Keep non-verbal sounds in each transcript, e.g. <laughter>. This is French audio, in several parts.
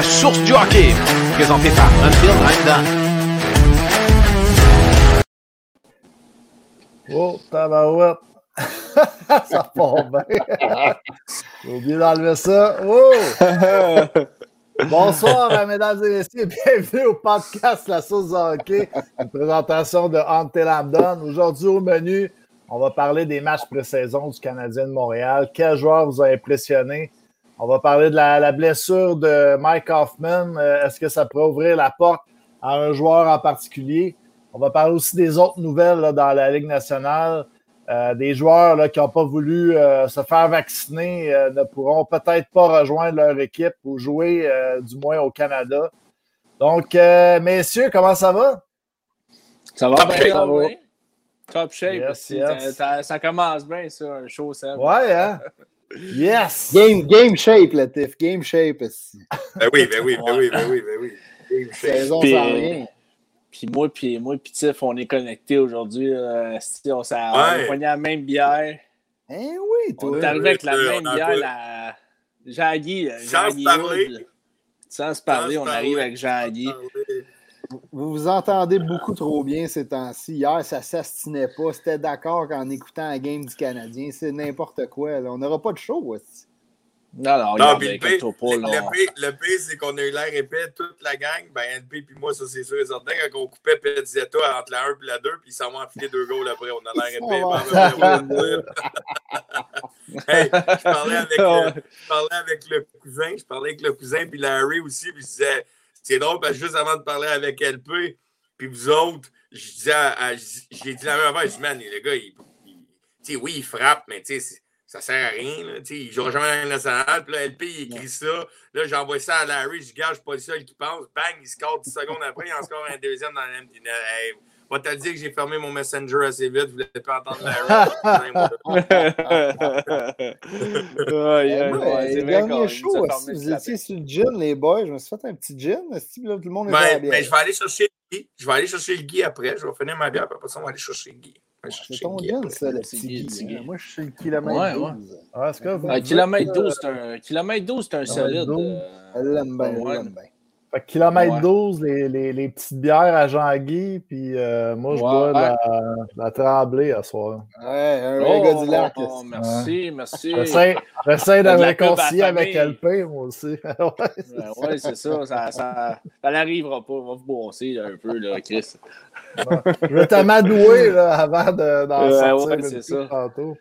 la source du hockey, présenté par Unfield Done. Oh, tabarouette! <laughs> ça part bien! <laughs> J'ai oublié d'enlever ça. Oh! Bonsoir, mesdames et messieurs. Bienvenue au podcast La Source du hockey, une présentation de Ante Lambdon. Aujourd'hui, au menu, on va parler des matchs pré-saison du Canadien de Montréal. Quel joueur vous a impressionné? On va parler de la, blessure de Mike Hoffman. Euh, est-ce que ça pourrait ouvrir la porte à un joueur en particulier? On va parler aussi des autres nouvelles dans la Ligue nationale. Euh, des joueurs là, qui n'ont pas voulu euh, se faire vacciner euh, ne pourront peut-être pas rejoindre leur équipe ou jouer, du moins au Canada. Donc, messieurs, comment ça va? Ça va bien, Top shape. Ça, commence bien, ça, un show, ça. Ouais, hein? <laughs> Yes! Game, game shape, Latif. Game shape. Ben oui, ben oui, ben oui, ben oui, ben oui. Game shape. Saison sans rien. Puis moi, puis moi, puis Tiff, on est connectés aujourd'hui. on s'est ouais. la même bière. Eh oui, toi. On est arrivé avec la même bière, la Jean-Guy. Sans se parler. Sans se parler, on arrive avec Jean-Guy. Vous vous entendez beaucoup trop bien ces temps-ci. Hier, ça s'astinait pas. C'était d'accord qu'en écoutant la game du Canadien. C'est n'importe quoi. On n'aura pas de show. Aussi. Non, non, non puis le pire, c'est qu'on a eu l'air épais, toute la gang. Ben, NP puis moi, ça, c'est sûr et certain. Quand on coupait Petzetta entre la 1 et la 2, puis ils s'en vont enfiler deux goals après, on a l'air épais. <laughs> hey, je parlais avec, le, je parlais avec le cousin, je parlais avec le cousin, puis Larry aussi, puis je disais, c'est drôle, parce que juste avant de parler avec LP, puis vous autres, je disais, j'ai dit la même affaire, je dis, man, le gars, il, il oui, il frappe, mais tu sais, ça sert à rien. Là, il ne jouera jamais à la nationale. Puis là, LP, il écrit ça. Là, j'envoie ça à Larry. Je gage, pas le seul qui pense. Bang, il score 10 secondes après. Il en score un deuxième dans l'empty net. Hey, va te dire que j'ai fermé mon Messenger assez vite. Vous ne voulez pas entendre Larry. c'est dernier show, si vous étiez sur le gin, les boys, je me suis fait un petit gin. Si tout le monde est ben, ben, je vais aller chercher le Guy. Je vais aller chercher le Guy après. Je vais finir ma bière. Après ça, on va aller chercher le Guy. C'est ton bien, ça, le petit Moi, je suis le kilomètre ouais, 12. Ouais. Ah, kilomètre 12, c'est un, kilomètre 12, c'est un solide. Elle l'aime bien, elle l'aime bien. Fait que kilomètre ouais. 12, les, les, les, petites bières à Jean-Guy, puis euh, moi, je bois la, la tremblée à soir. Ouais, un oh, gars du lac. Oh, merci, merci. J'essaie de me réconcilier avec LP, moi aussi. <laughs> ouais, ouais c'est ça, ça, ça. Ça n'arrivera pas. On va vous brosser un peu, là, Chris. je vais t'amadouer avant d'en de, sortir ouais, c'est ça. tantôt.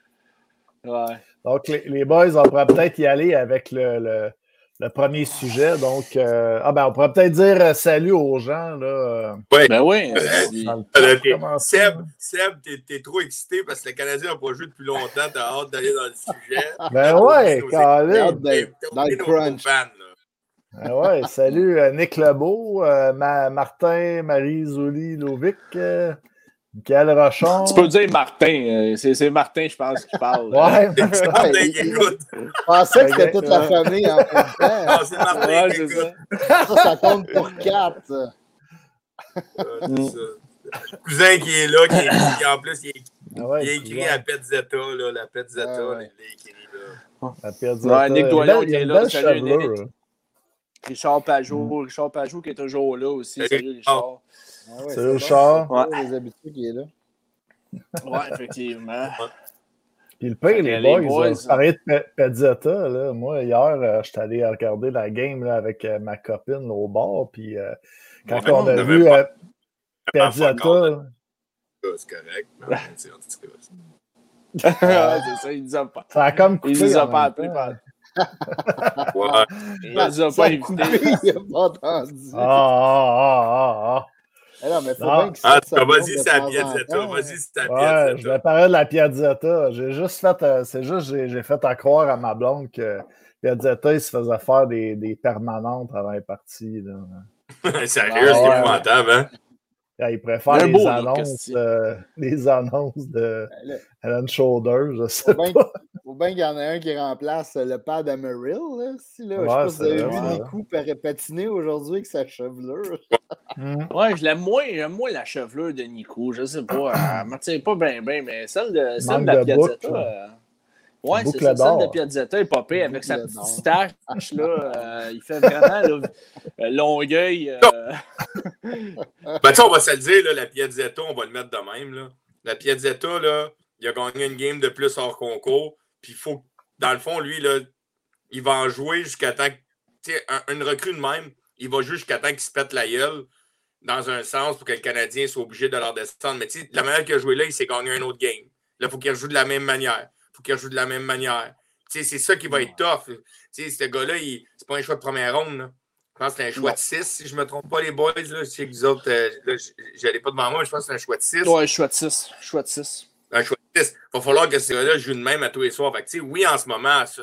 Ouais. Donc, les, les boys, on pourrait peut-être y aller avec le, le le premier sujet. Donc, euh, ah ben, on pourrait peut-être dire euh, salut aux gens. Là. Oui. Ben oui. Euh, Seb, Seb t'es, trop excité parce que le Canadien n'a pas joué depuis longtemps. T'as hâte d'aller dans le sujet. <laughs> Ben même. Dans le crunch. Ben ouais, salut Nick Lebeau, Martin, Marie Zoli, Lovic. Rochon. Tu peux dire Martin. Euh, c'est Martin, je pense, qui parle. Ouais, c'est Martin <laughs> qui écoute. Je pensais que c'était toute la famille en même temps. Ah, c'est Martin ouais, qui écoute. Ça. ça, ça compte pour quatre. Ouais, ça. cousin qui est là, qui, qui en plus, il, est, ah ouais, il a écrit à Petzetta, là, la Petzetta, ah ouais. il l'a écrit là. La Petzetta. Ouais, Nick Doyon qui est là. Salut, Nick. Richard Pajot, Richard Pajot qui est toujours là aussi. Salut, Richard. Ah ouais, c'est Richard. Ouais. Les habitués qui est là. Oui, effectivement. Puis le pire, les, boys, boys parlé de Pezzetta, là. Moi, hier, euh, j'étais allé regarder la game là, avec euh, ma copine au bar. Puis euh, quand ouais, on a vu euh, Pezzetta. C'est correct. c'est <laughs> c'est ça, il nous a pas. Ça a comme coupé. Il nous a pas appelé par. ouais. Il nous a pas invité. Il a pas entendu. Ah, ah, ah, ah. Eh non, mais faut bien que ah, vas-y, c'est la Piazzetta. Vas-y, c'est la je vais parler de la Piazzetta. J'ai juste fait, euh, c'est juste, j'ai fait à croire à ma blonde que Piazzetta, il se faisait faire des, des permanentes avant les parties. <laughs> Sérieux, c'est épouvantable, hein? il préfère les, beau, annonces, euh, les annonces de Helen Shoulder, je sais pas. Il faut bien qu'il y en ait un qui remplace le père d'Ameril. Là, si, là. Ouais, je pas si vous avez vu Nico patiner aujourd'hui avec sa chevelure. <laughs> mm. Ouais, je l'aime moins, moins la chevelure de Nico. Je sais pas. <clears throat> Elle pas bien, bien, mais celle de, celle de la Piazzetta. Euh, Ouais, c'est ça. Celle de Piazzetta est popé avec sa petite stache. Là, euh, il fait vraiment là, euh, longueuil. Euh... ben, on va se le dire, là, la Piazzetta, on va le mettre de même. Là. La Piazzetta, là, il a gagné une game de plus hors concours. Puis il faut, dans le fond, lui, là, il va en jouer jusqu'à temps que. Un, une recrue de même, il va jouer jusqu'à temps qu'il se pète la gueule dans un sens pour que le Canadien soit obligé de leur descendre. Mais la manière qu'il a joué là, il s'est gagné un autre game. Là, il faut qu'il joue de la même manière faut qu'il joue de la même manière. C'est ça qui va être tough. ce gars-là, c'est pas un choix de première ronde. Je pense que c'est un choix de 6, si je ne me trompe pas, les boys. Là. Je sais que vous autres, euh, je n'allais pas devant moi, mais je pense que c'est un choix de 6. Ouais, un choix de 6. Choix de 6. Un choix de 6. Il va falloir que ce gars-là joue de même à tous les soirs. Fait oui, en ce moment, à, ce,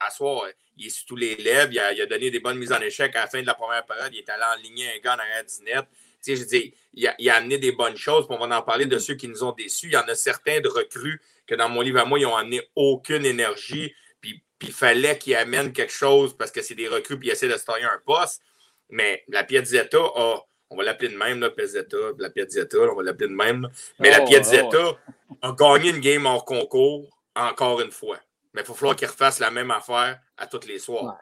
à soir, il est sur tous les lèvres. Il a, il a, donné des bonnes mises en échec à la fin de la première période. Il est allé en ligne un gars arrière du net. Je dis, il, a, il a amené des bonnes choses. On va en parler de ceux qui nous ont déçus. Il y en a certains de recrues que dans mon livre à moi, ils n'ont amené aucune énergie. Puis il fallait qu'ils amènent quelque chose parce que c'est des recrues puis ils essaient de se tailler un poste. Mais la Piazzetta a, on va l'appeler de même, la Piazzetta, la Piazzetta, on va l'appeler de même. Mais la oh, Piazzetta a gagné une game hors concours encore une fois. Mais il va falloir qu'il refasse la même affaire à tous les soirs.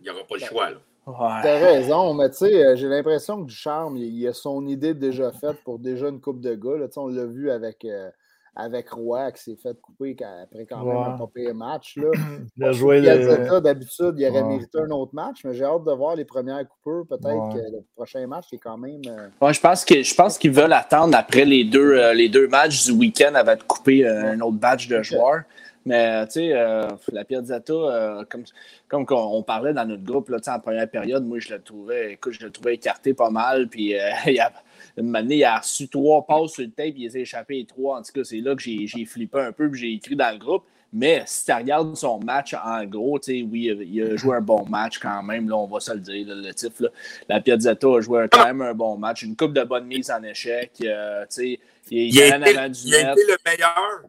Il n'y aura pas le choix. Là. T'as raison, mais tu sais, euh, j'ai l'impression que du charme, il, a son idée déjà faite pour déjà une coupe de gars. Là. On l'a vu avec, euh, avec Roy qui s'est fait couper après quand même un papier match. Là. il a joué le... D'habitude, il aurait mérité un autre match, mais j'ai hâte de voir les premières coupures. Peut-être que le prochain match est quand même. Euh, je pense que je pense qu'ils veulent attendre après les deux, euh, les deux matchs du week-end avant de couper euh, un autre batch de joueurs. Mais tu sais, la Piazzetta, comme, comme on, parlait dans notre groupe là, en première période, moi je le trouvais, écoute, je le trouvais écarté pas mal. Puis <laughs> il y a une année, il a reçu trois passes sur le tape, il a échappé trois. En tout cas, c'est là que j'ai flippé un peu, puis j'ai écrit dans le groupe. Mais si tu regardes son match en gros, oui, il a joué un bon match quand même, là, on va se le dire, le titre. La Piazzetta a joué quand même un bon match, une coupe de bonnes mises en échec. Euh, il, il, a été, il a été le meilleur.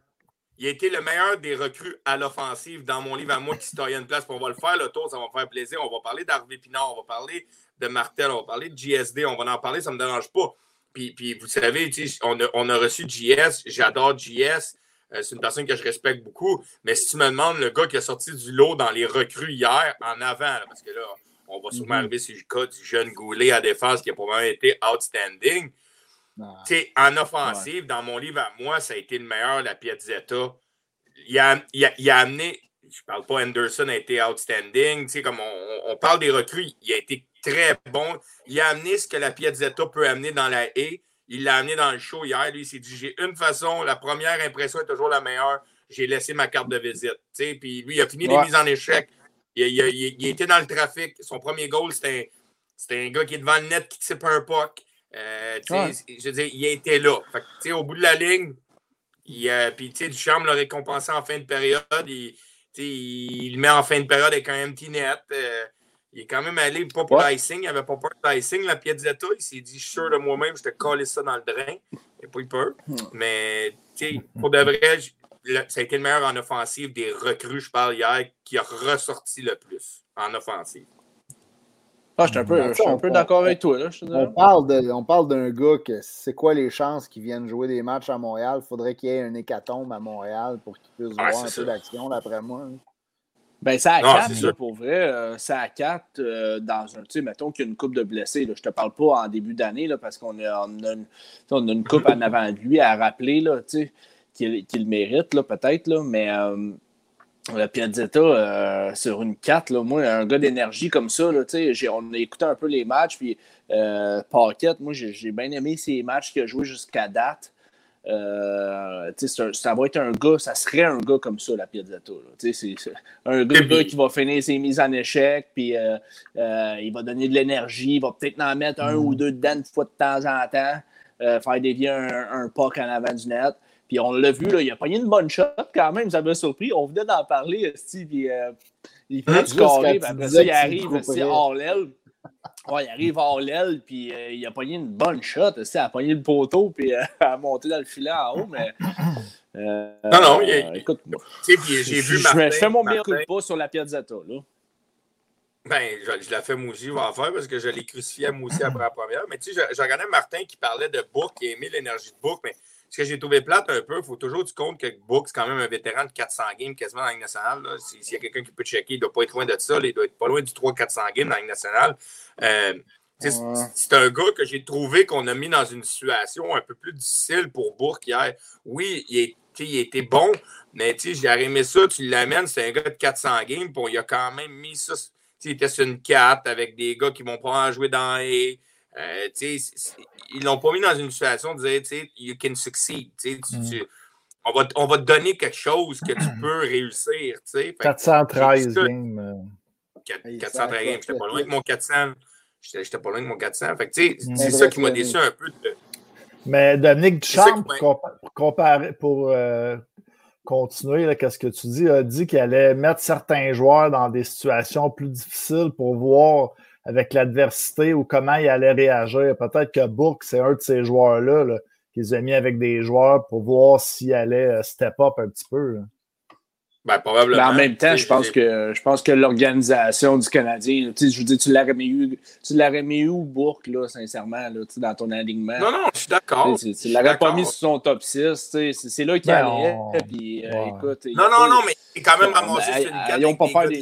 Il a été le meilleur des recrues à l'offensive dans mon livre à moi une place. On va le faire le tour, ça va faire plaisir. On va parler d'Harvey Pinard, on va parler de Martel, on va parler de JSD, on va en parler, ça ne me dérange pas. Puis, vous savez, on a, on a reçu JS, j'adore JS. Euh, c'est une personne que je respecte beaucoup. Mais si tu me demandes le gars qui a sorti du lot dans les recrues hier, en avant, parce que là, on va sûrement mm-hmm. arriver sur le cas du jeune Goulet à défense qui a probablement été outstanding. En offensive, dans mon livre à moi, ça a été le meilleur, la Piazzetta. Il a, il a, il a amené, je ne parle pas Anderson a été outstanding. Comme on, on, parle des recrues, il a été très bon. Il a amené ce que la Piazzetta peut amener dans la haie. Il l'a amené dans le show hier. Lui, il s'est dit j'ai une façon, la première impression est toujours la meilleure. J'ai laissé ma carte de visite. Puis lui, il a fini les mises en échec. Il, il, était dans le trafic. Son premier goal, c'était un, un, gars qui est devant le net, qui pas un puck. Euh, je veux dire, il était là. Fait au bout de la ligne, il, euh, puis Duchamp l'a récompensé en fin de période. Il, il, le met en fin de période avec un empty net. Euh, il est quand même allé, pas pour l'icing, il n'avait pas peur de l'icing. La Piazzetta, il s'est dit, je suis sûr de moi-même, je te coller ça dans le drain. Il n'a pas eu peur. Hmm. Mais, pour de vrai, ça a été le meilleur en offensive des recrues, je parle hier, qui a ressorti le plus en offensive. Ah, je suis un peu, d'accord avec toi. Là, on, parle de, on parle d'un gars que c'est quoi les chances qu'il vienne jouer des matchs à Montréal? Il faudrait qu'il y ait un hécatombe à Montréal pour qu'il puisse voir un peu d'action, d'après moi. Ben, ça à 4, pour vrai. ça à 4 dans un. Tu sais, mettons qu'il y a une coupe de blessés. Là. Je te parle pas en début d'année parce qu'on a, on a, une, on a une coupe en avant de lui à rappeler qu'il qu mérite, peut-être. Mais euh, la Piazzetta euh, sur une 4, là, moi, un gars d'énergie comme ça, là, on a écouté un peu les matchs. Puis euh, moi, j'ai bien aimé ces matchs qu'il a joué jusqu'à date. Euh, ça va être un gars, ça serait un gars comme ça, la Piazzetta. C'est un gars, qui va finir ses mises en échec, puis euh, il va donner de l'énergie, il va peut-être en mettre un ou deux dedans une fois de temps en temps, faire dévier un, un puck en avant du net. Puis on l'a vu, là, il a pogné une bonne shot quand même, ça m'a surpris. On venait d'en parler, Steve, puis il fait du carré, puis après ça, il arrive hors l'aile. Ouais, il arrive hors l'aile, puis euh, il a pogné une bonne shot. Il a pogné le poteau, puis euh, <laughs> a monté dans le filet en haut, mais. <coughs> Euh, non, non, il, écoute, j'ai vu Je fais mon meilleur coup de pas sur la Piazzetta, là. Ben, je, je l'ai fait moi aussi, je vais en faire parce que je l'ai crucifié moi aussi après la première. Mais tu sais, j'ai regardé Martin qui parlait de Book, qui aimait l'énergie de Book, mais ce que j'ai trouvé plate un peu, il faut toujours du compte que Book, c'est quand même un vétéran de 400 games quasiment dans la Ligue nationale. S'il y a quelqu'un qui peut checker, il ne doit pas être loin de ça. il doit être pas loin du 300-400 games dans la Ligue nationale. Euh, c'est un gars que j'ai trouvé qu'on a mis dans une situation un peu plus difficile pour Bourque hier. Oui, il, il était bon, mais j'ai aimé ça, tu l'amènes, c'est un gars de 400 games, bon, il a quand même mis ça. Il était sur une 4 avec des gars qui vont pas jouer dans les. Euh, ils l'ont pas mis dans une situation de dire, you can succeed. Mm. on, va, on va te donner quelque chose que tu peux réussir. 413 games. 413 games. J'étais pas loin de mon 400. J'étais pas loin de mon 400. c'est ça qui m'a déçu un peu. Mais Dominique Duchamp, pour, comparer, pour euh, continuer, qu'est-ce que tu dis, a dit qu'il allait mettre certains joueurs dans des situations plus difficiles pour voir avec l'adversité ou comment il allait réagir. Peut-être que Bourque, c'est un de ces joueurs-là -là, qu'ils ont mis avec des joueurs pour voir s'il allait euh, step up un petit peu. Ben, probablement. en même temps, je pense que je pense que l'organisation du Canadien, je veux dire, tu l'aurais mis où, tu l'aurais mis où Bourque, là, sincèrement, là, dans ton alignement? Non, non, je suis d'accord. Tu, ne l'aurais pas mis sur son top 6, c'est là qu'il ben, allait. Puis, euh, écoute, non, non, non, mais il est quand même ramassé sur une carte avec pas des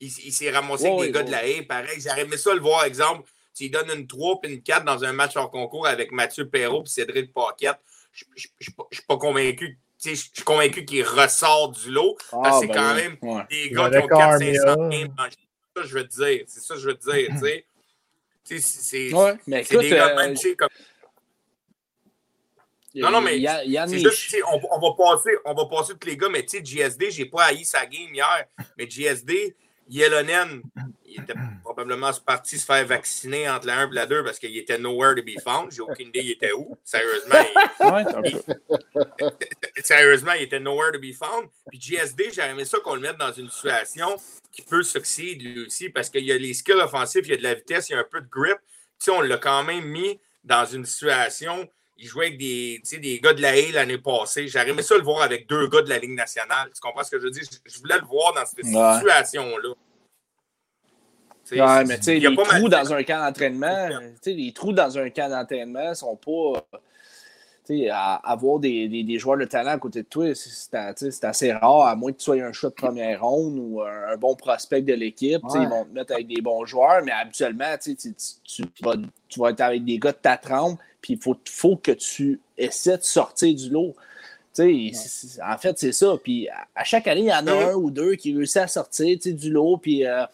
Il, il s'est ramassé avec des gars de la haie, pareil. J'aurais aimé ça le voir, exemple, s'il donne une 3 puis une 4 dans un match hors concours avec Mathieu Perrault et Cédric Paquette, je ne suis pas convaincu je suis convaincu qu'il ressort du lot. Ah, c'est ben quand même des gars qui ont 400-500 games. C'est ça que je veux te dire. C'est ça que je veux te dire. C'est ouais, des gars, même, euh, comme. Non, non, mais c'est juste, on, on, va passer, on va passer tous les gars, mais tu sais, GSD, j'ai pas haï sa game hier, mais GSD, Yelonen, il était probablement parti se faire vacciner entre la 1 et la 2 parce qu'il était nowhere to be found. J'ai aucune idée il était où. Sérieusement. Il... <laughs> <laughs> Sérieusement, il était nowhere to be found. Puis GSD, j'aurais aimé ça qu'on le mette dans une situation qui peut succéder lui aussi parce qu'il y a les skills offensifs, il y a de la vitesse, il y a un peu de grip. Tu sais, on l'a quand même mis dans une situation. Il jouait avec des, des gars de la haie l'année passée. J'aurais aimé ça le voir avec deux gars de la Ligue nationale. Tu comprends ce que je veux dire? Je voulais le voir dans cette situation-là. Ouais, mais tu sais, les trous dans un camp d'entraînement, les trous dans un camp d'entraînement sont pas. À, avoir des, des, des, joueurs de talent à côté de toi, c'est assez rare, à moins que tu sois un choix de première ronde ou un, bon prospect de l'équipe. Ils vont te mettre avec des bons joueurs, mais habituellement, tu, tu, vas, tu vas être avec des gars de ta trempe, puis il faut, faut que tu essaies de sortir du lot. En fait, c'est ça. Puis à, chaque année, il y en a un ou deux qui réussissent à sortir du lot. Puis euh,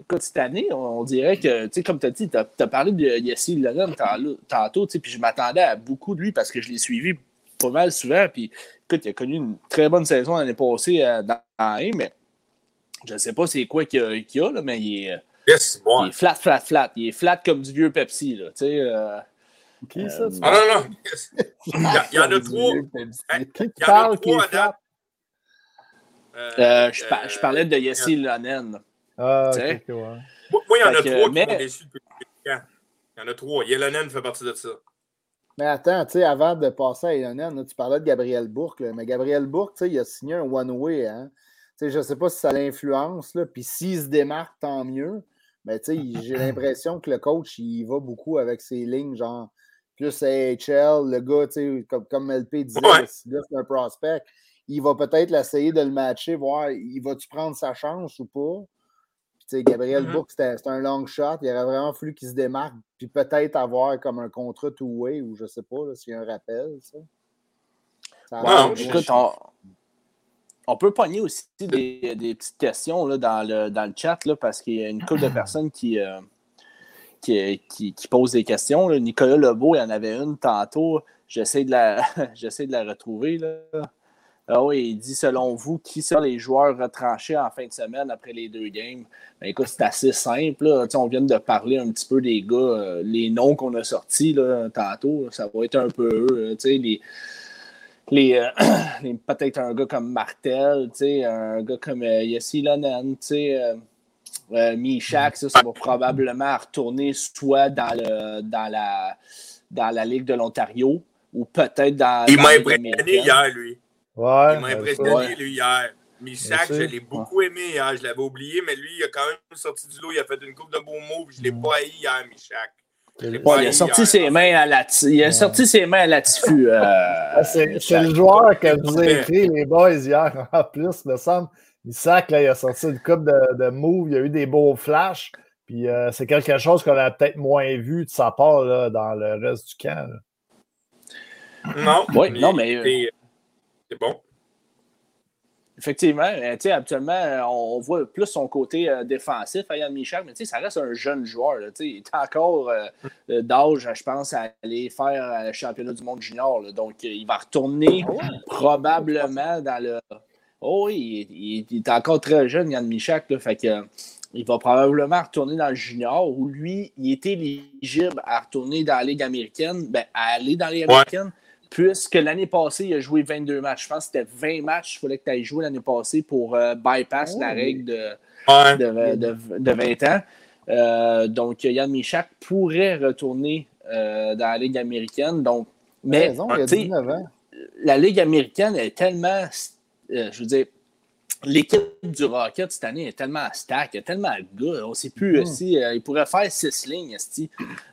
écoute, cette année, on, dirait que, comme tu as dit, tu as, parlé de Yessi Lennon tantôt, puis je m'attendais à beaucoup de lui parce que je l'ai suivi pas mal souvent. Puis écoute, il a connu une très bonne saison l'année passée euh, dans A, mais je ne sais pas c'est quoi qu'il y a, là, mais il est, il est flat, flat, flat. Il est flat comme du vieux Pepsi, là. Euh, qui ça? Ah non, non. <laughs> Il y, en a trois. Qui parle qui? Euh, je, parlais de Yessi Lennon. Ah, okay, ouais. Moi, il y en a trois qui m'ont déçu depuis Il y en a trois. Yelonen fait partie de ça. Mais attends, tu sais, avant de passer à Yelonen, tu parlais de Gabriel Bourque, mais Gabriel Bourque, tu sais, il a signé un one-way. Hein? Tu sais, je ne sais pas si ça l'influence, puis s'il se démarque, tant mieux. Mais tu sais, j'ai <clears throat> l'impression que le coach, il va beaucoup avec ses lignes, genre plus AHL, le gars, tu sais, comme, comme LP disait, c'est un prospect. Il va peut-être l'essayer de le matcher, voir, il va-tu prendre sa chance ou pas? Gabriel mm c'était un long shot. Il aurait vraiment fallu qu'il se démarque, puis peut-être avoir comme un contrat two-way ou je sais pas s'il y a un rappel. Ça. écoute, on, peut pogner aussi des, des petites questions là, dans, le, dans le chat là, parce qu'il y a une couple de <clears throat> personnes qui, euh, qui, posent des questions. Nicolas Lebeau, il y en avait une tantôt. J'essaie de, la, <laughs> de la retrouver. Là. Ah oui, il dit selon vous, qui sont les joueurs retranchés en fin de semaine après les deux games? Ben, écoute, c'est assez simple. On vient de parler un petit peu des gars, euh, les noms qu'on a sortis là, tantôt. Ça va être un peu eux. Les, les, euh, <clears throat> les peut-être un gars comme Martel, un gars comme euh, Lonen, euh, Michak, ça, ça va probablement retourner soit dans, le, dans, la, dans la Ligue de l'Ontario ou peut-être dans. Il m'a impressionné hier, lui. Ouais, il m'a impressionné, lui, hier. Michak, je l'ai beaucoup aimé hier. Je l'avais oublié, mais lui, il a quand même sorti du lot. Il a fait une coupe de beaux mots. Je ne l'ai mm. pas haï hier, Michak. il a sorti ses mains à la il a sorti ses mains à la tifu. Euh, ah, c'est le joueur que vous avez écrit, les boys, hier, en plus, me semble. Là, il a sorti une coupe de, de moves, il y a eu des beaux flashs. Puis euh, c'est quelque chose qu'on a peut-être moins vu de sa part là, dans le reste du camp. Non, oui, non, mais. Euh, c'est bon. Effectivement, euh, actuellement, on voit plus son côté défensif à Yann Michel, mais ça reste un jeune joueur. il est encore d'âge, je pense, à aller faire le championnat du monde junior. donc, il va retourner ah probablement dans le. Oh oui, il, est encore très jeune, Yann Michel. fait que il va probablement retourner dans le junior où lui, il est éligible à retourner dans la Ligue américaine, ben, à aller dans la Ligue américaine, puisque l'année passée, il a joué 22 matchs. Je pense que c'était 20 matchs qu'il fallait que tu ailles jouer l'année passée pour euh, bypass la règle de, de, 20 ans. Euh, donc, Yann Michak pourrait retourner euh, dans la Ligue américaine. Donc, mais la Ligue américaine est tellement, je veux dire, l'équipe du Rocket cette année est tellement stack, il y a tellement de gars. On ne sait plus mm. si euh, il pourrait faire six lignes euh,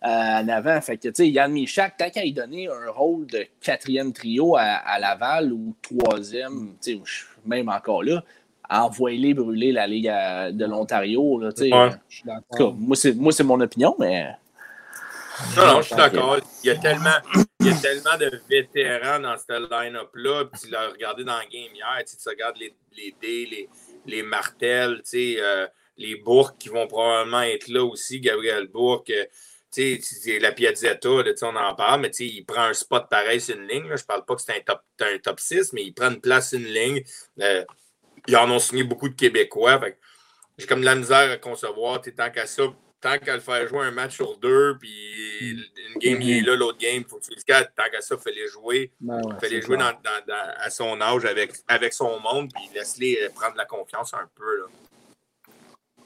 en avant. Fait que, tu sais, Yann Michak, tant qu'à lui donner un rôle de quatrième trio à, Laval ou troisième, même encore là, envoyez-les brûler la Ligue euh, de l'Ontario. moi, c'est mon opinion, mais. Non, non, je suis d'accord. Il y a tellement, il y a <clears throat> tellement de vétérans dans cette line-up-là. Tu l'as regardé dans le game hier. Tu, regardes les, les D, les, les Martel, tu euh, les Bourques qui vont probablement être là aussi. Gabriel Bourque. Euh, tu sais, la Piazzetta, on en parle, mais il prend un spot pareil sur une ligne. Je ne parle pas que c'est un top, un top 6, mais il prend une place sur une ligne. Euh, ils en ont signé beaucoup de Québécois. J'ai comme de la misère à concevoir. Tant qu'à ça, tant qu'à le faire jouer un match sur deux, puis une game, il est là, l'autre game, faut que tu le gardes. Tant qu'à ça, il fallait jouer. Ben fallait jouer dans, à son âge avec, avec son monde, puis laisse-les euh, prendre la confiance un peu. Là.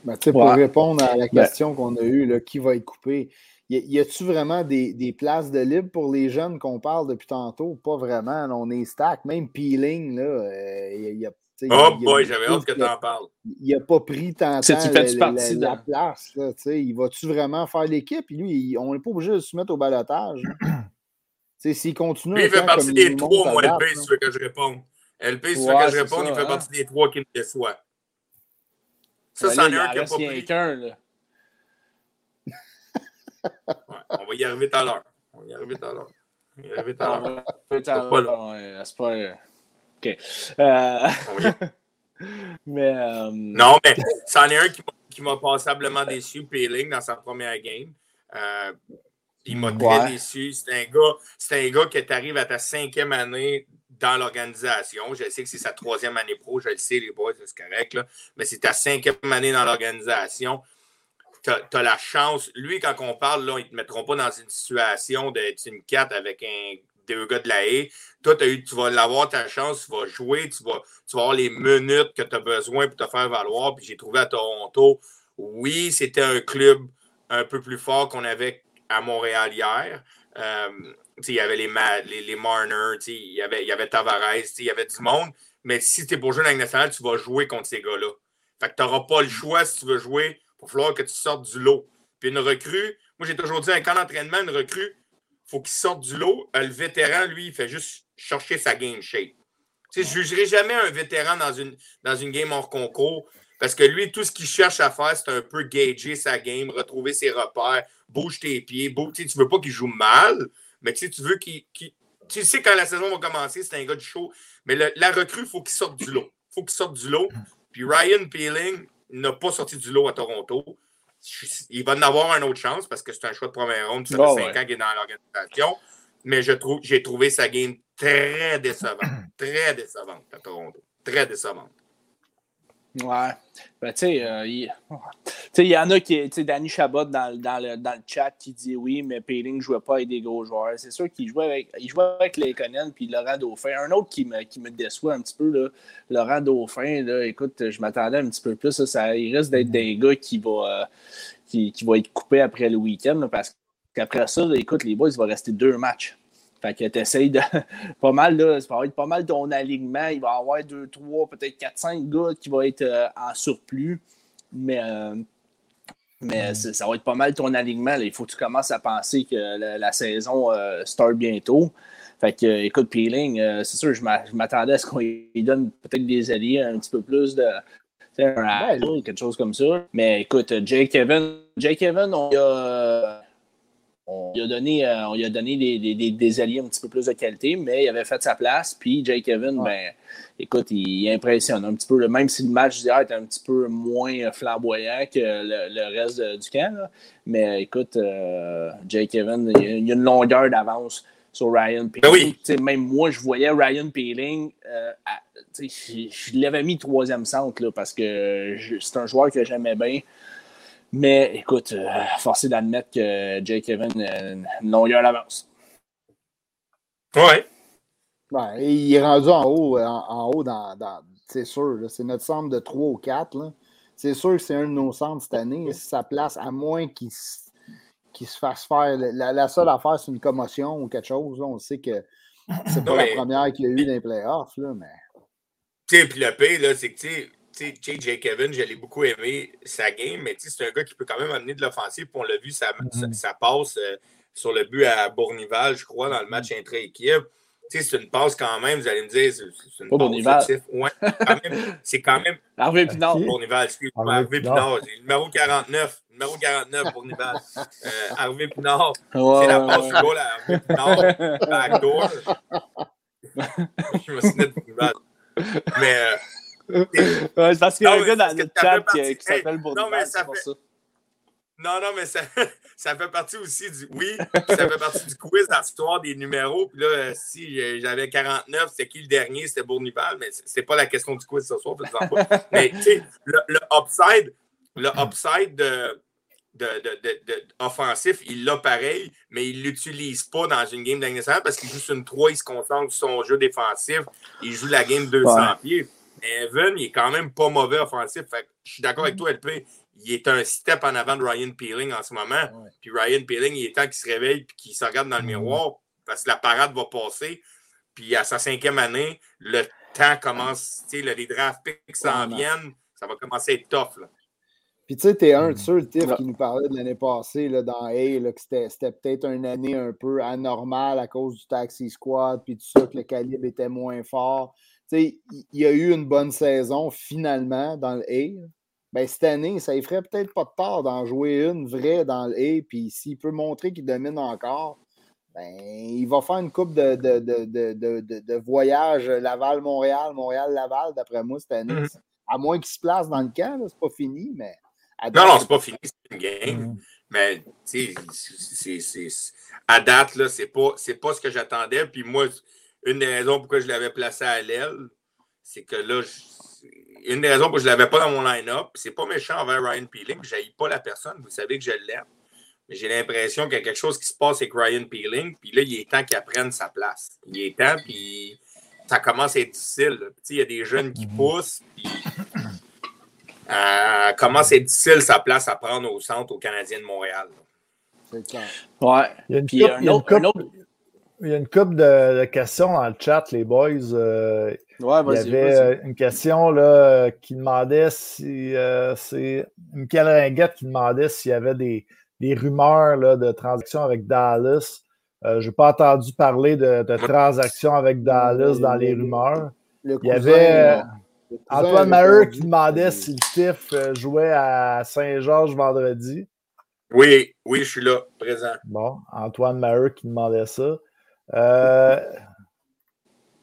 Ben, pour répondre à la ben question qu'on a eue, là, qui va être coupé, y a-tu vraiment des, des, places de libre pour les jeunes qu'on parle depuis tantôt? Pas vraiment. on est stack. Même Peeling, là, euh, il y a Oh boy, j'avais hâte que tu en parles. Il n'a pas pris tant de temps la, place. Là, il va-tu vraiment faire l'équipe? Lui, on n'est pas obligé de se mettre au balotage. <clears throat> S'il continue. Lui, il fait partie des trois, moi, LP, si tu veux que je réponde. LP, si tu veux que je réponde, il fait hein. partie des trois qui me déçoivent. Ça, c'en est un qui n'a pas pris. Qu'un, on va y arriver tout à l'heure. On va y arriver tout à l'heure. On va y arriver tout à l'heure. C'est pas là. OK. Euh, <laughs> mais. Euh, non, mais c'en est un qui m'a passablement déçu, Peeling, dans sa première game. Euh, il m'a très déçu. C'est un, gars, un gars qui t'arrive à ta cinquième année dans l'organisation. Je sais que c'est sa troisième année pro, je le sais, les boys, c'est correct, là. mais c'est ta cinquième année dans l'organisation. Tu as, la chance. Lui, quand on parle, là, ils ne te mettront pas dans une situation d'être une 4 avec un deux gars de la haie. Toi, eu, tu vas l'avoir ta chance, tu vas jouer, tu vas, tu vas avoir les minutes que tu as besoin pour te faire valoir. Puis j'ai trouvé à Toronto, oui, c'était un club un peu plus fort qu'on avait à Montréal hier. Euh, il y avait les, les, les Marner, il y avait, y avait Tavares, il y avait du monde. Mais si tu es pour jouer dans nationale, tu vas jouer contre ces gars-là. Fait que tu n'auras pas le choix si tu veux jouer. Il va falloir que tu sortes du lot. Puis une recrue, moi j'ai toujours dit un camp d'entraînement, une recrue, faut qu'il sorte du lot. Euh, le vétéran, lui, il fait juste chercher sa game shape. je ne jugerai jamais un vétéran dans une, dans une game hors concours parce que lui, tout ce qu'il cherche à faire, c'est un peu gager sa game, retrouver ses repères, bouge tes pieds. Bouge, tu ne veux pas qu'il joue mal, mais tu veux qu'il. tu sais, quand la saison va commencer, c'est un gars du show. Mais la recrue, il faut qu'il sorte du lot. Il faut qu'il sorte du lot. Puis Ryan Peeling n'a pas sorti du lot à Toronto il va en avoir une autre chance parce que c'est un choix de première ronde. Ça fait cinq ans qu'il est dans l'organisation. Mais je trouve, j'ai trouvé sa game très décevante. <clears throat> très décevante à Toronto. Très décevante. Ouais. Ben, tu sais, euh, il... y en a qui. Tu sais, Danny Chabot dans, dans, le, dans, le, chat qui dit oui, mais Payling ne jouait pas avec des gros joueurs. C'est sûr qu'il jouait avec, il jouait avec Leikonen puis Laurent Dauphin. Un autre qui me, qui me déçoit un petit peu, là, Laurent Dauphin, là, écoute, je m'attendais un petit peu plus. Ça, il risque d'être des gars qui vont euh, qui, qui va être coupé après le week-end parce qu'après ça, écoute, les boys, il va rester deux matchs. Fait que tu essayes de. <laughs> pas mal, là, ça va être pas mal ton alignement. Il va y avoir deux, trois, peut-être quatre, cinq gars qui vont être euh, en surplus. Mais euh, Mais mm. ça va être pas mal ton alignement. Il faut que tu commences à penser que la, saison euh, start bientôt. Fait que, écoute, Peeling, euh, c'est sûr, je m'attendais à ce qu'on lui donne peut-être des alliés un petit peu plus de. Un ou quelque chose comme ça. Mais écoute, Jake Evans, Jake Evans, on a on lui a donné, euh, on a donné des, alliés un petit peu plus de qualité, mais il avait fait sa place. Puis Jake Evans, ben, écoute, il, impressionne un petit peu. Même si le match d'hier était un petit peu moins flamboyant que le, reste du camp. Mais écoute, euh, Jake Evans, il y a une longueur d'avance sur Ryan ben Peeling. Même moi, je voyais Ryan Peeling. Euh, je, l'avais mis troisième centre là, parce que c'est un joueur que j'aimais bien. Mais écoute, euh, forcé d'admettre que Jake Evans a une longueur d'avance. Ouais. Ben, il est rendu en haut, en, haut dans, c'est sûr. C'est notre centre de 3 ou 4. C'est sûr que c'est un de nos centres cette année. Sa place, à moins qu'il se fasse faire. La, seule affaire, c'est une commotion ou quelque chose. On sait que c'est pas la première qu'il y a eu dans les playoffs. Là, mais... Tu sais, puis le pire, c'est que tu sais, JJ Kevin, j'allais beaucoup aimer sa game, mais c'est un gars qui peut quand même amener de l'offensive. On l'a vu, ça, mm-hmm. passe euh, sur le but à Bournival, je crois, dans le match mm-hmm. intra-équipe. C'est une passe quand même, vous allez me dire, c'est une passe Bournival. Ouais, c'est quand même. <laughs> Harvey Pinard. Bournival, excuse-moi. Harvey Pinard, numéro 49. Numéro 49, Bournival. <laughs> Euh, Harvey Pinard. c'est la passe du goal à Harvey Pinard. Backdoor. <laughs> je me souviens de Bournival. Mais. Euh, ouais, parce qu'il y a un gars dans le chat qui, qui s'appelle Bournival. Non, mais ça fait... Non, non, mais ça, <laughs> ça fait partie aussi du. Oui, ça fait partie du quiz dans l'histoire des numéros. Puis là, euh, si euh, j'avais 49, c'était qui le dernier? C'était Bournival, mais c'est pas la question du quiz ce soir, pas. <laughs> Mais tu sais, le, le, upside, le upside de, de, de, de, offensif, il l'a pareil, mais il ne l'utilise pas dans une game d'année parce qu'il joue sur une 3, il se concentre sur son jeu défensif, il joue la game 200 pieds. Mais Evan, il est quand même pas mauvais offensif. Fait je suis d'accord avec toi, LP. Il est un step en avant de Ryan Peeling en ce moment. Puis Ryan Peeling, il est temps qu'il se réveille et qu'il se regarde dans le mm-hmm. miroir parce que la parade va passer. Puis à sa cinquième année, le temps commence, tu sais, les draft picks s'en viennent. Ça va commencer à être tough. Là. Puis tu sais, t'es un de ceux, le Tiff, qui nous parlait de l'année passée là, dans A, que c'était peut-être une année un peu anormale à cause du Taxi Squad, puis tout ça, que le calibre était moins fort. Il y a eu une bonne saison finalement dans le A. Ben, cette année, ça ne ferait peut-être pas de tort d'en jouer une vraie dans le A, puis s'il peut montrer qu'il domine encore, ben, il va faire une coupe de, de, de, de voyage Laval-Montréal, Montréal-Laval, d'après moi, cette année. Mmh. À moins qu'il se place dans le camp, c'est pas fini, mais. Non, non, c'est pas fini, c'est une game. Mm. Mais, tu sais, à date, là, c'est pas, pas ce que j'attendais. Puis moi, une des raisons pourquoi je l'avais placé à l'aile, c'est que là, une des raisons pourquoi je ne l'avais pas dans mon line-up, c'est pas méchant envers Ryan Peeling, je n'haïs pas la personne, vous savez que je l'aime. Mais j'ai l'impression qu'il y a quelque chose qui se passe avec Ryan Peeling, puis là, il est temps qu'il apprenne sa place. Il est temps, puis ça commence à être difficile. Il y a des jeunes qui mm-hmm. poussent, puis euh, comment c'est difficile sa place à prendre au centre au Canadien de Montréal. C'est clair. Ouais. Il y a une, couple, il y a une, couple, il y a une couple de, questions dans le chat, les boys. Euh, ouais, il y avait euh, une question là, qui demandait si c'est Michael Ringuette qui demandait s'il y avait des, des rumeurs là, de transactions avec Dallas. je n'ai pas entendu parler de, de transactions avec Dallas dans les rumeurs. il y avait. Antoine Maheu qui demandait si le TIF euh, jouait à Saint-Georges vendredi. Oui, oui, je suis là, présent. Bon, Antoine Maheu qui demandait ça. Euh,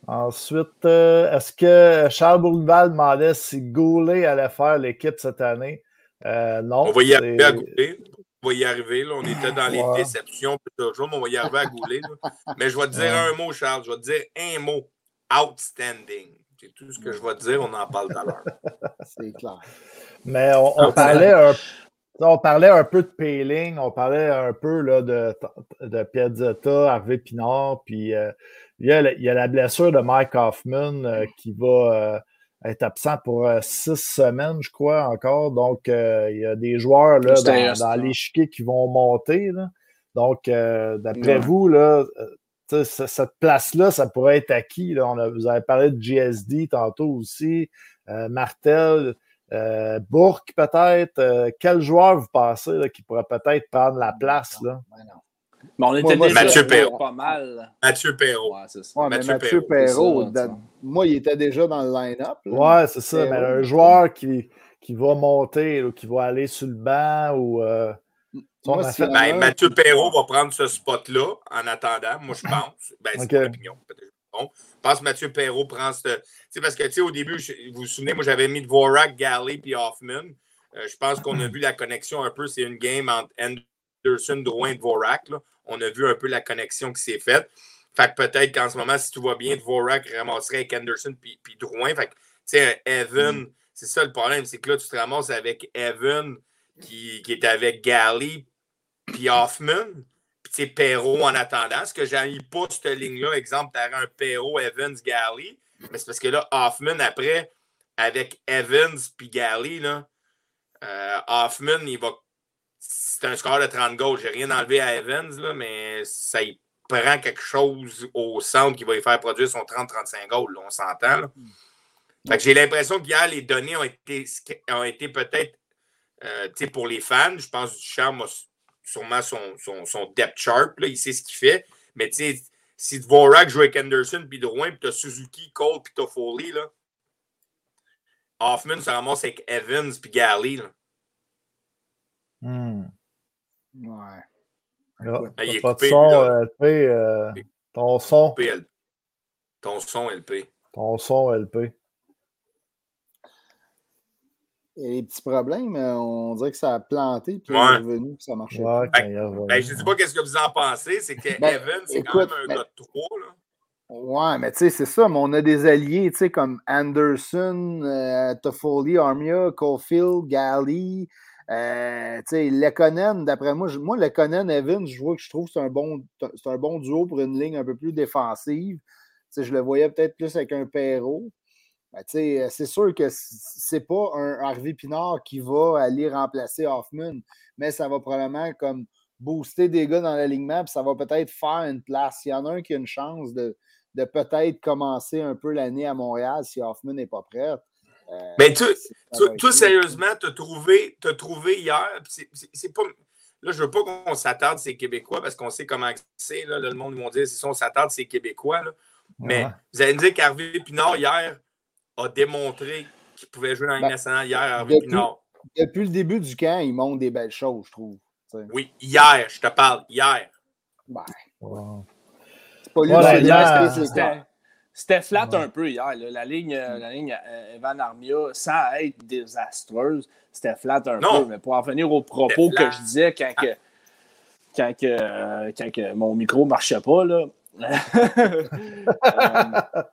ensuite, euh, est-ce que Charles Bourneval demandait si Goulet allait faire l'équipe cette année? non. On va y arriver à Goulet. On va y arriver. Là. On était dans les déceptions toujours, mais on va y arriver à Goulet. Mais je vais te dire un mot, Charles. Je vais te dire un mot. Outstanding. C'est tout ce que je vais te dire, on en parle tout à l'heure. <laughs> C'est clair. Mais on, parlait un, on parlait un peu de Payling, on parlait un peu là, de, de Piazzetta, Harvey Pinard, puis euh, il, y a, il, y a, la blessure de Mike Hoffman euh, qui va euh, être absent pour six semaines, je crois, encore. Donc, il y a des joueurs là, dans, dans l'échiquier qui vont monter. Donc, d'après vous, là, cette place-là, ça pourrait être acquis. Là. On a, vous avez parlé de GSD tantôt aussi, Martel. Euh, Bourque, peut-être. Euh, quel joueur vous pensez qui pourrait peut-être prendre la place? Là? Mais on était moi, Mathieu Perrault. pas mal. Mathieu Perrault. Ouais, Mathieu, Mathieu Perrault, moi, il était déjà dans le line-up. Ouais, c'est ça. Mais un joueur qui, qui va monter, qui va aller sur le banc ou. Euh, ben, Mathieu Perrault va prendre ce spot-là en attendant, moi je <laughs> pense. Ben, c'est okay. opinion, peut-être. Bon. Je pense que Mathieu Perrault prend ce. sais, parce que tu sais, au début, vous vous souvenez, moi j'avais mis Dvorak, Galley et Hoffman. Euh, je pense qu'on a vu la connexion un peu. C'est une game entre Anderson, Drouin et Dvorak. Là. On a vu un peu la connexion qui s'est faite. Fait que peut-être qu'en ce moment, si tout va bien, Dvorak ramasserait avec Anderson puis, puis Drouin. Fait que, tu sais, Evan, mm. c'est ça le problème, c'est que là, tu te ramasses avec Evan qui, qui est avec Galley puis Hoffman, puis tu sais, Perrault en attendant. Ce que j'ai pas cette ligne-là, exemple, tu un Perrault, Evans, Galley, mais c'est parce que là, Hoffman, après, avec Evans puis Galley, là, euh, Hoffman, il va. C'est un score de 30 goals. J'ai rien enlevé à Evans, là, mais ça y prend quelque chose au centre qui va lui faire produire son 30-35 goals. on s'entend. j'ai l'impression qu'hier, les données ont été, ont été peut-être euh, pour les fans. Je pense que Duchamp sûrement son, son, son depth chart. Là, il sait ce qu'il fait. Mais tu sais, si Dvorak joue avec Anderson puis Drouin, puis t'as Suzuki, Cole, puis t'as Foley, là, Hoffman se ramasse avec Evans puis Galley. Là. Hmm. Ouais. Ben, il est pas coupé, de son, LP. Euh, ton son. Ton son, LP. Ton son, LP. Il y a des petits problèmes. On dirait que ça a planté, puis ouais. est revenu, puis ça marchait. Ouais, ben, ben, je ne sais pas qu'est-ce que vous en pensez. C'est que ben, Evan, c'est quand même un ben, gars de 3. Là. Ouais, mais tu sais, c'est ça. Mais on a des alliés, tu sais, comme Anderson, euh, Toffoli, Armia, Caulfield, Galley. Euh, tu sais, Lekonen, d'après moi, moi, Lekonen, Evans, je vois que je trouve que c'est un, bon, un bon duo pour une ligne un peu plus défensive. Tu sais, je le voyais peut-être plus avec un Perrault. Ben, c'est sûr que c'est pas un Harvey Pinard qui va aller remplacer Hoffman, mais ça va probablement comme booster des gars dans l'alignement, puis ça va peut-être faire une place. Il y en a un qui a une chance de, de peut-être commencer un peu l'année à Montréal si Hoffman n'est pas prêt. Euh, mais tu, sérieusement, te trouvé, trouvé hier, c'est pas. Là, je veux pas qu'on s'attarde, ces Québécois, parce qu'on sait comment c'est. Le monde va dire si on s'attarde, c'est Québécois. Mais vous allez me dire qu'Harvey Pinard, hier, a démontré qu'il pouvait jouer dans la ben, nationale hier à depuis, depuis, le début du camp, il montre des belles choses, je trouve. Oui, hier, je te parle, hier. Ben, C'est pas lui C'était flat un peu hier. La ligne, euh, la ligne euh, Evan Armia, sans être désastreuse, c'était flat un peu. Mais pour en venir au propos que je disais quand, que, quand, que, euh, quand que mon micro ne marchait pas, là, <laughs> <laughs>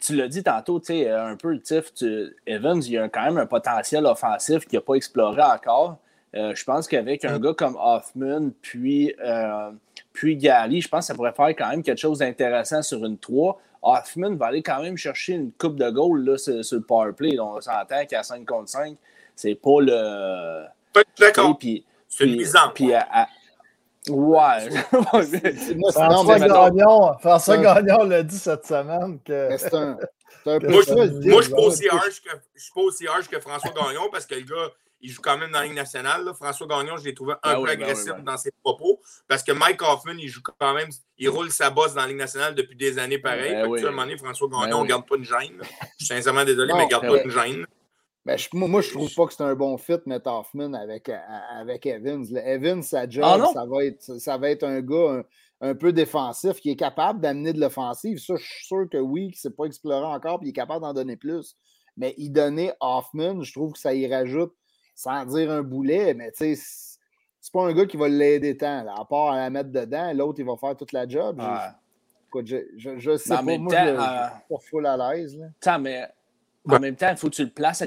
tu l'as dit tantôt, tu sais, un peu le tif, Evans, il y a quand même un potentiel offensif qu'il n'a pas exploré encore. Euh, je pense qu'avec un gars comme Hoffman, puis, euh, puis Gary, je pense que ça pourrait faire quand même quelque chose d'intéressant sur une 3. Hoffman va aller quand même chercher une coupe de goal là, sur, le power play. on s'entend qu'à 5 contre 5, c'est pas le. D'accord. C'est une mise en Ouais. <laughs> François, Gagnon, François Gagnon l'a dit cette semaine que. C'est un, un peu moi, je, je suis pas aussi harsh que, François Gagnon parce que le gars, il joue quand même dans la Ligue nationale. Là. François Gagnon, je l'ai trouvé un ah peu ben agressif ben dans ses propos parce que Mike Hoffman, il joue quand même, il roule sa bosse dans la Ligue nationale depuis des années pareil. Ben à un moment donné, François Gagnon, ne garde pas une gêne. Je suis sincèrement désolé, mais garde pas une gêne. Ben, moi, je ne trouve pas que c'est un bon fit, mettre Hoffman avec, avec Evans. Evans, sa job, ah, ça, va être, ça va être un gars un, peu défensif qui est capable d'amener de l'offensive. Ça, je suis sûr que oui, qu'il ne s'est pas exploré encore, puis il est capable d'en donner plus. Mais y donner Hoffman, je trouve que ça y rajoute, sans dire un boulet, mais tu sais, c'est pas un gars qui va l'aider tant. à part à la mettre dedans, l'autre, il va faire toute la job. Je, je, je, sais pas, moi, je, suis pas full à l'aise. mais en même temps, il faut que tu le places à,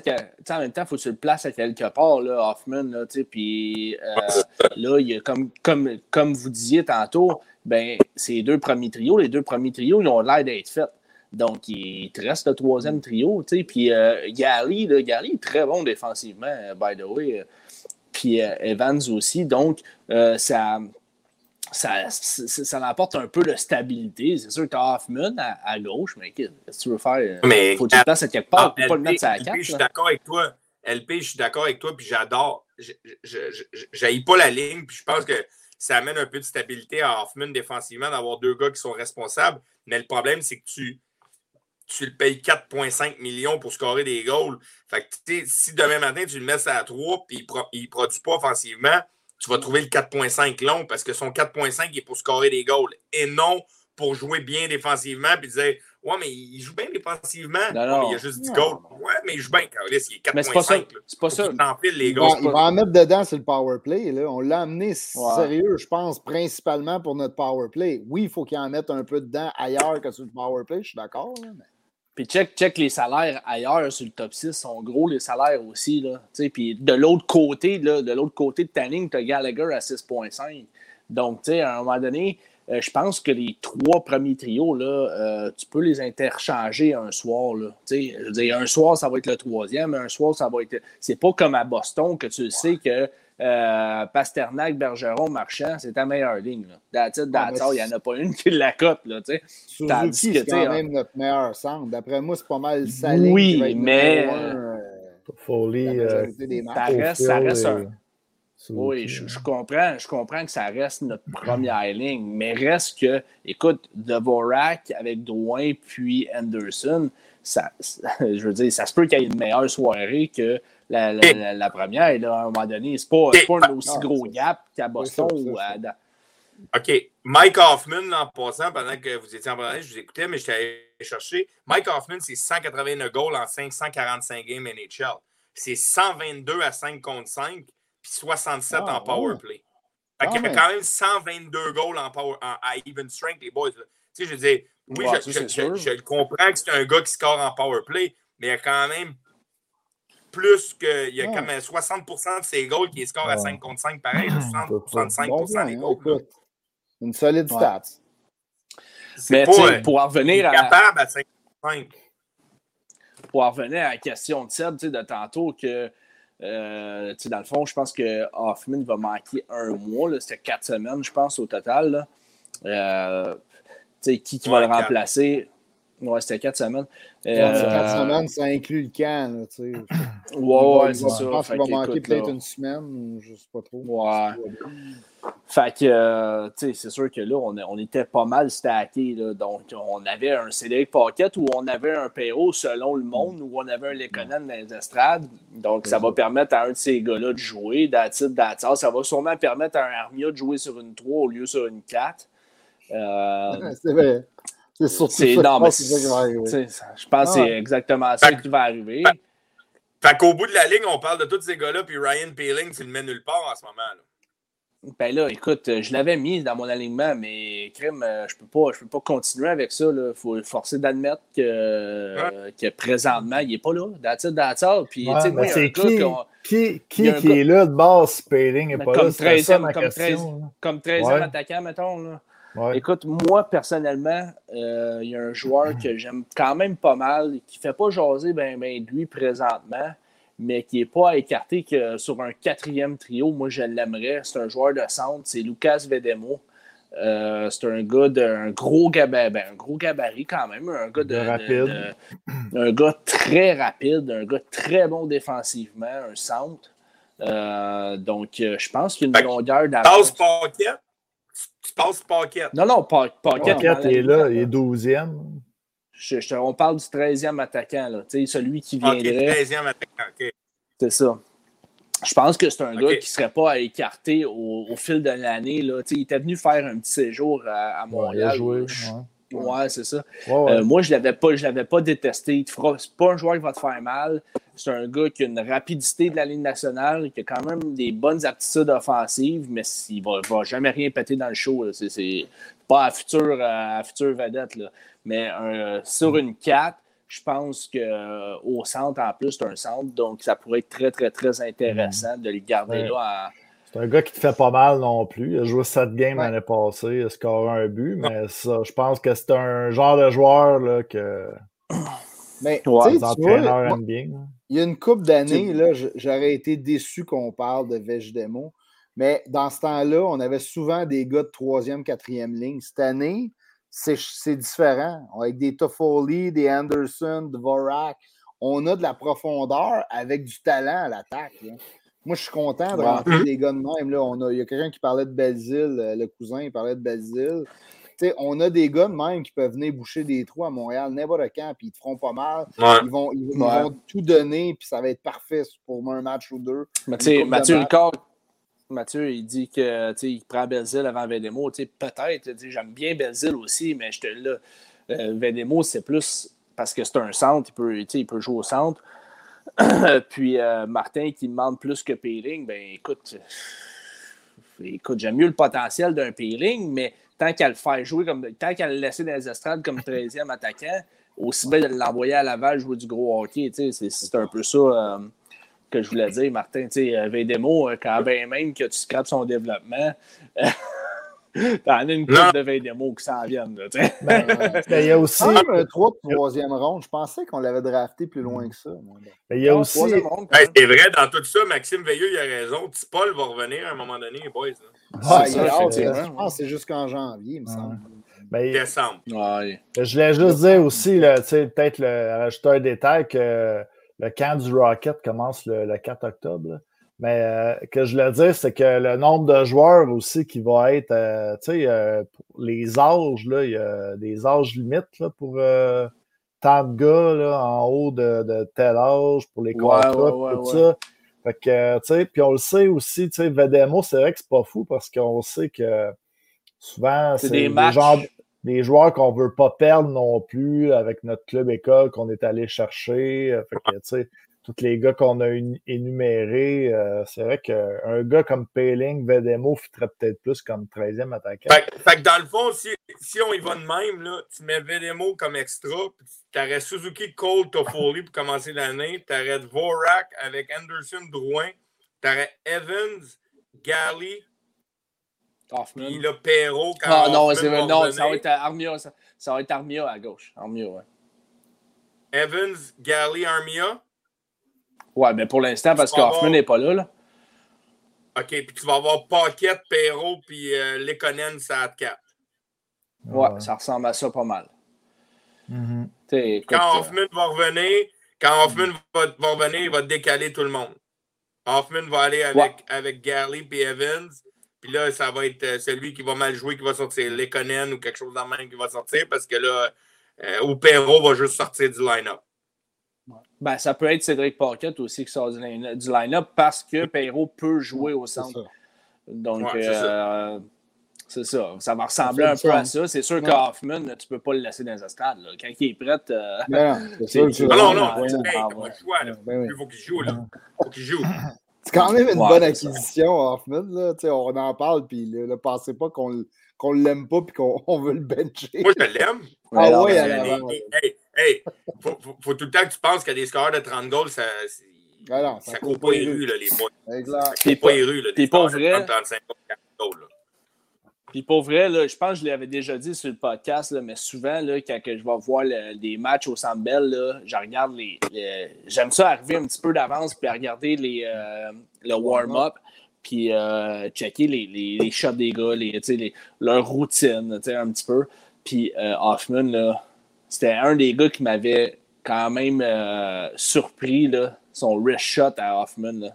en même temps, faut que tu le places à quelque part, là, Hoffman. Là, puis euh, là, il y a comme, comme, comme vous disiez tantôt, ben, ces deux premiers trios, les deux premiers trios, ils ont l'air d'être faits. Donc, il te reste le troisième trio. Puis euh, Gary, là, Gary est très bon défensivement, by the way. Puis euh, Evans aussi. Donc, ça ça, ça, apporte un peu de stabilité. C'est sûr que tu as Hoffman à, gauche, mais qu'est-ce que tu veux faire? Mais, faut que tu le à quelque part, ah, pas le mettre à la carte. Je suis d'accord avec toi. LP, je suis d'accord avec toi, puis j'adore. Je pas la ligne, puis je pense que ça amène un peu de stabilité à Hoffman défensivement d'avoir deux gars qui sont responsables. Mais le problème, c'est que tu, tu le payes 4,5 millions pour scorer des goals. Fait que, si demain matin, tu le mets à 3 puis il ne produit pas offensivement, tu vas trouver le 4.5 long parce que son 4.5 est pour scorer des goals et non pour jouer bien défensivement puis dire Ouais, mais il joue bien défensivement. Non, il a juste 10 goals. Ouais, mais il joue bien, Carlis. Il est 4.5. C'est pas ça. Il, les goals. il va en mettre dedans sur le power play. Là. On l'a amené sérieux, je pense, principalement pour notre power play. Oui, il faut qu'il en mette un peu dedans ailleurs que sur le power play, je suis d'accord. Mais... Puis check, check les salaires ailleurs sur le top 6 sont gros les salaires aussi. Là. Puis de l'autre côté, là, de l'autre côté de ta ligne, tu as Gallagher à 6.5. Donc, à un moment donné, euh, je pense que les trois premiers trios, là, euh, tu peux les interchanger un soir. Là. Je veux dire, un soir, ça va être le troisième, un soir, ça va être. C'est pas comme à Boston que tu sais que euh, Pasternak, Bergeron, Marchand, c'est ta meilleure ligne. Là. il n'y en a pas une qui la cote. Suzuki, c'est quand même notre meilleur centre. D'après moi, c'est pas mal salé. Oui, mais... Euh, euh, ça reste, ça reste un... Oui, je, comprends, je comprends que ça reste notre première ligne, mais reste que, écoute, Dvorak avec Drouin puis Anderson, ça, <laughs> je veux dire, ça se peut qu'il y ait une meilleure soirée que la, première. Là, à un moment donné, c'est pas, pas un aussi gros gap qu'à Boston ou à. OK. Mike Hoffman, en passant, pendant que vous étiez en parlant, je vous écoutais, mais je allé chercher. Mike Hoffman, c'est 189 goals en 545 games NHL. C'est 122 à 5 contre 5, puis 67 en power play. Fait qu'il y a quand même 122 goals en, power, en à even strength, les boys. Tu sais, je veux dire, oui, je, je, je, comprends que c'est un gars qui score en power play, mais il y a quand même plus que. Il y a quand même 60% de ses goals qui score à 5 contre 5, pareil. 65 des goals. Une solide stat. Mais pas, pour en revenir à. capable à 5 5. Pour en revenir à la question de Seb de tantôt, que. Euh, dans le fond, je pense que Hoffman va manquer un mois. C'était quatre semaines, je pense, au total. Euh, qui, qui va le remplacer? Ouais, c'était quatre semaines. Euh, quatre semaines, ça inclut le camp. tu sais. ouais, c'est ça. Je pense qu'il va manquer peut-être une semaine, je ne sais pas trop. Ouais. Fait que, euh, tu sais, c'est sûr que là, on, on était pas mal stacké. Là, donc, on avait un Cédric Paquette ou on avait un PO selon le monde ou on avait un Lekonen dans les estrades. Donc, ça va permettre à un de ces gars-là de jouer. D'attitude, Ça va sûrement permettre à un Armia de jouer sur une 3 au lieu sur une 4. Euh, <laughs> c'est vrai. C'est surtout ça, qui va arriver. Je pense que c'est exactement ça qui va arriver. Fait, qu'au bout de la ligne, on parle de tous ces gars-là, puis Ryan Peeling, tu le mets nulle part en ce moment. Là. Ben là, écoute, je l'avais mis dans mon alignement, mais crime, euh, je peux pas, je peux pas continuer avec ça. Il faut forcer d'admettre que, que présentement, il n'est pas là. That's it, Puis, ouais, moi, c'est qui, qui, qui, qui est là de base, Peeling n'est pas comme là? 13 comme, 13, comme 13e attaquant, mettons. Là. Écoute, moi, personnellement, euh, il y a un joueur que j'aime quand même pas mal, qui ne fait pas jaser ben, ben, lui présentement, mais qui n'est pas écarté que sur un quatrième trio. Moi, je l'aimerais. C'est un joueur de centre, c'est Lucas Vedemo. Euh, c'est un gars d'un gros gabarit, ben, un gros gabarit quand même, un gars de, rapide. un gars très rapide, un gars très bon défensivement, un centre. Euh, donc, je pense qu'il y a une longueur d'avance passes Paquette. Non, non, pa Paquette. Paquette est là, il est 12e. on parle du 13e attaquant, là, celui qui viendrait. OK, 13e attaquant, OK. C'est ça. Je pense que c'est un gars qui ne serait pas à écarter au, fil de l'année. Il était venu faire un petit séjour à, Montréal. Ouais, Ouais, c'est ça. Euh, moi, je ne l'avais pas, pas détesté. Ce n'est pas un joueur qui va te faire mal. C'est un gars qui a une rapidité de la ligne nationale, qui a quand même des bonnes aptitudes offensives, mais il ne va, jamais rien péter dans le show. C'est pas à futur, à futur vedette. Là. Mais sur une 4, je pense qu'au euh, centre, en plus, c'est un centre. Donc, ça pourrait être très, très, très intéressant de le garder là c'est un gars qui te fait pas mal non plus. Il a joué 7 games l'année passée, il a scoré un but, mais ça, je pense que c'est un genre de joueur là, que. Mais tu vois, il y a une couple d'années, j'aurais été déçu qu'on parle de Demo Mais dans ce temps-là, on avait souvent des gars de troisième, quatrième ligne. Cette année, c'est différent. Avec des Toffoli, des Anderson, de Vorak, on a de la profondeur avec du talent à l'attaque. Moi, je suis content de rentrer des gars de même. Là. On a, il y a quelqu'un qui parlait de Belzile, euh, le cousin, il parlait de Belzile. on a des gars de même qui peuvent venir boucher des trous à Montréal, n'importe quand, puis ils te feront pas mal. Ils, vont, ils, vont, tout donner, puis ça va être parfait pour un match ou deux. Mathieu Ricard, Mathieu, il dit qu'il prend Belzile avant Vedemo. Peut-être, j'aime bien Belzile aussi, mais je te là. Euh, c'est plus parce que c'est un centre, il peut, il peut jouer au centre. <coughs> Puis euh, Martin qui demande plus que Peeling, ben écoute, écoute, j'aime mieux le potentiel d'un Peeling, mais tant qu'elle le fait jouer comme tant qu'elle le laisser dans les estrades comme 13e attaquant, aussi bien de l'envoyer à Laval jouer du gros hockey, c'est un peu ça euh, que je voulais dire, Martin. Tu Vedemo, euh, quand même que tu scrapes son développement. <laughs> T'en as une coupe de 20 démos qui s'en viennent. Ben, <laughs> ben, il y a aussi un 3 de troisième ronde. Je pensais qu'on l'avait drafté plus loin que ça. Ben, il y a aussi. c'est vrai, dans tout ça, Maxime Veilleux, il a raison. Paul va revenir à un moment donné, boys. Ah, je pense que c'est jusqu'en janvier, il me semble. Ben, Décembre. Je voulais juste dire aussi, peut-être rajouter un détail que le camp du Rocket commence le, le 4 octobre. Mais euh, que je le dis, c'est que le nombre de joueurs aussi qui va être, euh, tu sais, euh, les âges, là, il y a des âges limites là, pour tant de gars là, en haut de, de, tel âge, pour les contrats, tout ça. Fait que, tu sais, puis on le sait aussi, tu sais, Vedemo, c'est vrai que c'est pas fou parce qu'on sait que souvent, c'est des, des, joueurs qu'on veut pas perdre non plus avec notre club école qu'on est allé chercher. Fait que, tu sais, tous les gars qu'on a énumérés, euh, c'est vrai qu'un gars comme Payling, Vedemo, fitterait peut-être plus comme 13e attaquant. Fait, que dans le fond, si, on y va de même, là, tu mets Vedemo comme extra, tu aurais Suzuki Cole Toffoli pour commencer l'année, tu aurais Vorak avec Anderson Drouin, tu aurais Evans, Galley, Hoffman. Puis le Perrault quand ah, non, non, ça va être Armia, ça, va être Armia à gauche. Armia, ouais. Evans, Galley, Armia. Ouais, mais pour l'instant, parce qu'Hoffman n'est pas là, là. OK, puis tu vas avoir Paquette, Perrault, puis euh, Lekonen, ça 4. Ouais, ça ressemble à ça pas mal. Mm-hmm. quand euh, Hoffman va revenir, quand Hoffman va, va, revenir, il va décaler tout le monde. Hoffman va aller avec, avec Gary et Evans. Puis là, ça va être euh, celui qui va mal jouer qui va sortir. Lekonen ou quelque chose dans même qui va sortir parce que là, euh, ou Perrault va juste sortir du line-up. Ben, ça peut être Cédric Paquette aussi qui sort du line-up parce que Perrault peut jouer au centre. Donc, euh, c'est ça. ça. va ressembler un peu à ça. C'est sûr qu'Hoffman, tu ne peux pas le laisser dans les estrades. Quand il est prêt. Euh, non, non, <laughs> non, il faut qu'il joue. Là. faut qu'il joue. <laughs> C'est quand même une bonne acquisition, Hoffman. Là. On en parle, puis ne pensez pas qu'on ne l'aime pas et qu'on veut le bencher. Moi, je l'aime. Ah oui, Hey, faut, faut, tout le temps que tu penses qu'il y a des scores de 30 goals, ça. Ah ça, court pas les rues, là, les boys. Exact. Ça court pas les rues, là. Des pas vrai? 35 goals, là. Puis pour vrai, là, je pense que je l'avais déjà dit sur le podcast, là, mais souvent, là, quand je vais voir des matchs au Centre Bell, je regarde les. J'aime ça arriver un petit peu d'avance puis regarder les, euh, le warm-up puis euh, checker les, les, les, shots des gars, les, les, leur routine, un petit peu. Puis euh, Hoffman, là, c'était un des gars qui m'avait quand même euh, surpris, là, son wrist shot à Hoffman. Là.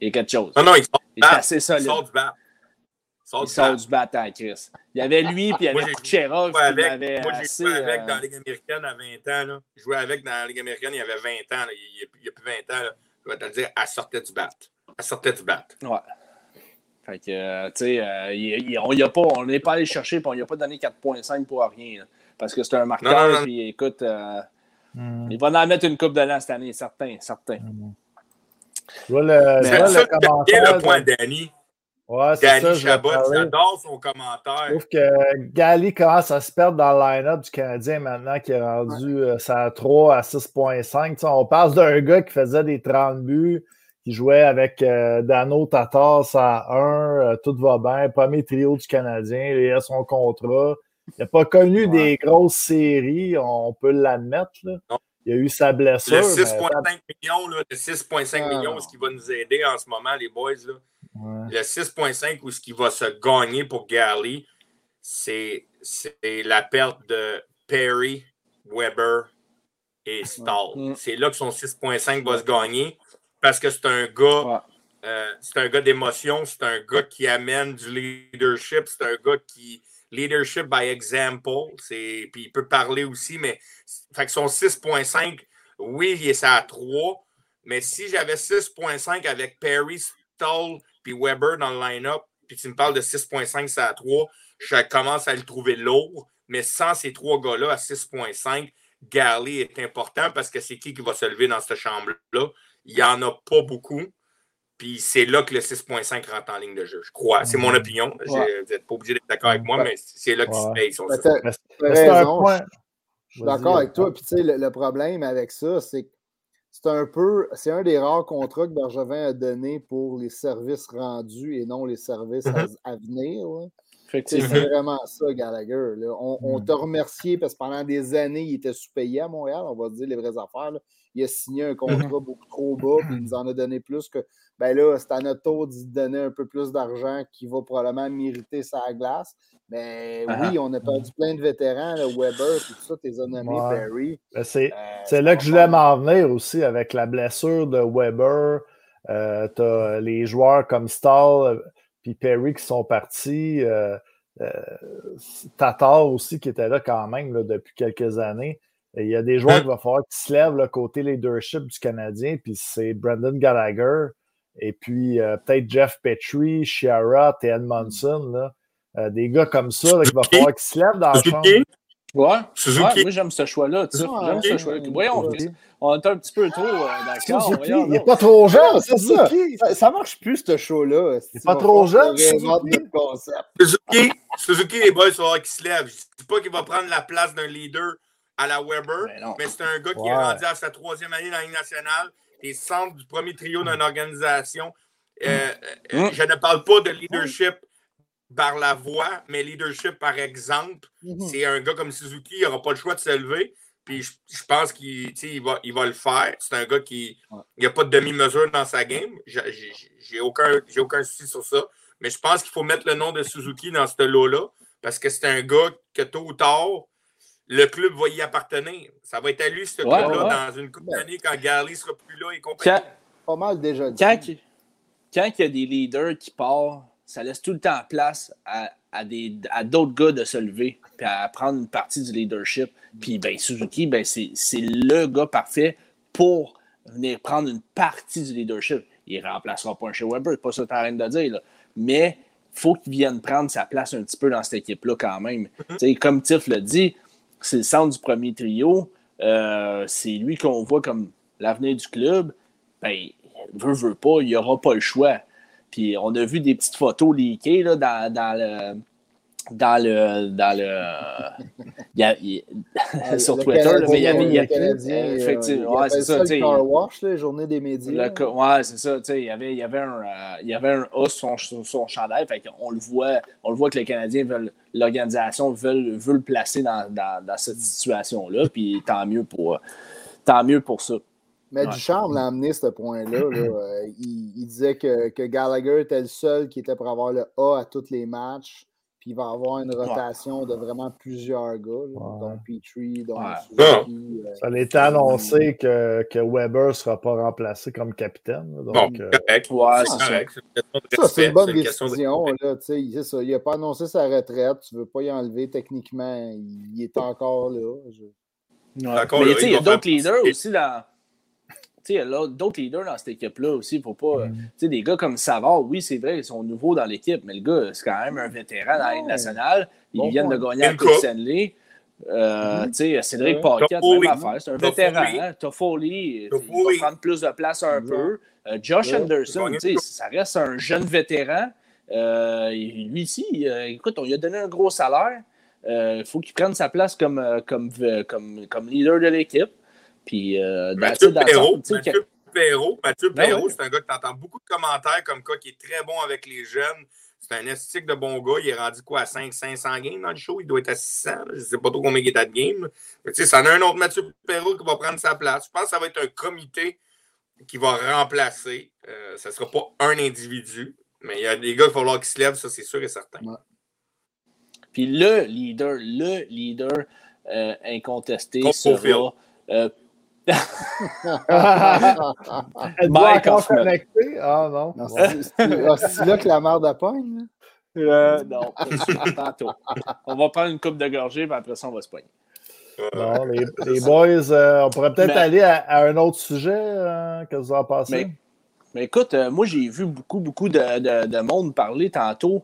Il y a quelque chose. Non, non, il, sort il est assez solide. Il sort du bat. Il sort du bat à Chris. Il y avait lui, puis il y avait Kucherov Moi, j'ai joué avec euh, dans la Ligue américaine à 20 ans. Là. Je jouais avec dans la Ligue américaine, il y avait 20 ans. Il, y a, plus 20 ans. Là. Je vais te dire, elle sortait du bat. Elle sortait du bat. Ouais. Fait que, euh, tu sais, on n'est pas allé chercher, puis on n'y a pas donné 4.5 pour rien. Là parce que c'est un marqueur. Puis écoute, euh, hmm. il va en mettre une coupe de l'an cette année, certain, certain. Je vois le, c'est ça le, le point, Danny. Ouais, c'est ça, j'adore son commentaire. Je trouve que Gali commence à se perdre dans le line-up du Canadien maintenant qui est rendu ouais. à 3 à 6.5. On passe d'un gars qui faisait des 30 buts, qui jouait avec euh, Dano Tatar à 1, euh, tout va bien, premier trio du Canadien, il a son contrat. Il n'a pas connu des grosses séries, on peut l'admettre. Il a eu sa blessure. Le 6,5 millions, le 6,5 millions, ce qui va nous aider en ce moment, les boys. Là? Le 6.5 où ce qui va se gagner pour Galley, c'est la perte de Perry, Weber et Stall. Mm. C'est là que son 6.5 va se gagner parce que c'est un gars. Euh, c'est un gars d'émotion, c'est un gars qui amène du leadership, c'est un gars qui leadership by example, puis il peut parler aussi, mais fait que son 6.5, oui, il est à 3, mais si j'avais 6.5 avec Perry, Stall puis Weber dans le line-up, puis tu me parles de 6.5, c'est à 3, je commence à le trouver lourd, mais sans ces trois gars-là à 6.5, Galley est important parce que c'est qui qui va se lever dans cette chambre-là? Il n'y en a pas beaucoup. Puis c'est là que le 6.5 rentre en ligne de jeu, je crois. C'est mon opinion. Vous n'êtes pas obligé d'être d'accord avec moi, mais c'est là qu'il se paye. Je suis d'accord avec toi. Puis tu sais, le, problème avec ça, c'est que c'est un peu, c'est un des rares contrats que Bergevin a donné pour les services rendus et non les services à, mm-hmm. venir. C'est vraiment ça, Gallagher. On, mm. t'a remercié parce que pendant des années, il était sous-payé à Montréal, on va dire les vraies affaires. Il a signé un contrat mm-hmm. beaucoup trop bas, puis il nous en a donné plus que. Ben là, c'est à notre tour d'y donner un peu plus d'argent qui va probablement mériter sa glace. Mais oui, on a perdu plein de vétérans, Weber, tout ça, t'es nommé Perry. Ben, c'est euh, là que je voulais m'en venir aussi avec la blessure de Weber. Euh, tu as les joueurs comme Stahl puis Perry qui sont partis. Euh, Tatar aussi qui était là quand même depuis quelques années. Il y a des joueurs hein? qui va falloir qu'ils se lèvent le côté leadership du Canadien, puis c'est Brendan Gallagher, et puis peut-être Jeff Petrie, Shiara et Edmondson. Là. Euh, des gars comme ça, il va falloir qu'ils se lèvent dans la chambre. Ouais, ouais, moi j'aime ce choix-là. J'aime ce choix-là. Voyons, on est un petit peu trop euh, d'accord. Il n'est pas trop jeune, c'est ça. ça. marche plus ce show-là. Il n'est pas trop jeune. Suzuki, Suzuki, les boys, il va qui se lèvent. Je ne dis pas qu'il va prendre la place d'un leader à la Weber, ben mais, c'est un gars qui est rendu à sa troisième année dans la Ligue nationale et centre du premier trio d'une organisation. Euh, hum. je ne parle pas de leadership par la voix, mais leadership par exemple. Mhm. C'est un gars comme Suzuki, il n'aura pas le choix de se lever. Puis je, pense qu'il va, il va le faire. C'est un gars qui n'a pas de demi-mesure dans sa game. J'ai aucun, aucun souci sur ça. Mais je pense qu'il faut mettre le nom de Suzuki dans ce lot-là parce que c'est un gars que tôt ou tard, le club va y appartenir. Ça va être à lui, ce club-là, dans une couple d'années quand Gary sera plus là et compagnie. Pas mal déjà dit. Quand, quand il y a des leaders qui partent ça laisse tout le temps place à, à d'autres gars de se lever et à prendre une partie du leadership. Puis ben, Suzuki, ben, c'est le gars parfait pour venir prendre une partie du leadership. Il ne remplacera pas un chez Weber, c'est pas ça que tu as rien de dire. Là. Mais il faut qu'il vienne prendre sa place un petit peu dans cette équipe-là quand même. Mm-hmm. Comme Tiff l'a dit, c'est le centre du premier trio. Euh, c'est lui qu'on voit comme l'avenir du club. Ben, veut, veut pas, il n'y aura pas le choix. Puis on a vu des petites photos leakées là, dans, dans le. Dans le. Dans le <laughs> <laughs> sur Twitter, mais il y avait. Il y avait effectivement, ouais, c'est ça. Le car wash, la journée des médias. Le, ouais, c'est ça. Il y avait, il y avait un, euh, il y avait un A sur son, son chandail. Fait on, le voit, on le voit que les Canadiens veulent. L'organisation veut, veut le placer dans, dans, dans cette situation-là. Puis tant mieux pour, tant mieux pour ça. Mais Ducharme l'a amené ce point-là. Euh, il, disait que, que, Gallagher était le seul qui était pour avoir le A à tous les matchs. Puis il va avoir une rotation de vraiment plusieurs gars, dont Petrie, dont Suzuki, euh, Ça a été annoncé que, que Weber ne sera pas remplacé comme capitaine. donc, bon, euh, Ouais, c'est ça. c'est une bonne décision. Là, ça. Il n'a pas annoncé sa retraite. Tu ne veux pas y enlever techniquement. Il, est encore là. Je... Mais il y a d'autres leaders aussi dans il y a d'autres leaders dans cette équipe-là aussi. Il faut pas. Mm. sais Des gars comme Savard, oui, c'est vrai, ils sont nouveaux dans l'équipe, mais le gars, c'est quand même un vétéran dans la nationale. Ils viennent de gagner la Coupe Stanley. Euh, mm. Cédric Paquette, même affaire. C'est un vétéran. Hein? Toffoli, il va prendre plus de place un peu. Euh, Josh Anderson, ça reste un jeune vétéran. Euh, lui ici, écoute, on lui a donné un gros salaire. Il faut qu'il prenne sa place comme, comme, comme, comme leader de l'équipe. Puis, euh, Mathieu Perrault, Mathieu Perrault, Mathieu ben Perrault, c'est un gars que tu entends beaucoup de commentaires comme quoi qui est très bon avec les jeunes. C'est un esthétique de bon gars. Il est rendu quoi à 5, 500 games dans le show? Il doit être à 600. Je ne sais pas trop combien il est à de game. Mais tu sais, ça en a un autre Mathieu Perrault qui va prendre sa place. Je pense que ça va être un comité qui va remplacer. Euh, ça ne sera pas un individu. Mais il y a des gars qui vont falloir qu'ils se lèvent, ça, c'est sûr et certain. Puis le leader, le leader euh, incontesté sera. Euh, Mike encore connecté? Ah non. non c'est là que la merde a pogne. Euh, non, tantôt. On va prendre une coupe de gorgée, puis après ça, on va se poigner. Non, les, les boys, euh, on pourrait peut-être aller à, un autre sujet euh, que vous en pensez? Mais, mais écoute, euh, moi, j'ai vu beaucoup, beaucoup de, de, de monde parler tantôt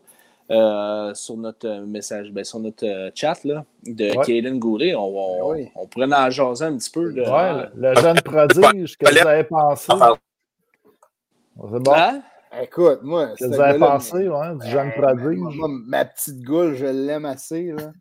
sur notre message, ben, sur notre chat là, de ouais. Goulet. On, on, on, pourrait en jaser un petit peu. De, ouais, le jeune prodige, que vous avez pensé? C'est bon? Hein? Écoute, moi. Qu'est-ce que vous avez pensé, ouais, du jeune prodige? Moi, ma petite goule, je l'aime assez. Là.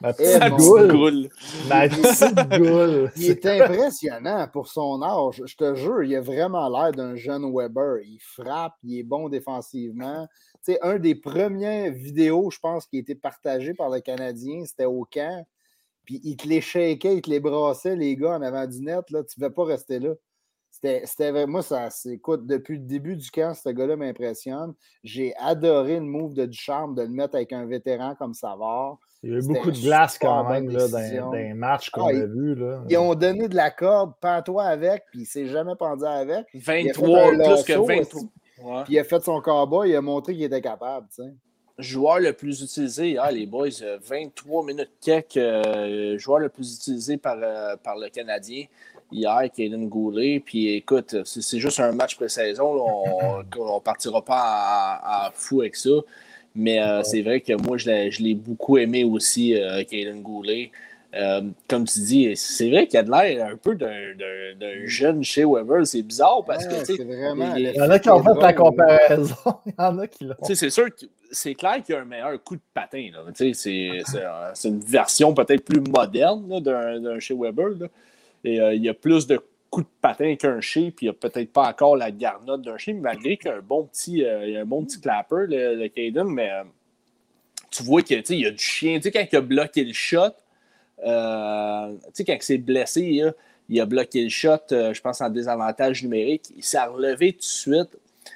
Ma petite eh, goule. Ma petite <laughs> goule. Il est impressionnant pour son âge. Je te jure, il a vraiment l'air d'un jeune Weber. Il frappe, il est bon défensivement. Sais, un des premières vidéos, je pense, qui a été partagé par le Canadien, c'était au camp. Puis il te les shakeait, il te les brassait, les gars, en avant du net. Là. Tu ne veux pas rester là. C'était vraiment, moi, ça, écoute, depuis le début du camp, ce gars-là m'impressionne. J'ai adoré le move de Ducharme de le mettre avec un vétéran comme Savard. Il y a eu beaucoup de glace quand même là, dans, les matchs qu'on ah, a vus. Ils ont donné de la corde, pends-toi avec, puis il s'est jamais pendu avec. 23, plus que 23. Puis il a fait son combat, il a montré qu'il était capable. Joueur le plus utilisé, ah, les boys, 23 euh, minutes quelques, euh, joueur le plus utilisé par, euh, par le Canadien hier, Kaden Goulet. Puis écoute, c'est juste un match pré-saison. On ne partira pas à, fou avec ça. Mais euh, c'est vrai que moi, je l'ai beaucoup aimé aussi, euh, Goulet. Euh, comme tu dis, c'est vrai qu'il a de l'air un peu d'un jeune chez Weber. C'est bizarre parce que. Vraiment, il, y en a qui ont fait la comparaison. <laughs> il y en a qui l'ont. C'est sûr que c'est clair qu'il y a un meilleur coup de patin. C'est une version peut-être plus moderne d'un chez Weber. Là. Et euh, il y a plus de coups de patin qu'un chien, puis il n'y a peut-être pas encore la garnotte d'un chien, malgré qu'il y a un bon petit, euh, un bon petit clapper, le, le Caden, mais euh, tu vois qu'il y a du chien. Tu sais, quand il a bloqué le shot, tu sais, quand il s'est blessé, il a bloqué le shot, je pense, en désavantage numérique. Il s'est relevé tout de suite.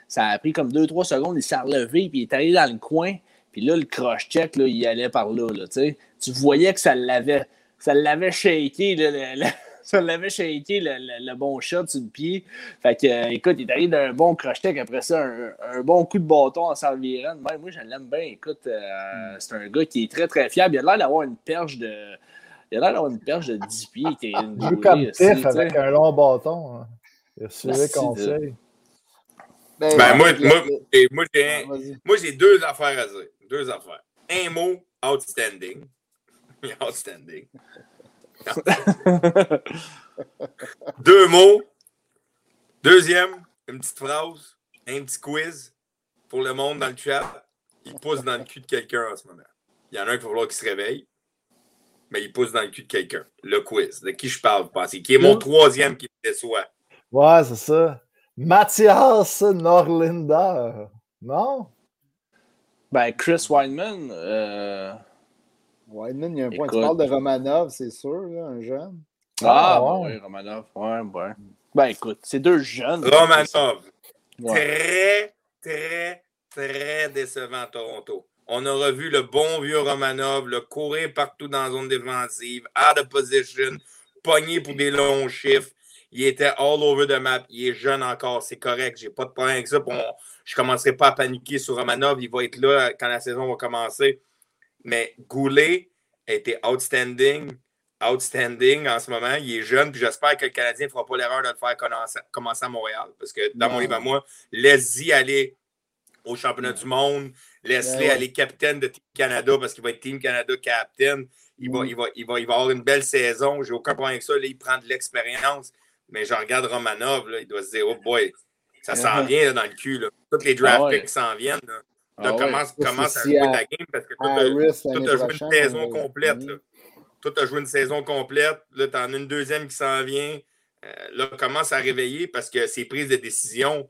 Ça a pris comme 2-3 secondes. Il s'est relevé, puis il est allé dans le coin. Puis là, le cross-check, il allait par là. là tu voyais que ça l'avait ça l'avait shaké. <laughs> Ça l'avait shaké le, bon shot sur le pied. Fait que, euh, écoute, il est arrivé d'un bon crochet après ça, un, bon coup de bâton en Salviren. moi, je l'aime bien. Écoute, euh, hmm. c'est un gars qui est très, très fiable. Il a l'air d'avoir une perche de. Il a l'air d'avoir une perche de 10 pieds. Qui est une joue comme Tiff avec un long bâton. Hein. Il a suivi conseil. Ben, ben, moi, moi, moi, moi j'ai deux affaires à dire. Deux affaires. Un mot, outstanding. <laughs> outstanding. <laughs> Deux mots. Deuxième, une petite phrase, un petit quiz pour le monde dans le chat. Il pousse dans le cul de quelqu'un en ce moment. Il y en a un qui va falloir qu'il se réveille, mais il pousse dans le cul de quelqu'un. Le quiz. De qui je parle, vous pensez? Qui est mon troisième qui me déçoit? Ouais, c'est ça. Mathias Norlinder. Non? Ben, Chris Weinman. Euh... Wideman, il y a un point. Tu parles de Romanov, c'est sûr, là, un jeune. Ah, ah oui, Romanov. Ouais, ouais. Ben écoute, c'est deux jeunes. Romanov. Très, très, très décevant Toronto. On a revu le bon vieux Romanov, le courir partout dans la zone défensive, out of position, pogné pour des longs chiffres. Il était all over the map. Il est jeune encore, c'est correct. J'ai pas de problème avec ça. Bon, je ne commencerai pas à paniquer sur Romanov. Il va être là quand la saison va commencer. Mais Goulet a été outstanding, outstanding en ce moment. Il est jeune, puis j'espère que le Canadien ne fera pas l'erreur de le faire commencer à Montréal. Parce que dans mon livre à moi, laisse-y aller au championnat du monde, laisse-le aller capitaine de Team Canada parce qu'il va être Team Canada captain. Il va, il, va, il, va, il va avoir une belle saison. J'ai aucun problème avec ça. Là, il prend de l'expérience. Mais je regarde Romanov, là, il doit se dire Oh boy, ça s'en vient dans le cul. Là. Toutes les draft ah picks s'en viennent. Ah commence, commence à jouer ta game parce que toi, tu as, joué une saison complète. Toi, tu as joué une saison complète. Là, tu en as une deuxième qui s'en vient. Euh, là, commence à réveiller parce que c'est prise de décision.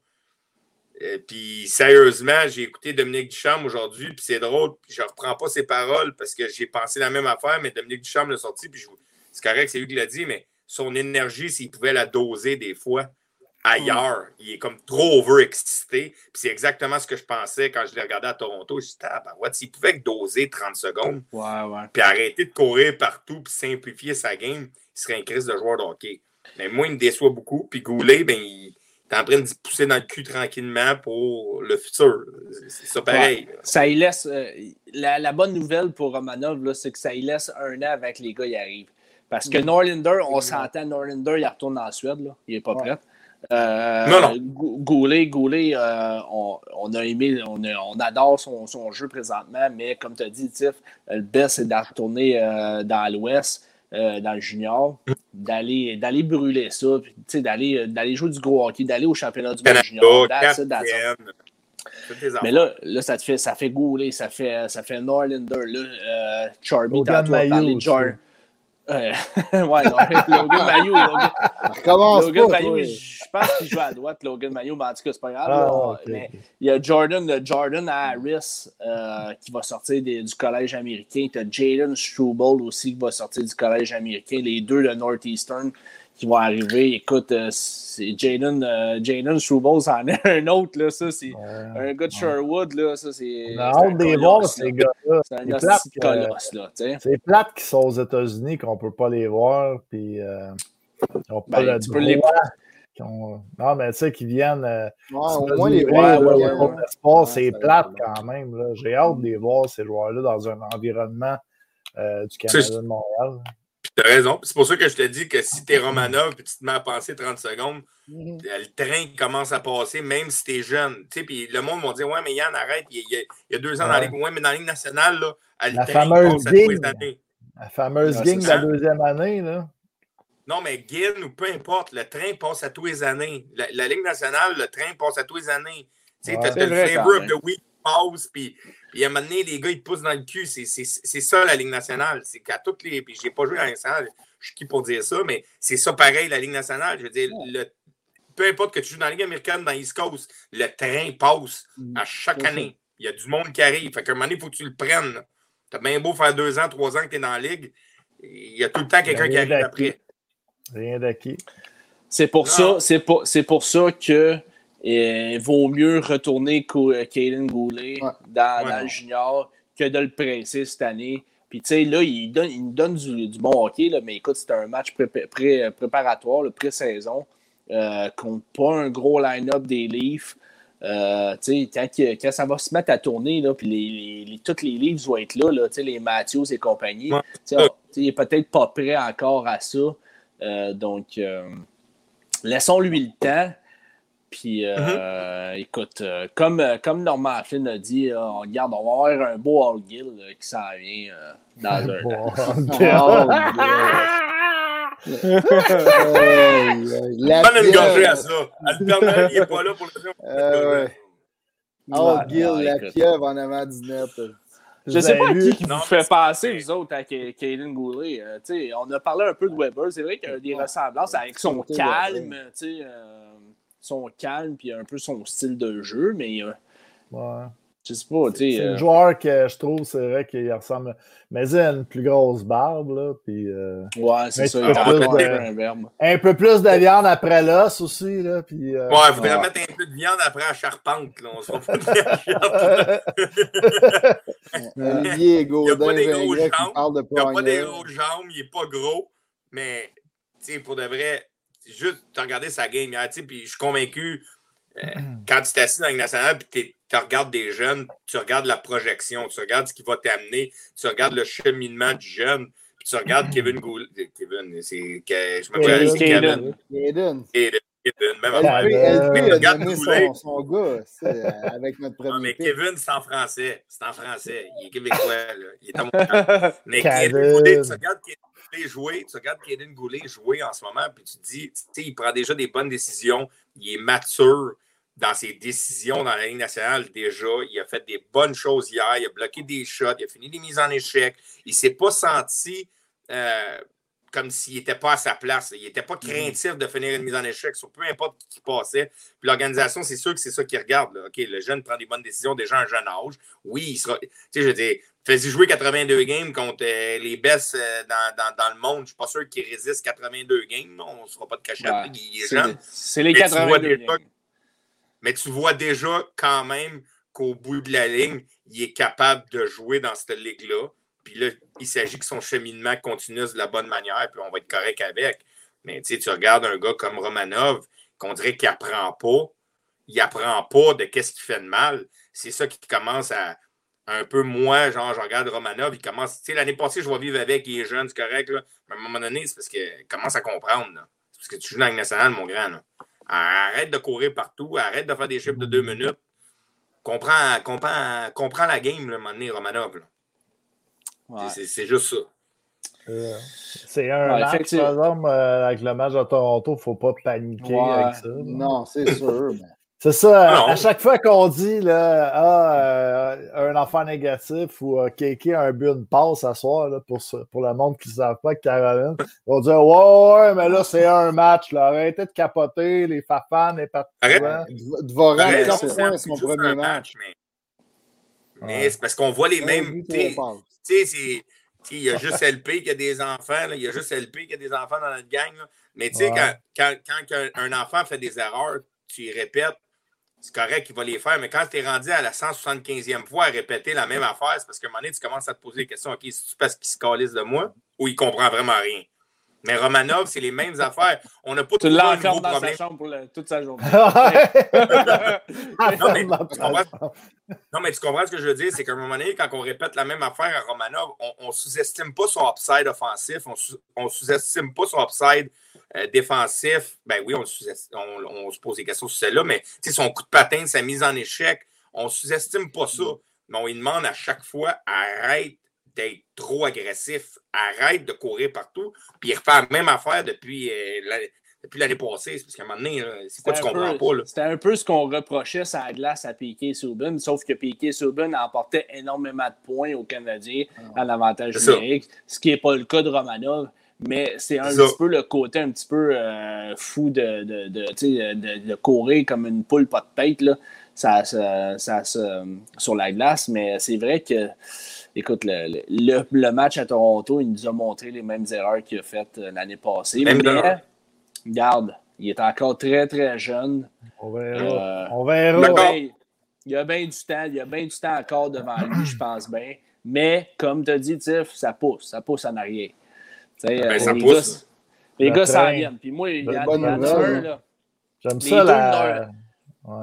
Euh, puis sérieusement, j'ai écouté Dominique Duchamp aujourd'hui, puis c'est drôle, puis je ne reprends pas ses paroles parce que j'ai pensé la même affaire, mais Dominique Duchamp l'a sorti, puis c'est correct, c'est lui qui l'a dit, mais son énergie, s'il pouvait la doser des fois, ailleurs. Il est comme trop overexcité. Puis c'est exactement ce que je pensais quand je l'ai regardé à Toronto. Je me suis dit, ah, ben, ouais, s'il pouvait doser 30 secondes, puis arrêter de courir partout, puis simplifier sa game, il serait un crise de joueur de hockey. Mais moi, il me déçoit beaucoup. Puis Goulet, ben, il est en train de se pousser dans le cul tranquillement pour le futur. C'est ça pareil. Ça y laisse. Euh, la, bonne nouvelle pour Romanov, c'est que ça y laisse un an avec les gars qui arrivent. Parce que Norlander, on s'entend, Norlander, il retourne en Suède. Là. Il n'est pas prêt. Euh, non, non. Goulet, Goulet euh, on, a aimé, on, adore son, son, jeu présentement, mais comme tu as dit, Tiff, le best, c'est de retourner dans l'Ouest. Euh, dans le junior, d'aller, d'aller brûler ça, d'aller, d'aller jouer du gros hockey, d'aller au championnat du monde junior. Mais là, là, ça te fait, ça fait gouler, ça fait, ça fait Norlander, là, euh, Charmy, tantôt, parler de. Euh, <laughs> ouais, Logan Mayo. Logan, je pense qu'il joue à droite, Logan Mayo, mais en tout cas, c'est pas grave. Ah, mais il y a Jordan, Jordan Harris euh, qui va sortir du collège américain. Tu as Jaden Struble aussi qui va sortir du collège américain. Les deux de Northeastern qui vont arriver. Écoute, euh, c'est Jaden, euh, Struble, c'en est <laughs> un autre, là, ça, c'est un gars de Sherwood, là, ça, c'est... On a hâte des voir, ces gars-là. C'est un colosse, là, C'est plate qu'ils sont aux États-Unis, qu'on peut pas les voir, puis euh, ben, tu peux les... Ont... Non, mais tu sais, qu'ils viennent. Euh, au moins les voir. c'est plate quand même. J'ai hâte de les voir, ces joueurs-là, dans un environnement euh, du Canada de Montréal. Tu as raison. C'est pour ça que je te dis que si tu es Romanov et tu te mets à passer 30 secondes, mhm. le train commence à passer, même si tu es jeune. Puis le monde va dire Ouais, mais Yann, arrête, il y a, deux ans dans la Ligue. Ouais, mais dans la Ligue nationale, là, le la train fameuse passe game, à tous La fameuse game de la deuxième année. Là. Non, mais Guin ou peu importe, le train passe à tous les années. La, Ligue nationale, le train passe à tous les années. Tu sais, tu as le flavor of the week passe, puis puis à un moment donné, les gars, ils te poussent dans le cul. C'est ça la Ligue nationale. C'est qu'à toutes les. Puis j'ai pas joué dans nationale, je suis qui pour dire ça, mais c'est ça pareil, la Ligue nationale. Je veux dire, le, peu importe que tu joues dans la Ligue américaine, dans East Coast, le train passe mm. à chaque année. Il y a du monde qui arrive. Fait qu'à un moment donné, il faut que tu le prennes. T'as bien beau faire deux ans, trois ans que tu es dans la Ligue. Il y a tout le temps quelqu'un qui arrive après. Rien d'acquis. C'est pour, ça, pour, pour ça que il vaut mieux retourner Caden Goulet dans, le junior que de le presser cette année. Puis, tu sais, là, il, donne, il nous donne du, bon hockey, là, mais écoute, c'était un match préparatoire, pré-saison, euh, contre pas un gros line-up des Leafs. Euh, quand, quand, ça va se mettre à tourner, là, puis les, les, tous les Leafs vont être là, là les Matthews et compagnie, il n'est peut-être pas prêt encore à ça. Euh, donc, euh, laissons-lui le temps. Puis, euh, mm-hmm. écoute, euh, comme, euh, comme Norman Flynn a dit, on, regarde, on va avoir un beau All Gill qui s'en vient dans un. Donne une gorgée à ça. Alternative, il n'est pas là pour le All Gill, la pieuvre en avant du net. Je ne sais pas à qui, qui vous fait passer, vous autres, à Kaylin Goulet. on a parlé un peu de Weber. C'est vrai qu'il y a des ressemblances avec son calme. tu sais son calme puis un peu son style de jeu, mais euh, ouais. Je sais pas, tu sais. C'est un euh, joueur que je trouve, c'est vrai qu'il ressemble. Mais il a une plus grosse barbe, là. Puis, euh, ouais, c'est ça. Il a un, verbe. un peu plus de viande après l'os aussi, là. Puis, ouais, il faudrait mettre un peu de viande après la charpente, là. On se <laughs> pas Olivier Gaudin, il n'a pas des grosses jambes. Il n'a pas des grosses jambes, il n'est pas gros, mais, tu sais, pour de vrai juste de regarder sa game hier, puis je suis convaincu, euh, <clears throat> quand tu t'assises dans la nationale, puis tu regardes des jeunes, tu regardes la projection, tu regardes ce qui va t'amener, tu regardes le cheminement du jeune, puis tu regardes Kevin Gould. Kevin, c'est. Je me c'est Kevin. Kevin. Kevin, même après. son, son gars, avec notre premier. Non, mais Kevin, c'est en français. C'est en français. Il est québécois, là. Il est à mon <laughs> Mais Kevin, tu regardes Kevin jouer, tu regardes Kaden Goulet jouer en ce moment, puis tu te dis, tu sais, il prend déjà des bonnes décisions, il est mature dans ses décisions dans la Ligue nationale déjà. Il a fait des bonnes choses hier, il a bloqué des shots, il a fini des mises en échec. Il ne s'est pas senti euh, comme s'il n'était pas à sa place. Il n'était pas mm-hmm. craintif de finir une mise en échec sur peu importe qui passait. Puis l'organisation, c'est sûr que c'est ça qu'ils regardent. OK, le jeune prend des bonnes décisions déjà à un jeune âge. Oui, il sera. Tu sais, je dis, fais-y jouer 82 games contre euh, les best euh, dans, le monde. Je ne suis pas sûr qu'il résiste 82 games. On ne se fera pas de cachette. C'est les 82 games. Mais tu vois déjà quand même qu'au bout de la ligne, il est capable de jouer dans cette ligue-là. Puis là, il s'agit que son cheminement continue de la bonne manière, puis on va être correct avec. Mais tu regardes un gars comme Romanov, qu'on dirait qu'il apprend pas. Il apprend pas de qu'est-ce qui fait de mal. C'est ça qui commence à un peu moins, genre, je regarde Romanov, il commence, tu sais, l'année passée, je vois vivre avec, il est jeune, c'est correct, là. Mais à un moment donné, c'est parce qu'il commence à comprendre, C'est parce que tu joues dans la nationale, mon grand, Arrête de courir partout, arrête de faire des chiffres de deux minutes. Comprends, comprends, comprends la game, là, à un moment donné, Romanov, c'est juste ça. Euh, c'est un match, par exemple, euh, avec le match de Toronto, il ne faut pas paniquer avec ça. Non, c'est sûr. C'est ça, à chaque fois qu'on dit là, ah, euh, un enfant négatif ou quelqu'un a un but, une passe à soir là, pour, pour le monde qui ne savent pas que Caroline, on dit Ouais, ouais, mais là, c'est un match. Là. Arrêtez de capoter, les fafans, les partisans. Dvorak, c'est son premier match. Mais, c'est parce qu'on voit les mêmes. Tu sais, il y a juste LP qui a des enfants, il y a juste LP qui a des enfants dans notre gang. Mais tu sais, quand, quand, quand, un enfant fait des erreurs, tu y répètes, c'est correct qu'il va les faire, mais quand tu es rendu à la 175e fois à répéter la même affaire, c'est parce qu'à un moment donné, tu commences à te poser des questions. OK, c'est parce qu'il se calisse de moi ou il comprend vraiment rien? Mais Romanov, c'est les mêmes affaires. On n'a pas tout un nouveau dans problème. sa chambre pour toute sa journée. <laughs> non, mais, tu comprends ce que je veux dire? C'est qu'à un moment donné, quand on répète la même affaire à Romanov, on ne sous-estime pas son upside offensif, on ne sous-estime pas son upside euh, défensif. Ben oui, on, on, se pose des questions sur celle-là, mais son coup de patin, sa mise en échec, on ne sous-estime pas ça. Mais on lui demande à chaque fois arrête d'être trop agressif. Arrête de courir partout. Puis il refait la même affaire depuis, euh, depuis l'année passée. Parce qu'à un moment donné, c'est quoi tu comprends pas? C'était un peu ce qu'on reprochait sur la glace à Piquet Subban, sauf que Piquet Subban emportait énormément de points au Canadien à l'avantage numérique, ce qui n'est pas le cas de Romanov. Mais c'est un petit peu le côté un petit peu euh, fou de, de, de, de, courir comme une poule pas de tête là. Ça, ça, ça, sur la glace. Mais c'est vrai que écoute, le, le, match à Toronto, il nous a montré les mêmes erreurs qu'il a faites euh, l'année passée. mais, regarde, il est encore très, très jeune. On verra. Euh, On verra. Il y a bien du temps, il y a bien du temps encore devant lui, je pense bien. Mais, comme tu as dit, Tiff, ça pousse, ça pousse en arrière. Ben, euh, ça les pousse. Gars, les gars s'en viennent. Puis moi, il y a. J'aime ça, la...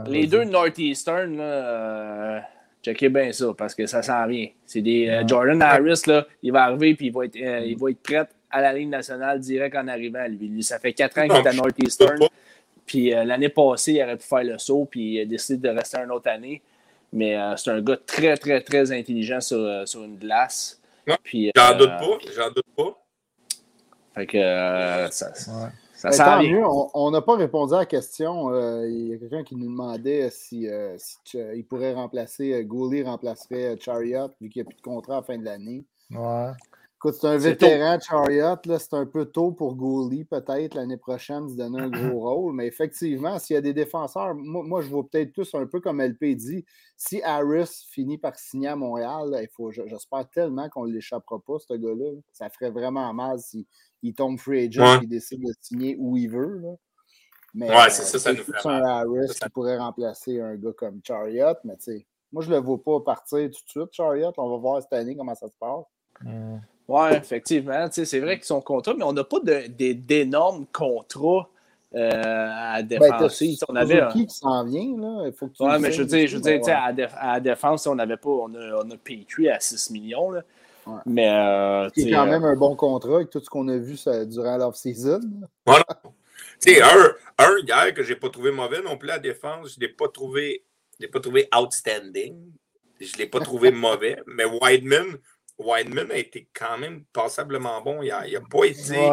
les deux Northeastern, là, Checkez bien ça parce que ça s'en vient. C'est des euh, Jordan Harris, là, il va arriver puis il va, être, euh, il va être prêt à la ligne nationale direct en arrivant. Lui, ça fait quatre ans qu'il est à Northeastern. Puis euh, l'année passée, il aurait pu faire le saut puis il a décidé de rester une autre année. Mais c'est un gars très, très, très intelligent sur, sur une glace. J'en doute pas. J'en doute pas. Fait que ça, ben, on n'a pas répondu à la question. Euh, il y a quelqu'un qui nous demandait si, euh, il pourrait remplacer, euh, Gouli remplacerait Chariot vu qu'il n'y a plus de contrat à la fin de l'année. Ouais. Écoute, c'est un vétéran Chariot, c'est un peu tôt pour Gouli, peut-être l'année prochaine, se donner un gros <clears throat> rôle. Mais effectivement, s'il y a des défenseurs, moi, je vois peut-être tous un peu comme LP dit. Si Harris finit par signer à Montréal, il faut, j'espère tellement qu'on ne l'échappera pas, ce gars-là. Ça ferait vraiment mal si il tombe free agent et il décide de signer où il veut. Là. Mais ouais, c'est ça, ça nous fait un Harris qui pourrait remplacer un gars comme Chariot, mais tu sais, moi je le vois pas partir tout de suite, Chariot. On va voir cette année comment ça se passe. Mm. Oui, effectivement. C'est vrai qu'ils sont contrats, mais on n'a pas d'énormes contrats euh, à ben, défense. on avait qui qui s'en vient, là? Il faut que ouais, mais je veux dire, je veux dire à, la défense, on avait pas, on a, on a à 6 millions. Là. Mais. Euh, c'est quand même un bon contrat avec tout ce qu'on a vu ça, durant l'off-season. Voilà. tu sais, un, un hier que je n'ai pas trouvé mauvais non plus à la défense, je ne l'ai pas trouvé. pas trouvé outstanding. Je ne l'ai pas trouvé <laughs> mauvais. Mais Wideman, Wideman a été quand même passablement bon hier. Il n'a pas été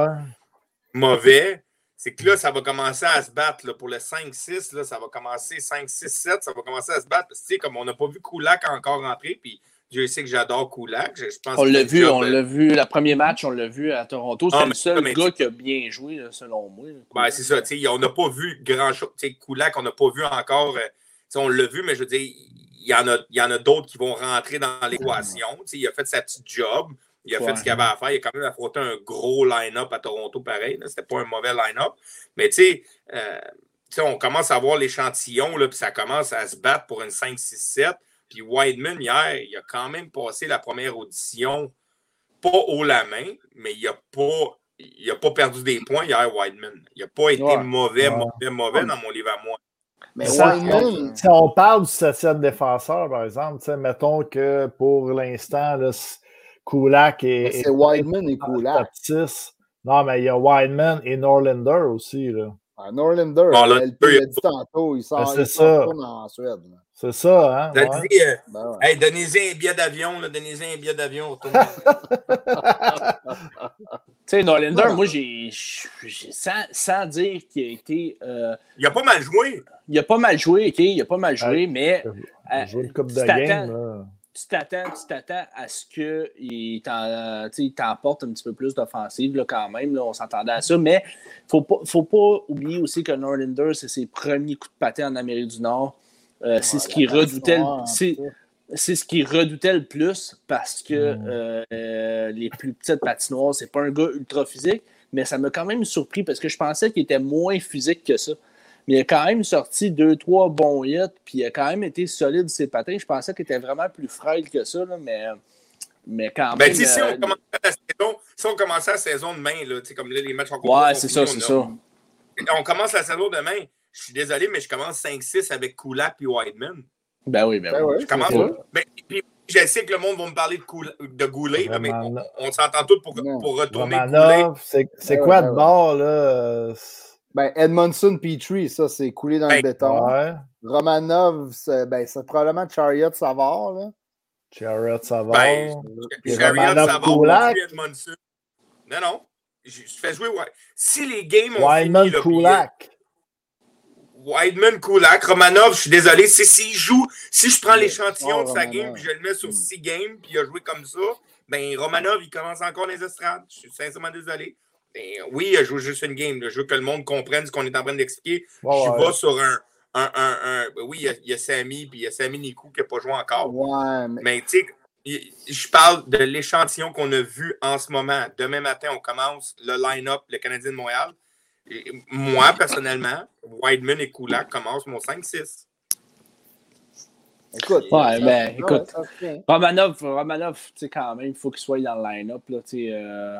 mauvais. C'est que là, ça va commencer à se battre. Là, pour le 5-6, là, ça va commencer 5-6-7, ça va commencer à se battre. Parce que, comme on n'a pas vu Koulak encore rentrer, puis Je sais que j'adore Kulak. on l'a vu, on l'a vu. Le premier match, on l'a vu à Toronto. C'est ah, le seul gars qui a bien joué, selon moi. Ben, c'est ça. On n'a pas vu grand-chose. Kulak, on n'a pas vu encore. Euh, on l'a vu, mais je veux dire, il y en a, y en a d'autres qui vont rentrer dans l'équation. Il a fait sa petite job. Il a fait ce qu'il avait à faire. Il a quand même affronté un gros line-up à Toronto, pareil. C'était pas un mauvais line-up. Mais tu sais, euh, on commence à voir l'échantillon, puis ça commence à se battre pour une 5-6-7. Puis Wideman, hier, il a quand même passé la première audition, pas haut la main, mais il n'a pas, il a pas perdu des points hier, Wideman. Il n'a pas été mauvais, mauvais, mauvais dans mon livre à moi. Mais Wideman, si on parle du septième défenseur, par exemple, mettons que pour l'instant, Kulak et. C'est Wideman et Kulak. Non, mais il y a Wideman et Norlander aussi. Là. Ah, Norlander, bon, là, il a dit tantôt, il s'en ben, en Suède. C'est ça, hein? Ouais. Dit, euh, ben hey, donnez-y un billet d'avion, donnez-y un billet d'avion. <laughs> tu sais, Norlander, moi, j'ai, sans, sans, dire qu'il a été. Euh, il a pas mal joué. Il a pas mal joué, OK? Il a pas mal joué, mais. Il a joué une coupe de game, tu t'attends, tu t'attends à ce qu'il t'emporte un petit peu plus d'offensive quand même. Là, on s'entendait à ça. Mais il ne faut pas oublier aussi que Norlander, c'est ses premiers coups de patin en Amérique du Nord. Euh, c'est ce qui redoutait. C'est ce qui redoutait le plus parce que mm. euh, les plus petites patinoires, c'est pas un gars ultra physique, mais ça m'a quand même surpris parce que je pensais qu'il était moins physique que ça. Mais il a quand même sorti deux, trois bons hits, puis il a quand même été solide ses patins. Je pensais qu'il était vraiment plus frêle que ça, mais, mais quand ben, même. Si, on euh, commençait la saison, si on commençait la saison demain, là, comme là, les matchs en Ouais, c'est ça, c'est ça. On commence la saison demain. Je suis désolé, mais je commence 5-6 avec Kulak et Whiteman. Ben oui, ben, ben oui. Je commence. Ben, puis, je sais que le monde va me parler de, de Goulet, mais on, s'entend tous pour, pour retourner Goulet. C'est ben quoi de bord, là? Ben, Edmondson Petrie, ça, c'est coulé dans le béton. Romanov, c'est ben, probablement Chariot Savard. Là. Chariot Savard. Ben, Chariot Savard, Edmondson. Non, non. Je, fais jouer. Ouais. Si les games ont Wideman fini, Kulak. Wideman, Kulak, Romanov, je suis désolé. Si, si, joue, si je prends l'échantillon de sa game et je le mets sur 6 hmm. games puis il a joué comme ça, ben Romanov, il commence encore les estrades. Je suis sincèrement désolé. Ben, oui, je joue juste une game. Je veux que le monde comprenne ce qu'on est en train d'expliquer. je suis pas sur un. un, un, oui, il y, a, Samy, puis il y a Samy Nikou qui n'a pas joué encore. mais, mais tu sais, je parle de l'échantillon qu'on a vu en ce moment. Demain matin, on commence le line-up, le Canadien de Montréal moi, personnellement, Wideman et Kulak commencent mon 5-6. Écoute, ouais, ben, écoute, Romanov, Romanov tu sais, quand même, il faut qu'il soit dans le line-up. Là, tu euh,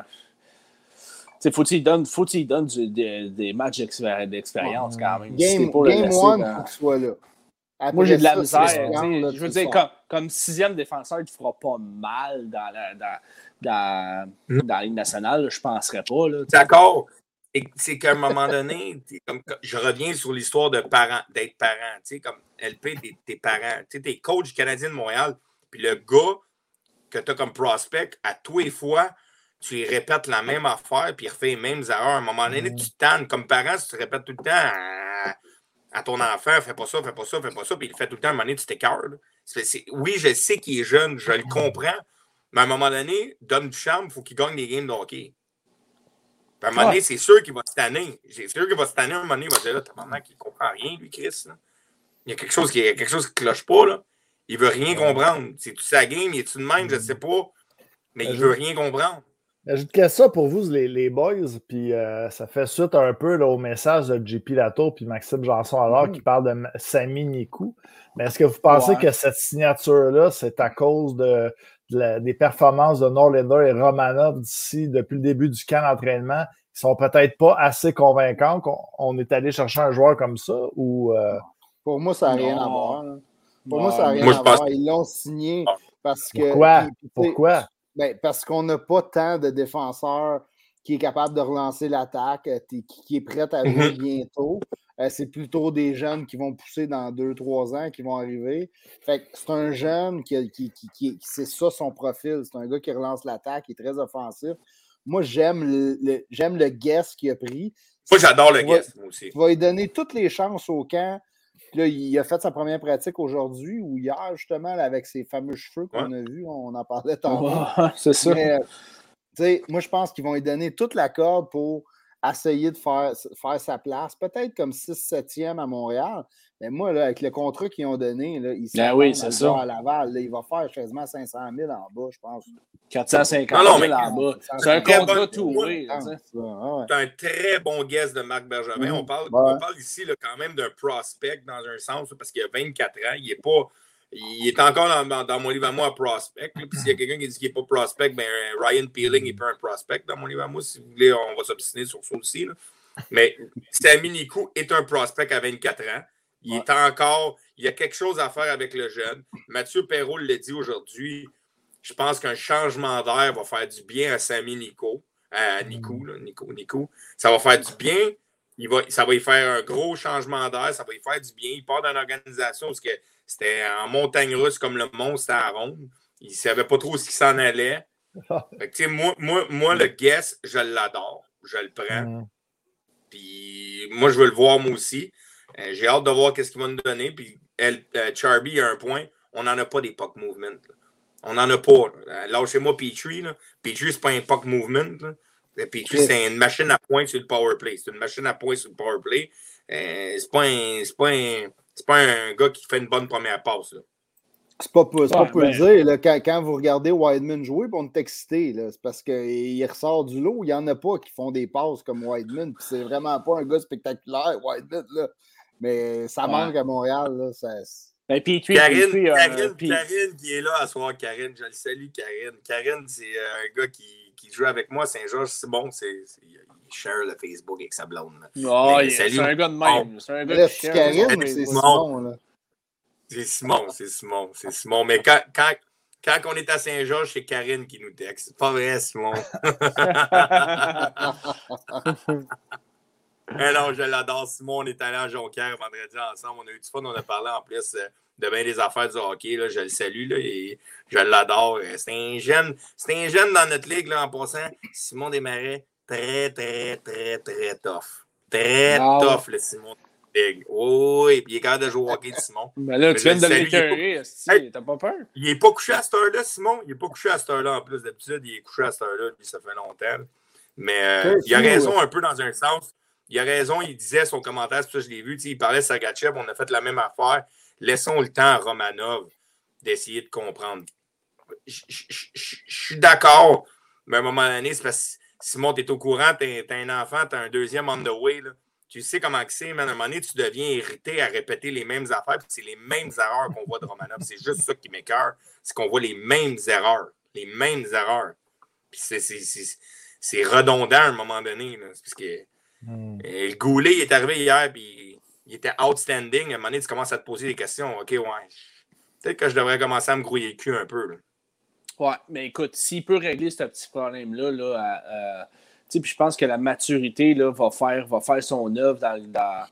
faut qu'il donne, faut donne du, des, des, matchs d'expérience quand même. Game, pour game one, il faut qu'il soit là. Moi, j'ai de la misère. Je veux dire, comme, comme, sixième défenseur, il ne fera pas mal dans la, dans, dans, dans la Ligue nationale. Je ne penserais pas. D'accord c'est qu'à un moment donné, comme, je reviens sur l'histoire de parents, d'être parent. Comme LP, tes, tes parents, tu es coach canadien de Montréal, puis le gars que tu as comme prospect, à tous les fois, tu lui répètes la même affaire, puis il refait les mêmes erreurs. À un moment donné, tu tannes. Comme parent, si tu répètes tout le temps à, ton enfant, fais pas ça, fais pas ça, fais pas ça, puis il fait tout le temps, à un moment donné, tu t'écœures. Oui, je sais qu'il est jeune, je le comprends, mais à un moment donné, donne du charme, il faut qu'il gagne des games de hockey à un moment donné, c'est sûr qu'il va se tanner. C'est sûr qu'il va se tanner à un moment donné. Il va dire là, t'as qu'il comprend rien, lui, Chris. Il y a quelque chose qui, quelque chose qui cloche pas. Là. Il veut rien comprendre. C'est tout sa game, il est-tu de même, je ne sais pas. Mais il veut rien comprendre. J'ajouterais ça pour vous, les, les boys, puis euh, ça fait suite un peu là, au message de JP Lato puis Maxime Janson alors mm. qui parle de Sami Nikou. Mais est-ce que vous pensez que cette signature-là, c'est à cause de, des performances de Norlander et Romanov d'ici depuis le début du camp d'entraînement qui sont peut-être pas assez convaincants qu'on est allé chercher un joueur comme ça ou euh, Pour moi, ça n'a rien à voir. Pour moi, ça n'a rien à voir. Ils l'ont signé parce que. Pourquoi? Pourquoi? Ben, parce qu'on n'a pas tant de défenseurs qui est capable de relancer l'attaque, euh, qui est prêt à jouer mhm. bientôt. Euh, c'est plutôt des jeunes qui vont pousser dans deux, trois ans, qui vont arriver. Fait c'est un jeune qui, qui, qui, c'est ça son profil. C'est un gars qui relance l'attaque, qui est très offensif. Moi, j'aime le, j'aime le guest qu'il a pris. Moi, j'adore le guest, moi aussi. Tu vas lui donner toutes les chances au camp. Là, il a fait sa première pratique aujourd'hui ou hier, justement, avec ses fameux cheveux qu'on a vus. On en parlait tantôt. c'est ça. moi, je pense qu'ils vont lui donner toute la corde pour essayer de faire, faire sa place. Peut-être comme 6-7e à Montréal. Mais moi, là, avec le contrat qu'ils ont donné, là, il ben oui, c'est ça. à Laval. il va faire quasiment 500 000 en bas, je pense. 450 000 en bas. C'est un contrat tout oui. C'est un très bon guest de Marc Bergevin. On, parle, on parle ici là, quand même d'un prospect dans un sens, parce qu'il a 24 ans. Il est pas. Il est encore dans, dans mon livre à moi un prospect. Puis s'il y a quelqu'un qui dit qu'il n'est pas prospect, ben Ryan Peeling n'est pas un prospect dans mon livre à moi. Si vous voulez, on va s'obstiner sur ça aussi. Là. Mais Samy Nico est un prospect à 24 ans. Il est encore. Il y a quelque chose à faire avec le jeune. Mathieu Perrault l'a dit aujourd'hui. Je pense qu'un changement d'air va faire du bien à Samy Nico. À Nico, mm. Nico, Nico. Ça va faire du bien. Il va, ça va y faire un gros changement d'air. Ça va y faire du bien. Il part d'une organisation parce que c'était en montagne russe comme le monstre à Ronde. Il ne savait pas trop ce qui s'en allait. <laughs> moi, moi, moi, le guess, je l'adore. Je le prends. Mm. Puis moi, je veux le voir moi aussi. Euh, j'ai hâte de voir qu'est-ce qu'il va nous donner. Puis elle, euh, Charby a un point. On n'en a pas des puck movement. On n'en a pas. Euh, lâchez-moi Petrie. Là. Petrie, c'est pas un puck movement. Petrie, c'est une machine à points sur le power play. C'est une machine à points sur le power play. c'est pas un. C'est pas un. C'est pas un gars qui fait une bonne première passe. C'est pas, pas, pour le dire. Là, quand, quand, vous regardez Wideman jouer, on est excité. C'est parce qu'il ressort du lot. Il n'y en a pas qui font des passes comme Wideman. C'est vraiment pas un gars spectaculaire, Wideman. Mais ça manque à Montréal. Là, ça... Ben, puis, Karine, Karine, euh, Karine, qui est là à soir, Karine, je le salue, Karine. Karine, c'est euh, un gars qui, qui joue avec moi, Saint-Georges, c'est bon, c'est, il share le Facebook avec sa blonde. Oh, c'est un gars de même. C'est un gars qui Karine, c'est Simon. là. C'est Simon, c'est Simon, c'est Simon. Mais quand, quand, quand on est à Saint-Georges, c'est Karine qui nous texte. C'est pas vrai, Simon. <laughs> <laughs> Mais <laughs> non, je l'adore. Simon, on est allé à Jonquière vendredi ensemble. On a eu du fun. On a parlé en plus euh, de bien des affaires du hockey. Là. Je le salue là, et je l'adore. C'est un jeune. C'est un jeune dans notre ligue là, en passant. Simon Desmarais, très, très, très, très tough. Très tough, le Simon oui, puis il est capable de jouer au hockey de Simon. Mais là, tu viens de l'écœurer, t'as pas peur? Il n'est pas couché à cette heure-là, Simon. Il n'est pas couché à cette heure-là en plus. D'habitude, il est couché à cette heure-là, lui, ça fait longtemps. Mais euh, il a raison un peu dans un sens. Il a raison, il disait son commentaire, c'est ça que je l'ai vu. Il parlait de Sagachev, on a fait la même affaire. Laissons le temps à Romanov d'essayer de comprendre. Je suis d'accord, mais à un moment donné, c'est parce que Simon, tu es au courant, tu es, un enfant, tu as un deuxième on the way. Là tu sais comment c'est, mais à un moment donné, tu deviens irrité à répéter les mêmes affaires, c'est les mêmes erreurs qu'on voit de Romanov. C'est juste ça qui m'écœure, c'est qu'on voit les mêmes erreurs. Les mêmes erreurs. C'est redondant à un moment donné. parce que hmm. le Goulet il est arrivé hier, puis il était outstanding. À un moment donné, tu commences à te poser des questions. OK, ouais. Peut-être que je devrais commencer à me grouiller le cul un peu. Là. Ouais, mais écoute, s'il peut régler ce petit problème-là, là, à, puis je pense que la maturité là, va, faire, va faire son œuvre dans, dans,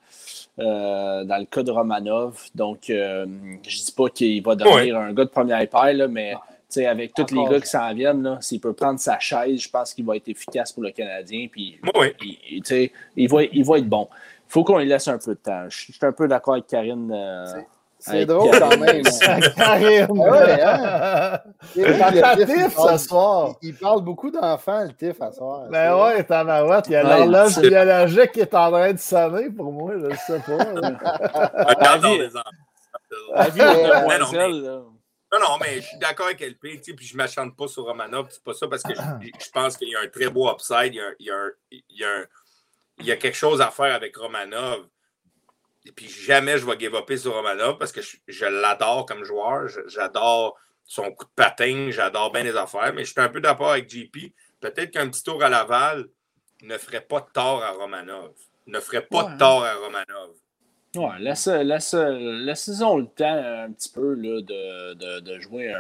euh, dans le cas de Romanov. Donc, euh, je ne dis pas qu'il va devenir un gars de première paire, là, mais avec tous les gars qui s'en viennent, s'il peut prendre sa chaise, je pense qu'il va être efficace pour le Canadien. Puis, il, il, va, il va être bon. Il faut qu'on lui laisse un peu de temps. Je suis un peu d'accord avec Karine. Euh, c'est drôle quand même. <laughs> Ouais, <laughs> hein? Il, Tiff ce soir. Il parle beaucoup d'enfants, le Tiff, ce soir. Ben ouais, tabarouette. Il y a l'horloge biologique qui est en train de sonner pour moi, je ne sais pas. La vie est non, non, mais je suis d'accord avec LP, tu puis je ne m'achante pas sur Romanov, c'est pas ça, parce que je, pense qu'il y a un très beau upside, il y a, il y a, il y a, il y a quelque chose à faire avec Romanov et puis jamais je vais give up sur Romanov parce que je, l'adore comme joueur. J'adore son coup de patin, j'adore bien les affaires, mais je suis un peu d'accord avec JP. Peut-être qu'un petit tour à Laval ne ferait pas de tort à Romanov. Ne ferait pas de tort à Romanov. Ouais, laisse, laisse, laissons le temps un petit peu là, de, de, de, jouer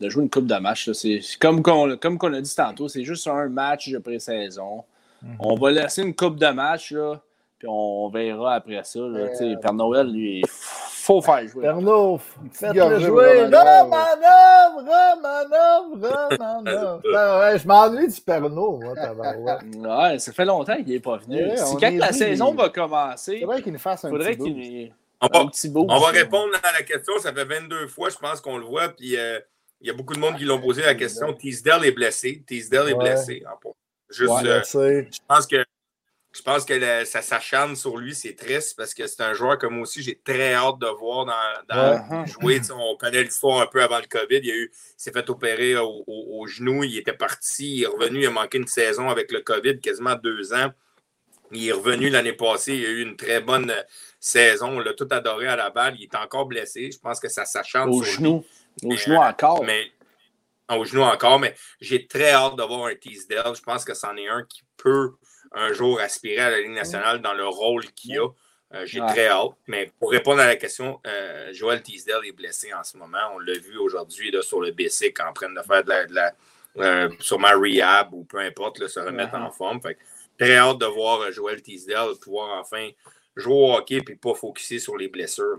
de jouer une coupe de match. C'est comme qu'on comme qu'on a dit tantôt, c'est juste un match de pré-saison. Mm-hmm. On va laisser une coupe de match. Là, puis on verra après ça. Là, euh... Père Noël, lui, il faut faire jouer. Père Noël, faites-le jouer. Romanov, Romanov, Romanov. <laughs> ouais, je m'ennuie du Père Noël. <laughs> ouais, ça fait longtemps qu'il n'est pas venu. Ouais, quand la saison va commencer, il faudrait qu'il nous fasse un faudrait qu'il On va, répondre à la question. Ça fait 22 fois, je pense qu'on le voit. Puis euh, il y a beaucoup de monde qui l'ont posé la question. Teasdale est blessé. Teasdale est blessé. Juste, euh, je pense que je pense que ça s'acharne sur lui, c'est triste parce que c'est un joueur comme moi aussi, j'ai très hâte de voir dans, jouer. On connaît l'histoire un peu avant le COVID. Il, s'est fait opérer au, au, genou, il était parti, il est revenu, il a manqué une saison avec le COVID, quasiment deux ans. Il est revenu l'année passée, il a eu une très bonne saison. On l'a tout adoré à la balle. Il est encore blessé. Je pense que ça s'acharne. Au genou. Au genou encore. Mais, au genou encore, mais j'ai très hâte de voir un Teasdale. Je pense que c'en est un qui peut un jour aspirer à la Ligue nationale dans le rôle qu'il a. Euh, j'ai très hâte. Mais pour répondre à la question, euh, Joel Teasdale est blessé en ce moment. On l'a vu aujourd'hui sur le BC en train de faire de la, de la euh, sûrement rehab ou peu importe, se remettre en forme. très hâte de voir Joel Teasdale pouvoir enfin jouer au hockey et pas focuser sur les blessures.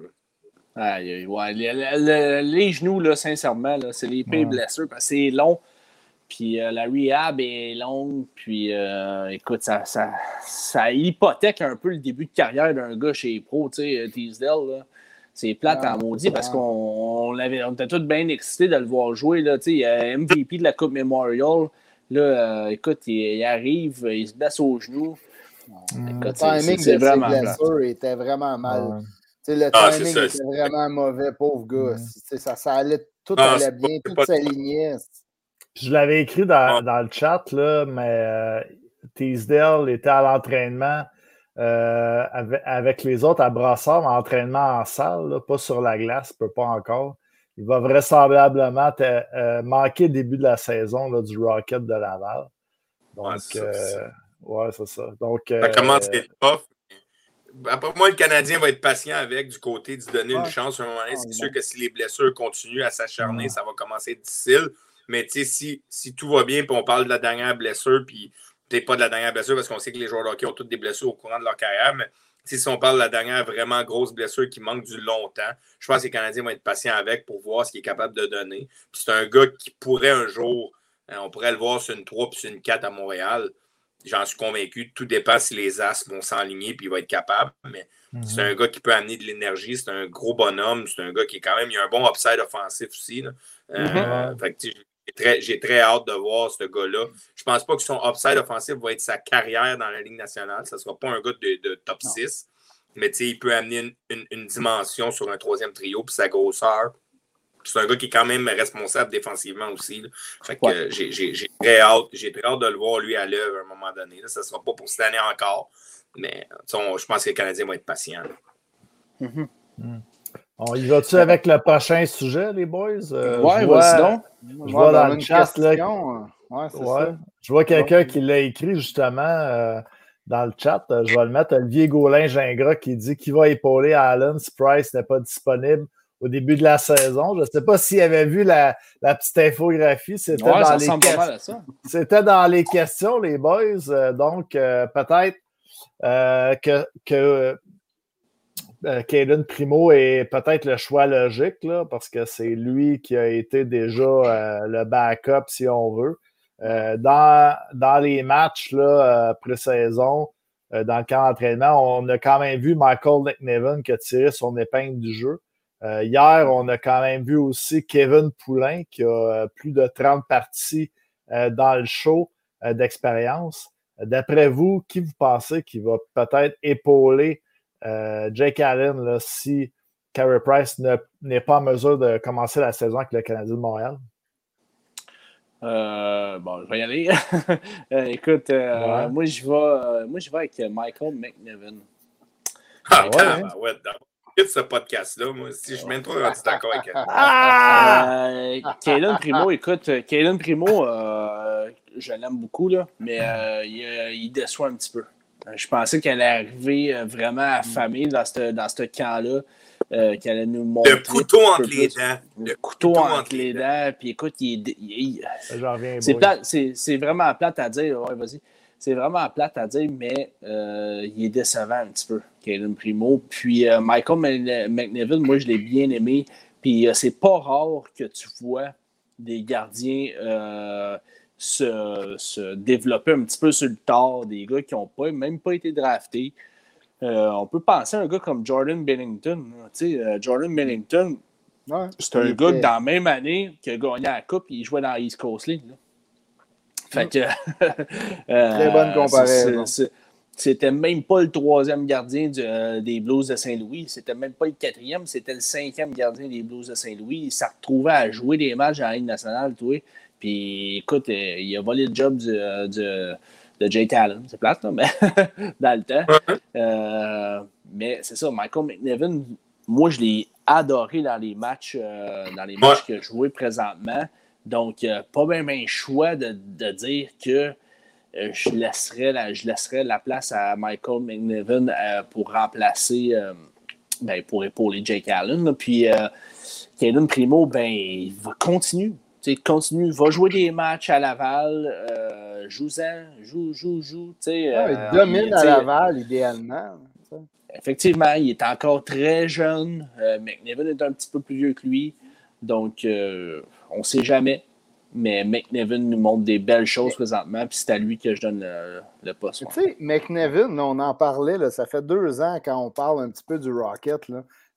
les, genoux, là, sincèrement, c'est les pires blessures parce que c'est long. Puis euh, la rehab est longue. Puis euh, écoute, ça, ça, ça, hypothèque un peu le début de carrière d'un gars chez Pro, tu sais, Teasdale. C'est plate en maudit parce qu'on on était tous bien excités de le voir jouer. Là, il a MVP de la Coupe Memorial. Là, euh, écoute, il, arrive, il se blesse au genou. le timing de vraiment blessures était vraiment mal. Le ah, timing était vraiment mauvais, pauvre gars. Ça, ça allait, tout ah, allait bien, tout s'alignait. Je l'avais écrit dans, le chat, là, mais euh, Teasdale était à l'entraînement euh, avec, les autres à Brassard, en entraînement en salle, pas sur la glace, peut pas encore. Il va vraisemblablement euh, manquer le début de la saison là, du Rocket de Laval. Donc, ouais, c'est ça. Donc, ça commence à être tough. Après moi, le Canadien va être patient avec du côté de donner une chance à un moment donné. C'est sûr que si les blessures continuent à s'acharner, ça va commencer à être difficile. Mais si, si tout va bien, puis on parle de la dernière blessure, puis peut-être pas de la dernière blessure, parce qu'on sait que les joueurs de hockey ont toutes des blessures au courant de leur carrière, mais si on parle de la dernière vraiment grosse blessure qui manque du longtemps, je pense que les Canadiens vont être patients avec pour voir ce qu'il est capable de donner. c'est un gars qui pourrait un jour, hein, on pourrait le voir sur une 3 puis sur une 4 à Montréal. J'en suis convaincu. Tout dépend si les As vont s'enligner puis il va être capable. Mais c'est mhm. un gars qui peut amener de l'énergie. C'est un gros bonhomme. C'est un gars qui est quand même. Il a un bon upside offensif aussi. Euh, mhm. J'ai très, hâte de voir ce gars-là. Je ne pense pas que son upside offensif va être sa carrière dans la Ligue nationale. Ce ne sera pas un gars de, top 6. Mais il peut amener une, dimension sur un troisième trio, puis sa grosseur. C'est un gars qui est quand même responsable défensivement aussi. j'ai très hâte, très hâte de le voir lui à l'œuvre à un moment donné. Ce ne sera pas pour cette année encore. Mais je pense que les Canadiens vont être patients. Mm-hmm. Mm. On y va-tu avec le prochain sujet, les boys? Euh, ouais, vas-y donc. Je vois dans le chat. Là, ouais, ouais. Je vois quelqu'un qui l'a écrit justement euh, dans le chat. Euh, je vais le mettre. Olivier Gaulin-Gingras qui dit qu'il va épauler Allen si Price n'est pas disponible au début de la saison. Je ne sais pas s'il avait vu la, la petite infographie. C'était dans, les C'était dans les questions, les boys. donc, peut-être que, que euh, Primo est peut-être le choix logique, là, parce que c'est lui qui a été déjà euh, le backup, si on veut. Euh, dans, dans les matchs là, pré-saison, dans le camp d'entraînement, on a quand même vu Michael McNevin qui a tiré son épingle du jeu. hier, on a quand même vu aussi Kevin Poulain qui a plus de 30 parties dans le show d'expérience. D'après vous, qui vous pensez qui va peut-être épauler euh, Jake Allen, si Carey Price n'est pas en mesure de commencer la saison avec le Canadien de Montréal? Euh, bon, je vais y aller. <laughs> Euh, écoute, moi, je vais, moi, je vais avec Michael McNevin. Ah, ouais, hein? ouais, ouais ce podcast-là, moi, si je suis même trop d'accord avec elle. Ah! Kaylen Primo, écoute, Kaylen Primo, je l'aime beaucoup, là, mais il, il, déçoit un petit peu. Euh, je pensais qu'elle allait arriver euh, vraiment affamée dans ce dans camp-là. Euh, qu'elle allait nous montrer. Le couteau entre les dents. Le, couteau, entre les dents. Puis écoute, il, c'est vraiment plate à dire. Ouais, vas-y. C'est vraiment plate à dire, mais il est décevant un petit peu, Kalen Primo. Puis Michael McNeville, moi, je l'ai bien aimé. Puis c'est pas rare que tu vois des gardiens se, développer un petit peu sur le tard, des gars qui n'ont pas, même pas été draftés. on peut penser à un gars comme Jordan Bennington. Jordan Bennington, c'est un gars que dans la même année qui a gagné la Coupe, il jouait dans East Coast League. Fait que. <laughs> Très bonne comparaison. C'était même pas le troisième gardien euh, des Blues de Saint-Louis. C'était même pas le quatrième, c'était le cinquième gardien des Blues de Saint-Louis. Il s'est retrouvé à jouer des matchs à la Ligue nationale, toi. Puis écoute, euh, il a volé le job euh, de Jay Talon. C'est plate, mais <laughs> dans le temps. mais c'est ça, Michael McNevin, moi, je l'ai adoré dans les matchs, dans les matchs qu'il a joué présentement. Donc, pas même un choix de, de dire que euh, je, laisserais la, je laisserais la place à Michael McNevin euh, pour remplacer, euh, ben, pour épauler Jake Allen. Puis, Caden Primo, ben, il va continuer. continue, va jouer des matchs à Laval, joue-en, joue, joue, joue. il domine à Laval, idéalement. Effectivement, il est encore très jeune. McNevin est un petit peu plus vieux que lui. Donc, on ne sait jamais. Mais McNevin nous montre des belles choses présentement, puis c'est à lui que je donne le, poste. Tu sais, McNevin, on en parlait, là, ça fait deux ans quand on parle un petit peu du Rocket.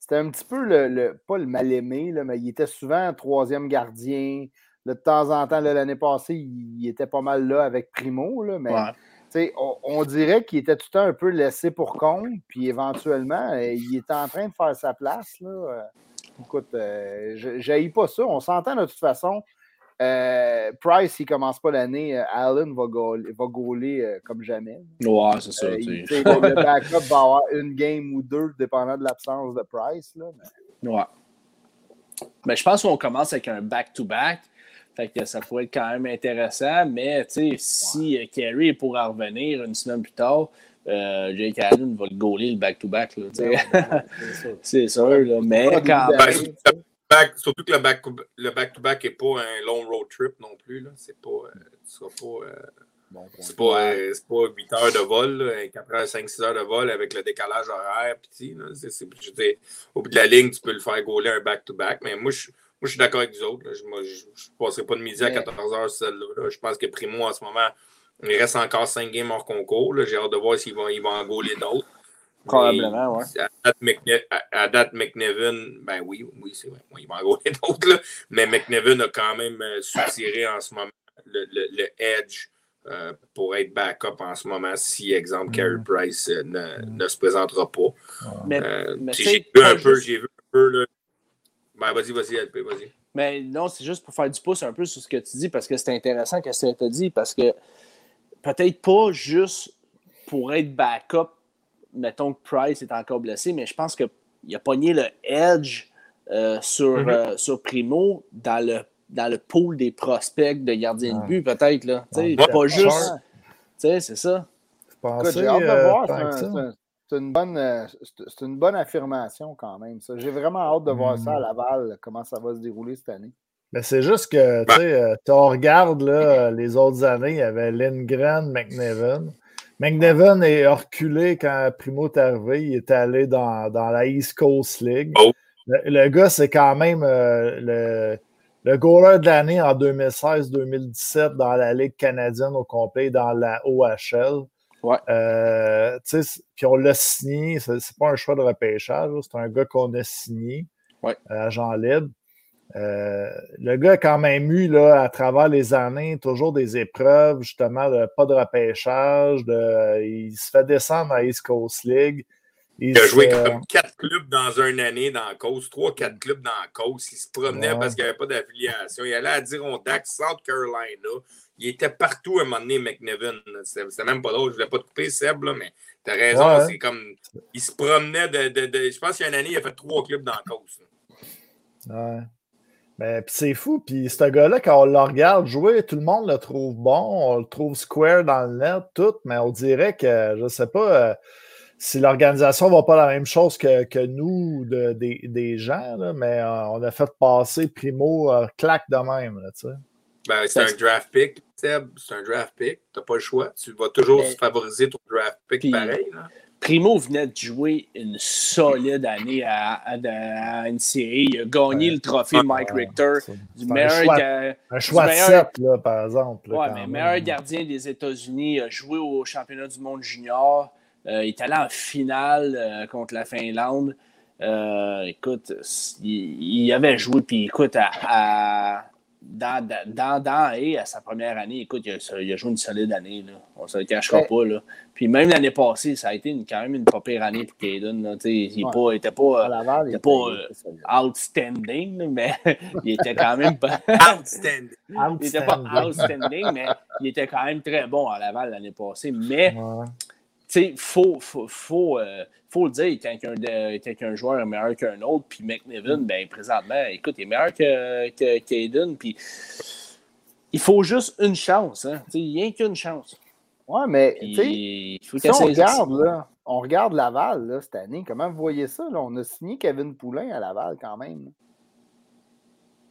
C'était un petit peu le, pas le mal-aimé, mais il était souvent troisième gardien. de temps en temps, l'année passée, il, était pas mal là avec Primo, là, mais on, on, dirait qu'il était tout le temps un peu laissé pour compte, puis éventuellement, euh, il était en train de faire sa place. Là. Euh, écoute, euh, je pas ça. On s'entend de toute façon. Euh, Price, s'il ne commence pas l'année, euh, Allen va gauler, va gauler euh, comme jamais. Ouais, c'est ça. le, <laughs> backup va avoir une game ou deux, dépendant de l'absence de Price. Là, mais... Ouais. Mais je pense qu'on commence avec un back-to-back. Fait que ça pourrait être quand même intéressant. Mais si ouais. Kerry pourra revenir une semaine plus tard, Jake Allen va le gauler le back-to-back. c'est sûr. Là. Mais quand même surtout que le back-to-back le back n'est pas un long road trip non plus. C'est pas. Euh, sera pas euh, bon, c'est pas, euh, pas 8 heures de vol, 4 heures, 5, 6 heures de vol avec le décalage horaire petit. Là, au bout de la ligne, tu peux le faire gauler un back-to-back. mais moi, je, moi, je suis d'accord avec vous autres. Je ne passerai pas de midi à 14 heures celle-là. Je pense que Primo, en ce moment, il reste encore 5 games hors concours. J'ai hâte de voir s'il va, il va en gauler d'autres. Probablement, oui. À date, McNevin, ben oui, oui, c'est vrai. il va en gauler <laughs> d'autres, mais McNevin a quand même euh, soutiré en ce moment le, le, edge euh, pour être backup en ce moment si, exemple, mm. Carey Price euh, ne, ne, se présentera pas. Mais, j'ai vu un peu, j'ai vu un peu, là. Ben, vas-y, vas-y, LP, vas-y. Mais non, c'est juste pour faire du pouce un peu sur ce que tu dis parce que c'est intéressant que tu as dit parce que peut-être pas juste pour être backup mettons que Price est encore blessé, mais je pense qu'il a pogné le edge euh, sur, mm-hmm. euh, sur Primo dans le, dans le pool des prospects de gardien de but, peut-être. Là. pas juste. C'est ça. J'ai hâte de euh, voir. C'est une, bonne, c'est une bonne affirmation quand même. J'ai vraiment hâte de voir ça à mm. Laval, comment ça va se dérouler cette année. Mais c'est juste que, tu sais, on regarde là, les autres années, il y avait Lindgren, McNevin. McNevin est reculé quand Primo est arrivé. Il est allé dans, la East Coast League. Oh. Le, gars, c'est quand même euh, le, le goaler de l'année en 2016-2017 dans la Ligue canadienne au complet, dans la OHL. Ouais. Euh, puis on l'a signé, c'est pas un choix de repêchage, c'est un gars qu'on a signé, ouais. Euh, agent libre. Euh, le gars a quand même eu, là, à travers les années, toujours des épreuves, justement, de pas de repêchage. De, il se fait descendre à East Coast League. Il, a joué comme quatre clubs dans une année dans la cause, trois, quatre clubs dans la cause. Il se promenait parce qu'il n'y avait pas d'affiliation. Il allait à Dirondac, South Carolina. Il était partout à un moment donné, McNevin. C'était même pas drôle. Je ne voulais pas te couper, Seb, là, mais tu as raison. C'est comme. Il se promenait de. de, je pense qu'il y a une année, il a fait trois clubs dans la cause. Ouais. Mais puis c'est fou. Puis ce gars-là, quand on le regarde jouer, tout le monde le trouve bon. On le trouve square dans le net, tout. Mais on dirait que, je ne sais pas euh, si l'organisation ne va pas la même chose que, nous, de, des, gens, mais euh, on a fait passer Primo euh, claque de même. ben, c'est un draft pick, Seb. C'est un draft pick. Tu n'as pas le choix. Tu vas toujours favoriser ton draft pick pareil. Là. Primo venait de jouer une solide année à, à, à Il a gagné le trophée Mike Richter du meilleur. Un choix, de 7, là, par exemple. Oui, mais meilleur gardien des États-Unis. a joué au championnat du monde junior. il est allé en finale contre la Finlande. écoute, il, avait joué, puis écoute, à dans, dans, dans et à sa première année, écoute, il a, joué une solide année. Là. On ne se le cachera pas. Là. Puis même l'année passée, ça a été quand même une pas pire année pour Caden. Il n'était pas, pas, était pas euh, outstanding, mais <laughs> il était quand même pas. <laughs> outstanding. <laughs> il n'était pas outstanding, mais il était quand même très bon à Laval l'année passée. Mais il faut, faut, faut, euh, faut, le dire, quand un, joueur est meilleur qu'un autre, puis McNevin, ben, présentement, écoute, il est meilleur que, que puis il faut juste une chance. Hein, il n'y a qu'une chance. Ouais, mais si on regarde, là, on regarde Laval là, cette année, comment vous voyez ça? Là? On a signé Kevin Poulain à Laval quand même.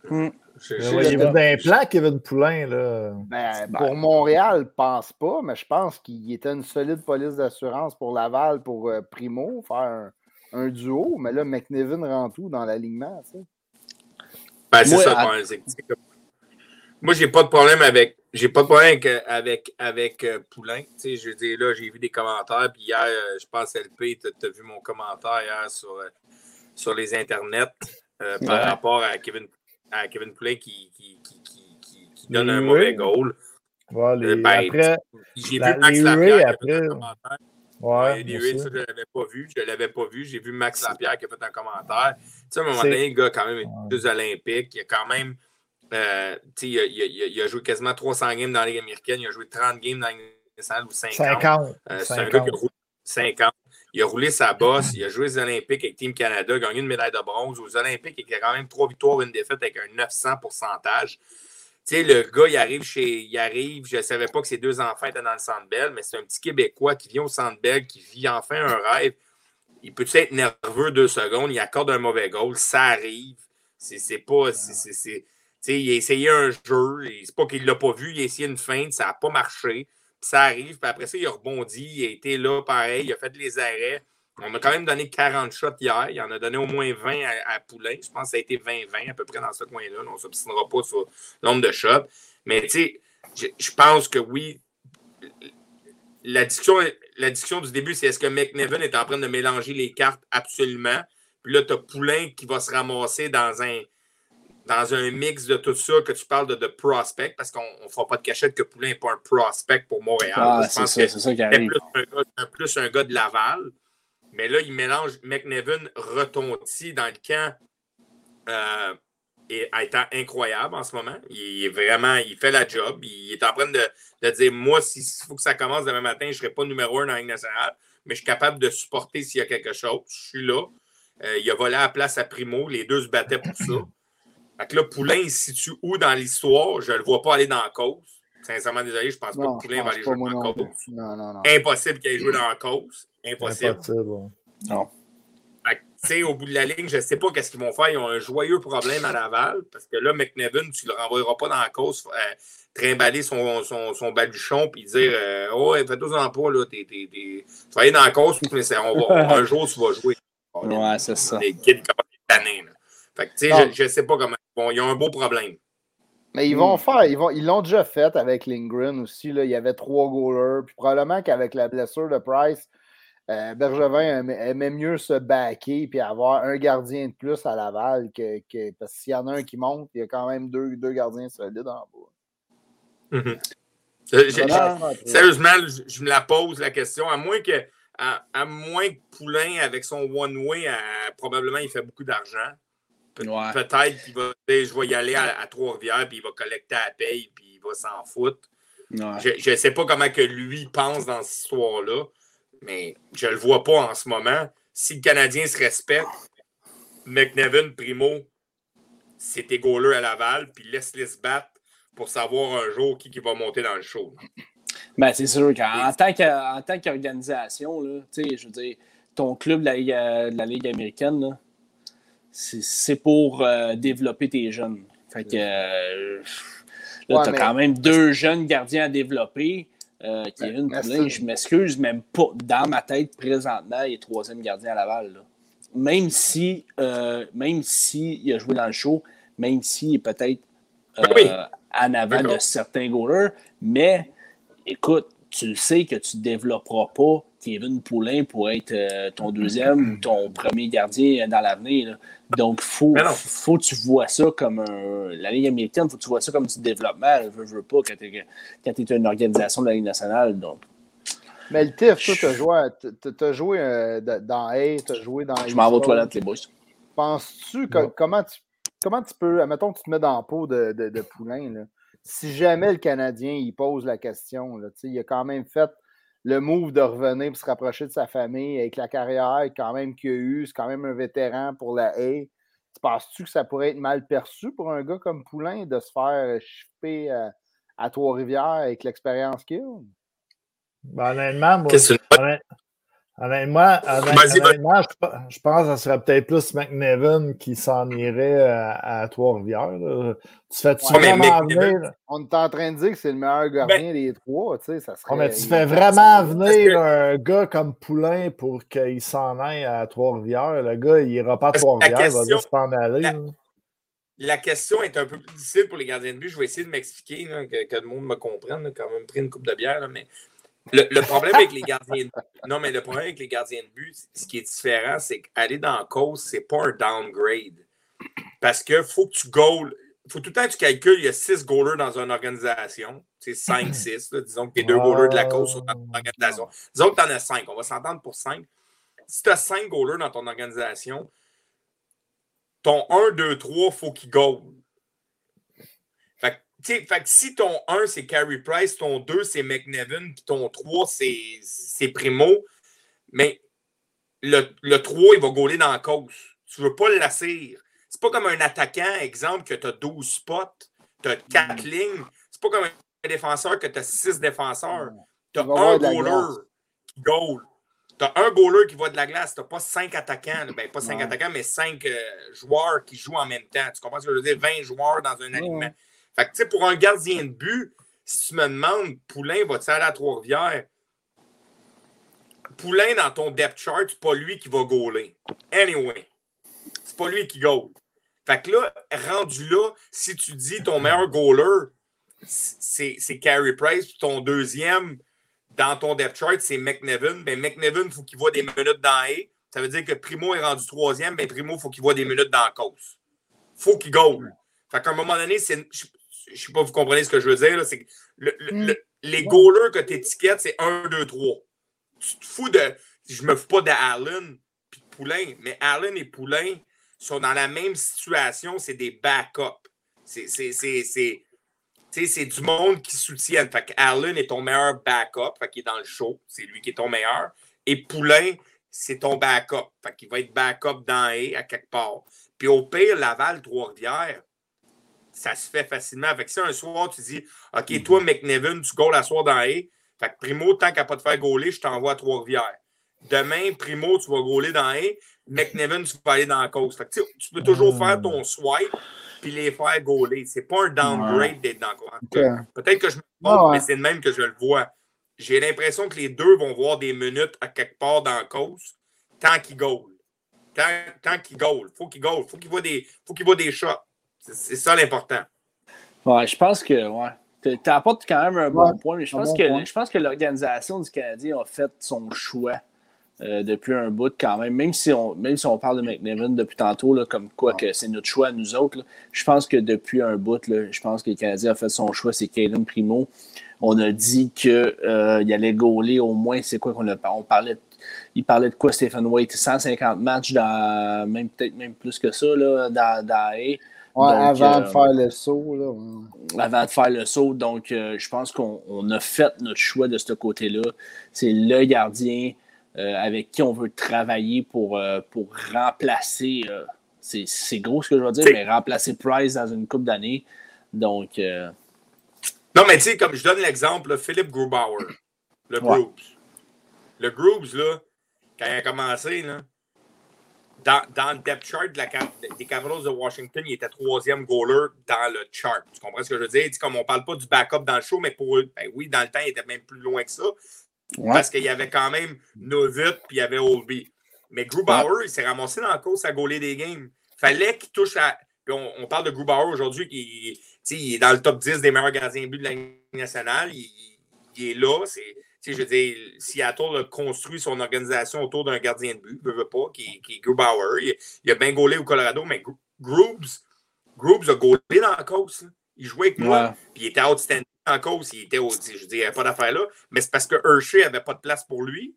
Hmm. Il y avait un plan, Kevin Poulain. Là. Ben, pour Montréal, je pense pas, mais je pense qu'il était une solide police d'assurance pour Laval, pour euh, Primo, faire un, duo. Mais là, McNevin rentre tout dans l'alignement. Ben, c'est ça. Moi, j'ai pas de problème avec. J'ai pas de problème avec, avec, euh, Poulain. je dis là, j'ai vu des commentaires. Puis hier, euh, je pense LP, tu as, vu mon commentaire hier sur, sur les internets par rapport à Kevin à Kevin Poulin qui, qui, qui, qui donne un mauvais goal. Euh, ben, après, j'ai vu Max Lapierre après... qui a fait un commentaire. Ouais, les ça, je ne l'avais pas vu. Je l'avais pas vu. J'ai vu Max Lapierre qui a fait un commentaire. Tu sais, à un moment donné, le gars, quand même, est deux Olympiques. Il a quand même. Euh, il, a, il, a, il, a, joué quasiment 300 games dans la Ligue américaine. Il a joué 30 games dans la Ligue nationale ou 50. 50. Euh, c'est un gars qui a roulé 50. Il a roulé sa bosse, il a joué aux Olympiques avec Team Canada, gagné une médaille de bronze. Aux Olympiques, il a quand même trois victoires, une défaite avec un 900 pourcentage. Tu sais, le gars, il arrive chez. Il arrive, je ne savais pas que ses deux enfants étaient dans le Centre Bell, mais c'est un petit Québécois qui vient au Centre Bell, qui vit enfin un rêve. Il peut être nerveux deux secondes, il accorde un mauvais goal, ça arrive. C'est pas. il a essayé un jeu, c'est pas qu'il l'a pas vu, il a essayé une feinte, ça n'a pas marché ça arrive. Puis après ça, il a rebondi. Il a été là, pareil. Il a fait les arrêts. On a quand même donné 40 shots hier. Il en a donné au moins 20 à, Poulain. Je pense que ça a été 20-20 à peu près dans ce coin-là. On ne s'obstinera pas sur le nombre de shots. Mais tu sais, je, pense que oui. La discussion, la discussion du début, c'est est-ce que McNevin est en train de mélanger les cartes absolument? Puis là, tu as Poulain qui va se ramasser dans un, dans un mix de tout ça, que tu parles de, de prospect, parce qu'on ne fera pas de cachette que Poulain n'est pas un prospect pour Montréal. Ah, je pense que c'est plus, plus un gars de Laval. Mais là, il mélange McNevin retonti dans le camp euh, et étant incroyable en ce moment. Il est vraiment, il fait la job. Il est en train de, de dire Moi, s'il faut que ça commence demain matin, je ne serai pas numéro un dans la Ligue nationale, mais je suis capable de supporter s'il y a quelque chose. Je suis là. Euh, il a volé à la place à Primo. Les deux se battaient pour ça. Fait que là, Poulain, il se situe où dans l'histoire? Je ne le vois pas aller dans la cause. Sincèrement, désolé, je ne pense pas que Poulain va aller jouer dans la cause. Non, non, non. Impossible qu'il aille jouer dans la cause. Impossible. Impossible. Non. Fait que, au bout de la ligne, je ne sais pas qu'est-ce qu'ils vont faire. Ils ont un joyeux problème à Laval parce que là, McNevin, tu ne le renvoyeras pas dans la cause, euh, trimballer son, son, son baluchon puis dire euh, Oh, fais-toi en pas, là, t'es, t'es, tu vas aller dans la cause, mais on va, un jour, tu vas jouer. Ouais, c'est ça. Des kids comme là. Fait que, tu sais, je ne sais pas comment. Bon, il y a un beau problème. Mais ils vont faire, ils vont, ils l'ont déjà fait avec Lindgren aussi. Là. Il y avait trois goalers. Puis probablement qu'avec la blessure de Price, euh, Bergevin aimait mieux se backer et avoir un gardien de plus à Laval que, que parce qu'il y en a un qui monte, il y a quand même deux, deux gardiens solides en bas. Mhm. Sérieusement, je, me la pose la question, à moins que à, moins que Poulain, avec son one-way, probablement il fait beaucoup d'argent. Peut-être qu'il va, je vais y aller à, Trois-Rivières, puis il va collecter à la paye, puis il va s'en foutre. Je ne sais pas comment que lui pense dans cette histoire-là, mais je ne le vois pas en ce moment. Si le Canadien se respecte, McNevin, Primo, c'est égoleux à Laval, puis laisse-les se battre pour savoir un jour qui, qui va monter dans le show. Ben, c'est sûr qu'en tant qu'organisation, je veux dire, ton club de la Ligue, euh, de la Ligue américaine, là, c'est pour euh, développer tes jeunes. Fait que euh, là, tu as quand même deux jeunes gardiens à développer. Euh, Kevin Poulin, je m'excuse, même pas dans ma tête présentement, il est troisième gardien à Laval. Même si euh, même si il a joué dans le show, même s'il est peut-être en avant de certains goalers, mais écoute, tu le sais que tu ne développeras pas Kevin Poulain pour être euh, ton deuxième ou ton premier gardien dans l'avenir. Donc, il faut, faut que tu vois ça comme un. La Ligue américaine, il faut que tu vois ça comme du développement. Je veux, veux pas quand tu es, une organisation de la Ligue nationale. Donc. Mais le TIF, toi, tu as joué, as joué euh, dans A, tu as joué dans. Je m'en vais aux toilettes, les boys. Penses-tu comment, tu, comment tu peux. Mettons que tu te mets dans la peau de, de, de Poulain. Là si jamais le Canadien il pose la question, là, il a quand même fait le move de revenir pour se rapprocher de sa famille avec la carrière quand même qu'il a eu, c'est quand même un vétéran pour la haie. Tu penses-tu que ça pourrait être mal perçu pour un gars comme Poulain de se faire chipper à, à Trois-Rivières avec l'expérience qu'il a? Ben, honnêtement, moi, Honnêtement, honnêtement je, pense que ce serait peut-être plus McNevin qui s'en irait à, Trois-Rivières. Tu fais-tu vraiment venir? On est en train de dire que c'est le meilleur gardien ben des trois. Tu sais, ça serait, mais tu fais vraiment venir un gars comme Poulain pour qu'il s'en aille à Trois-Rivières. Le gars, il n'ira pas à Trois-Rivières, il va juste s'en aller. La, question est un peu plus difficile pour les gardiens de but. Je vais essayer de m'expliquer, que, que, le monde me comprenne. quand même pris une coupe de bière, mais le, problème avec les gardiens de but, non, mais le problème avec les gardiens de but, ce qui est différent, c'est qu'aller dans la cause, c'est pas un downgrade. Parce que faut que tu goals. faut tout le temps que tu calcules, il y a six goalers dans une organisation. C'est 5, 6. <clears throat> Disons que les deux goalers de la cause sont dans ton organisation. Disons que tu en as 5. On va s'entendre pour 5. Si tu as 5 goalers dans ton organisation, ton 1, 2, 3, il faut qu'ils goal fait que si ton 1, c'est Carey Price, ton 2, c'est McNevin, puis ton 3, c'est Primo, mais le, le 3, il va gauler dans la cause. Tu ne veux pas le lasser. C'est pas comme un attaquant, exemple, que tu as 12 spots, tu as 4 lignes. C'est pas comme un défenseur que tu as 6 défenseurs. Tu as un goaler qui goal. Tu as un goaler qui va de la glace. Tu n'as pas 5 attaquants. Ben, pas 5 attaquants, mais 5 euh, joueurs qui jouent en même temps. Tu comprends ce que je veux dire? 20 joueurs dans un alignement. Fait que, tu sais, pour un gardien de but, si tu me demandes, Poulain va-tu aller à Trois-Rivières? Poulain, dans ton depth chart, c'est pas lui qui va gauler. Anyway, c'est pas lui qui goal. Fait que là, rendu là, si tu dis ton meilleur goaler, c'est Carey Price, puis ton deuxième dans ton depth chart, c'est McNevin, ben McNevin, il faut qu'il voit des minutes dans A. Ça veut dire que Primo est rendu troisième, ben Primo, il faut qu'il voit des minutes dans la cause. faut qu'il goal. Fait qu'à un moment donné, c'est je ne sais pas si vous comprenez ce que je veux dire, c'est que mm. les goalers que tu étiquettes, c'est 1, 2, 3. Tu te fous de. Je me fous pas d'Allen et de Poulain, mais Allen et Poulain sont dans la même situation, c'est des backups. C'est du monde qui soutient. Fait que Allen est ton meilleur backup, fait qu'il est dans le show, c'est lui qui est ton meilleur. Et Poulain, c'est ton backup. Fait qu'il va être backup dans A à quelque part. Puis au pire, Laval, Trois-Rivières, ça se fait facilement. Fait que si un soir, tu dis OK, mhm. toi, McNevin, tu goals à soir dans A. Fait que Primo, tant qu'à pas te faire gauler, je t'envoie à Trois-Rivières. Demain, Primo, tu vas gauler dans A. McNevin, tu vas aller dans la cause. Fait que, tu peux toujours faire ton mhm. swipe puis les faire gauler. C'est pas un downgrade d'être dans la Peut-être que je me trompe, mais c'est le même que je le vois. J'ai l'impression que les deux vont voir des minutes à quelque part dans la cause tant qu'ils goal. Tant, tant qu'ils goal. Faut qu'ils goal. Faut qu'ils voient des, faut qu'ils voient des shots. C'est ça l'important. Ouais, je pense que ouais. Tu apportes quand même un bon point, mais je pense, que, je pense que l'organisation du Canadien a fait son choix euh, depuis un bout quand même. Même si on, même si on parle de McNevin depuis tantôt, là, comme quoi que c'est notre choix nous autres, je pense que depuis un bout, là, je pense que le Canadien a fait son choix, c'est Kalen Primo. On a dit qu'il euh, allait gauler au moins, c'est quoi qu'on a on parlait il parlait de quoi Stephen Waite 150 matchs dans même peut-être même plus que ça là, dans, dans avant de euh, faire le saut. Là, Avant de faire le saut. Donc, euh, je pense qu'on a fait notre choix de ce côté-là. C'est le gardien euh, avec qui on veut travailler pour, pour remplacer. c'est gros ce que je veux dire, mais remplacer Price dans une coupe d'années. Donc. Non, mais tu sais, comme je donne l'exemple, Philippe Grubauer, le Groups. Le Groups, là, quand il a commencé, là, dans, le depth chart des Capitals de Washington, il était troisième goaler dans le chart. Tu comprends ce que je veux dire? comme on ne parle pas du backup dans le show, mais pour eux, ben oui, dans le temps, il était même plus loin que ça. Parce qu'il y avait quand même Novit puis il y avait Olby. Mais Grubauer, il s'est ramassé dans la course à gauler des games. Fallait qu'il touche à. on, parle de Grubauer aujourd'hui, qui il est dans le top 10 des meilleurs gardiens but de la nationale. Il, il est là. Je veux dire, Seattle a construit son organisation autour d'un gardien de but, ne veut pas, qui, qui est Grubauer. Il, a bien gaulé au Colorado, mais Groobs, Groobs a gaulé dans la cause. Il jouait avec moi, puis il était outstanding en cause. Il était, je veux dire, il n'y avait pas d'affaire là. Mais c'est parce que Hershey n'avait pas de place pour lui.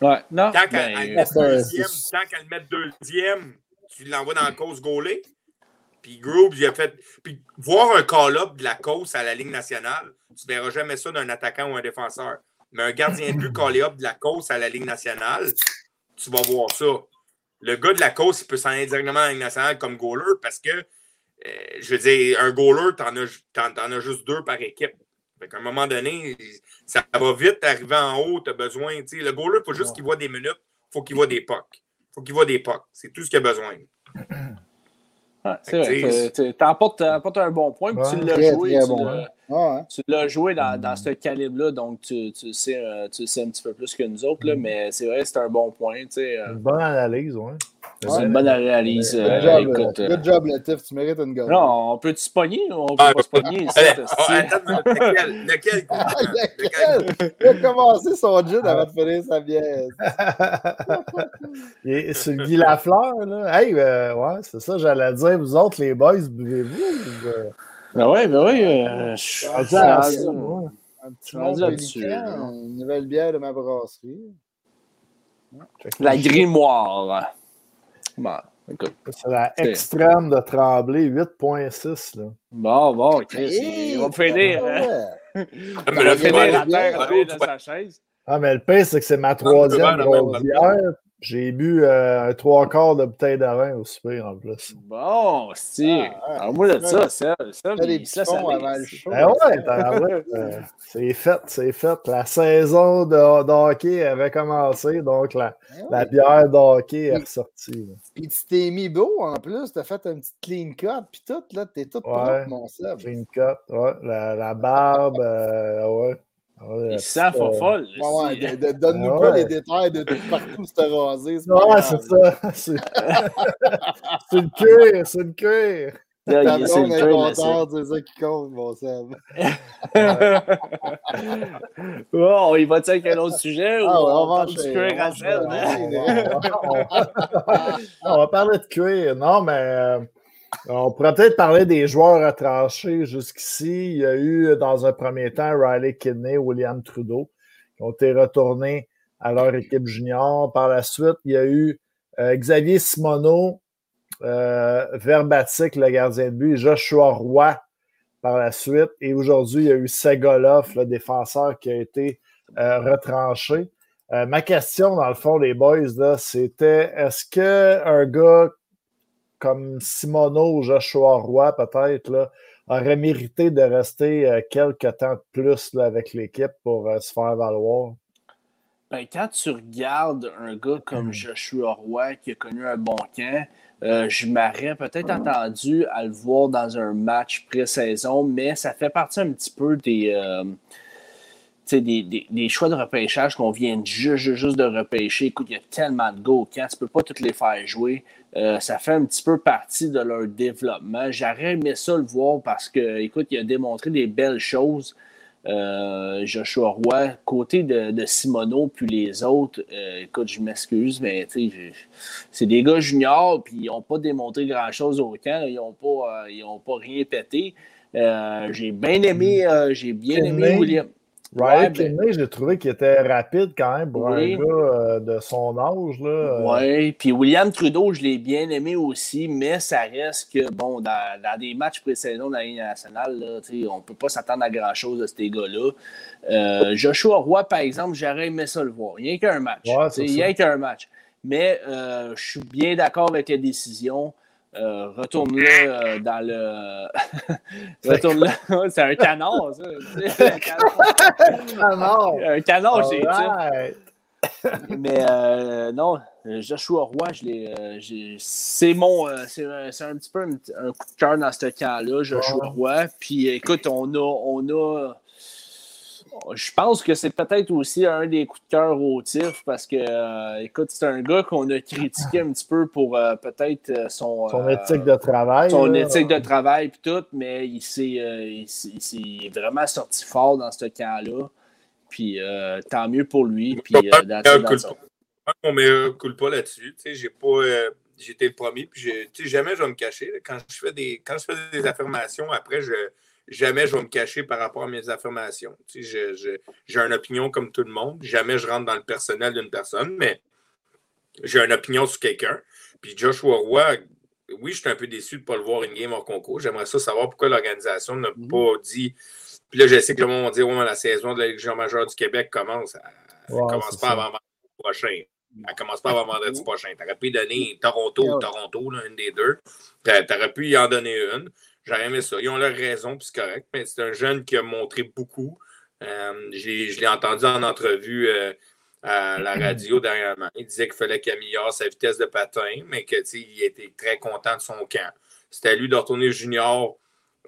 Ouais, non. Tant qu'elle ben, le met deuxième, tu l'envoies dans la cause gaulée. Puis Groobs, il a fait. Puis voir un call-up de la cause à la Ligue nationale, tu ne verras jamais ça d'un attaquant ou un défenseur. Mais un gardien de but call-up de la cause à la Ligue nationale, tu vas voir ça. Le gars de la cause, il peut s'en aller directement à la Ligue nationale comme goaler parce que, euh, je veux dire, un goaler, tu en, as juste deux par équipe. À un moment donné, ça va vite arriver en haut, tu as besoin. Le goaler, il faut juste qu'il voit des minutes, il faut qu'il voit des pucks. Il faut qu'il voit des pucks. C'est tout ce qu'il a besoin. c'est vrai. Tu apportes, un bon point, puis tu l'as joué. Tu l'as joué dans, dans ce calibre-là, donc tu, tu, sais, euh, tu sais un petit peu plus que nous autres, là, mm. mais c'est vrai, c'est un bon point. Euh. Une bonne analyse, oui. C'est une bonne analyse. Good, euh, job, écoute, good job, Latif, tu mérites une gomme. Non, on peut se pogner? On peut ah, pas se pogner. Ici, attends, lequel? Il a commencé son gin avant de finir sa bière. c'est <laughs> Guy Lafleur, là. Hey, ouais, c'est ça, j'allais dire. Vous autres, les boys, buvez-vous? Ben oui, ben oui. Euh, je suis rendu à Un petit là-dessus. Une nouvelle bière de ma brasserie. La grimoire. Bon, écoute. C'est la extrême de Tremblay, 8.6. Bon, bon, ok. Il va finir. Hein? <laughs> Il va finir la terre de sa chaise. Ah, mais le pire, c'est que c'est ma troisième grosse bière. J'ai bu euh, un trois quarts de bouteille de vin au super en plus. Bon, si. Ah, ouais. moi de ça, ça, ça, des ça, ça avant le show. Ben ouais, euh, c'est fait, c'est fait. La saison de, de, hockey avait commencé, donc la, ben la bière de hockey est ressortie. Puis tu t'es mis beau en plus, t'as fait un petit clean cut, puis tout, là, t'es tout ouais, propre, mon sœur. Clean cut, ouais, la, la barbe, euh, ouais. Ouais, sent folle. Ouais, ouais, Donne-nous pas les détails de tout partout se rasé. Ouais, c'est ça. <laughs> C'est une cuir, c'est une cuir. Ta blonde est contente, c'est ça qui compte, mon Sam. <laughs> bon, il va-tu avec un autre sujet ah, ou on, on va du cuir à <laughs> On va parler de cuir. Non, mais euh, on pourrait peut-être parler des joueurs retranchés jusqu'ici. Il y a eu, dans un premier temps, Riley Kidney, William Trudeau, qui ont été retournés à leur équipe junior. Par la suite, il y a eu euh, Xavier Simoneau, euh, Verbatic, le gardien de but, Joshua Roy par la suite. Et aujourd'hui, il y a eu Segolov, le défenseur, qui a été euh, retranché. ma question, dans le fond, les boys, c'était est-ce qu'un gars comme Simono ou Joshua Roy, peut-être, aurait mérité de rester euh, quelques temps de plus avec l'équipe pour euh, se faire valoir? Ben, quand tu regardes un gars comme hmm. Joshua Roy qui a connu un bon camp, euh, je m'aurais peut-être attendu à le voir dans un match pré-saison, mais ça fait partie un petit peu des, des, choix de repêchage qu'on vient juste, juste, de repêcher. Écoute, il y a tellement de gars au camp, tu ne peux pas tous les faire jouer. Euh, ça fait un petit peu partie de leur développement. J'aurais aimé ça le voir parce que, écoute, il a démontré des belles choses. Euh, Joshua Roy, côté de, de, Simoneau, puis les autres, euh, écoute, je m'excuse, mais c'est des gars juniors, puis ils n'ont pas démontré grand-chose au camp, ils n'ont pas, pas rien pété. j'ai bien aimé, j'ai bien aimé William. Ryan ouais, j'ai trouvé qu'il était rapide quand même pour un gars euh, de son âge. Euh. Oui, puis William Trudeau, je l'ai bien aimé aussi, mais ça reste que, bon, dans, des matchs précédents de la Ligue nationale, là, on ne peut pas s'attendre à grand-chose de ces gars-là. Euh, Joshua Roy, par exemple, j'aurais aimé ça le voir. Il n'y a qu'un match. il n'y a qu'un match. Mais je suis bien d'accord avec les décisions. Euh, retourne-le euh, dans le. <laughs> retourne-le. <laughs> c'est un canard, ça. <laughs> un canard. un canard, j'ai dit. Mais euh, non, Joshua Roy, je c'est mon. c'est un petit peu un, coup de cœur dans ce camp-là, Joshua Roy. Puis écoute, on a. On a Je pense que c'est peut-être aussi un des coups de cœur au TIF parce que, euh, écoute, c'est un gars qu'on a critiqué un petit peu pour euh, peut-être euh, son. Son éthique de travail. Son éthique de travail et tout, mais il s'est vraiment sorti fort dans ce camp-là. Puis tant mieux pour lui. Puis, mon meilleur coule pas là-dessus. J'ai pas. J'étais le premier, puis jamais je vais me cacher. Quand je fais des, quand je fais des affirmations, après, je, jamais je vais me cacher par rapport à mes affirmations. J'ai une opinion comme tout le monde. Jamais je rentre dans le personnel d'une personne, mais j'ai une opinion sur quelqu'un. Puis Joshua Roy, oui, je suis un peu déçu de ne pas le voir une game hors concours. J'aimerais ça savoir pourquoi l'organisation n'a mhm. pas dit. Puis là, je sais que le monde va dire ouais, la saison de la Légion majeure du Québec commence. Elle ne commence pas avant vendredi <laughs> prochain. Elle ne commence pas avant vendredi prochain. Tu aurais pu donner Toronto ou Toronto, une des deux. Tu aurais pu y en donner une. J'aurais aimé ça. Ils ont leur raison, puis c'est correct. Mais c'est un jeune qui a montré beaucoup. Euh, je l'ai entendu en entrevue euh, à la radio dernièrement. Il disait qu'il fallait qu'il améliore sa vitesse de patin, mais qu'il était très content de son camp. C'était à lui de retourner junior,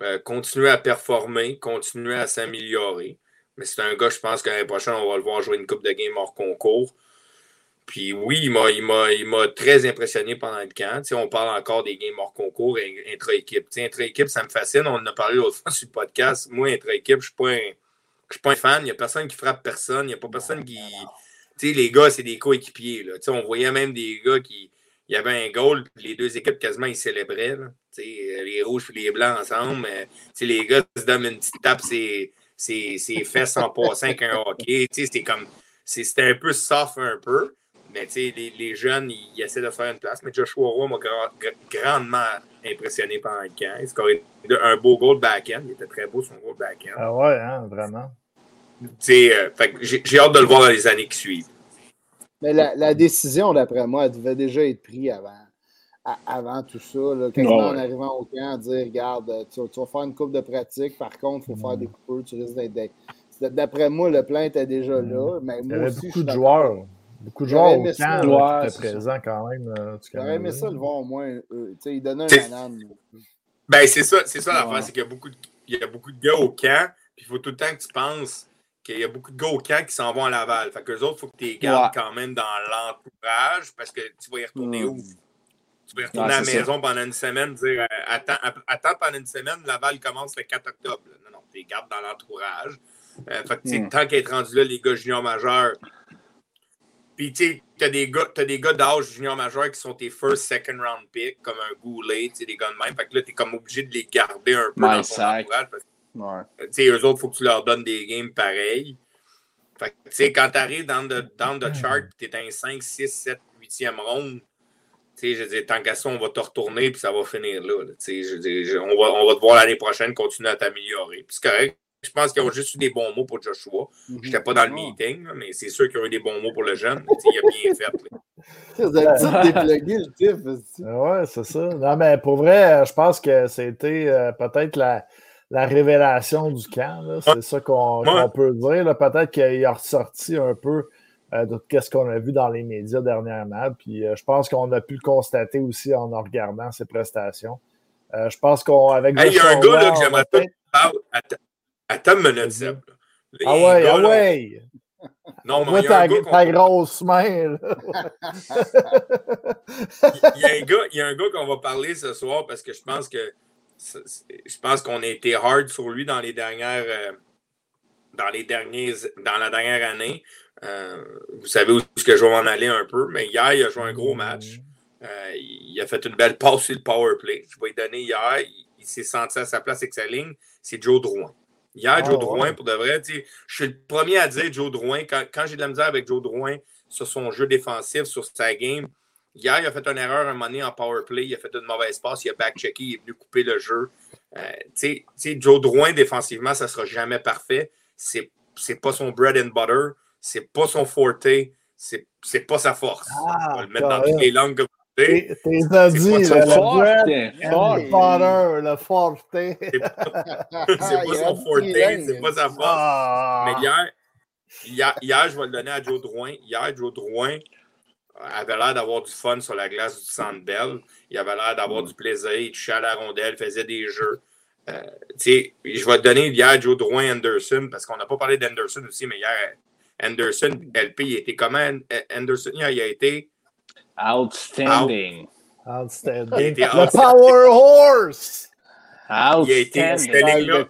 euh, continuer à performer, continuer à s'améliorer. Mais c'est un gars, je pense que l'année prochaine, on va le voir jouer une coupe de game hors concours. Puis oui, il m'a très impressionné pendant le camp. on parle encore des games hors concours et intra-équipe. Intra-équipe, ça me fascine. On en a parlé l'autre fois sur le podcast. Moi, intra-équipe, je ne suis, pas un fan. Il n'y a personne qui frappe personne. Il n'y a pas personne qui. les gars, c'est des coéquipiers. On voyait même des gars qui. Il y avait un goal, les deux équipes quasiment ils célébraient. les rouges et les blancs ensemble. les gars se donnent une petite tape, c'est fesses en passant avec un hockey. C'était comme. C'était un peu soft un peu. Mais tu sais, les, jeunes, ils, essaient de faire une place. Mais Joshua Roy m'a grandement impressionné pendant le camp. Il a un beau goal back-end. Il était très beau son goal back-end. Ah ouais, hein, vraiment. Euh, j'ai hâte de le voir dans les années qui suivent. Mais la, décision, d'après moi, elle devait déjà être prise avant, avant tout ça. Là, en arrivant au camp, dire regarde, tu, vas faire une coupe de pratique, par contre, il faut faire des coupures, tu risques d'être. D'après moi, le plan était déjà là. Mais il y avait beaucoup de joueurs. Beaucoup de joueurs au camp étaient présents quand même. Euh, J'aurais aimé ça le voir au moins. Euh, sais, il donnait un banane. Ben, c'est ça, c'est ça l'affaire, c'est qu'il y a beaucoup de, il y a beaucoup de gars au camp, puis il faut tout le temps que tu penses qu'il y a beaucoup de gars au camp qui s'en vont à Laval. Fait qu'eux autres, il faut que tu les gardes quand même dans l'entourage parce que tu vas y retourner où? Tu vas y retourner à la maison pendant une semaine, dire euh, attends, attends pendant une semaine, Laval commence le 4 octobre. Non, non, tu les gardes dans l'entourage. fait que, mm. tant qu'être rendu là, les gars juniors majeurs, puis, tu sais, t'as des gars, as des gars d'âge junior majeur qui sont tes first, second round pick, comme un Goulet, tu sais, des gars de même. Fait que là, t'es comme obligé de les garder un peu dans ton entourage. Ouais. Tu sais, eux autres, faut que tu leur donnes des games pareils. Fait que, tu sais, quand t'arrives dans le dans the chart, t'es un 5, 6, 7, 8e ronde, tu sais, je dis, tant qu'à ça, on va te retourner, puis ça va finir là. tu sais, je on, va, on va te voir l'année prochaine continuer à t'améliorer. Puis c'est correct, je pense qu'ils ont juste eu des bons mots pour Joshua. Je n'étais pas dans le meeting, mais c'est sûr qu'ils ont eu des bons mots pour le jeune. Il a bien <laughs> fait. Vous avez déplugué le type. Oui, c'est ça. Non, mais pour vrai, je pense que c'était euh, peut-être la, la, révélation du camp. C'est ça qu'on peut dire. Peut-être qu'il a ressorti un peu euh, de ce qu'on a vu dans les médias dernièrement. Puis euh, je pense qu'on a pu le constater aussi en regardant ses prestations. je pense qu'avec. Il y a un gars là, que j'aimerais pas. Attends une minute, Zeb. Ah ouais, ah ouais! Non, mais il y a un gars ta grosse main. il, y a un gars, qu'on va parler ce soir parce que je pense que je pense qu'on a été hard sur lui dans les dernières euh, dans les derniers dans la dernière année. Euh, vous savez où est-ce que je vais en aller un peu, mais hier, il a joué un gros match. Euh, il a fait une belle passe sur le power play. Je vais lui donner hier. Il, il s'est senti à sa place avec sa ligne. C'est Joe Drouin. Hier, ah, Joe Drouin, pour de vrai, je suis le premier à dire Joe Drouin. Quand, quand j'ai de la misère avec Joe Drouin sur son jeu défensif, sur sa game, hier, il a fait une erreur un moment donné en power play. Il a fait une mauvaise passe. Il a back-checké. Il est venu couper le jeu. Euh, Joe Drouin, défensivement, ça ne sera jamais parfait. C'est n'est pas son bread and butter. C'est pas son forte. C'est pas sa force. Ah, On va le mettre dans toutes les langues que T'es dit, le forte, le forte. C'est pas <laughs> son forte, c'est pas sa force. Ah. Mais hier, hier, je vais le donner à Joe Drouin. Hier, Joe Drouin avait l'air d'avoir du fun sur la glace du Centre Bell. Il avait l'air d'avoir mm. du plaisir. Il touchait à la rondelle, faisait des jeux. Euh, je vais te donner hier Joe Drouin Anderson, parce qu'on n'a pas parlé d'Anderson aussi, mais hier, Anderson, LP, il a été comment? Anderson, il a été. Outstanding. Outstanding. Le Power Horse! Outstanding. Il a été. Cette ligne-là.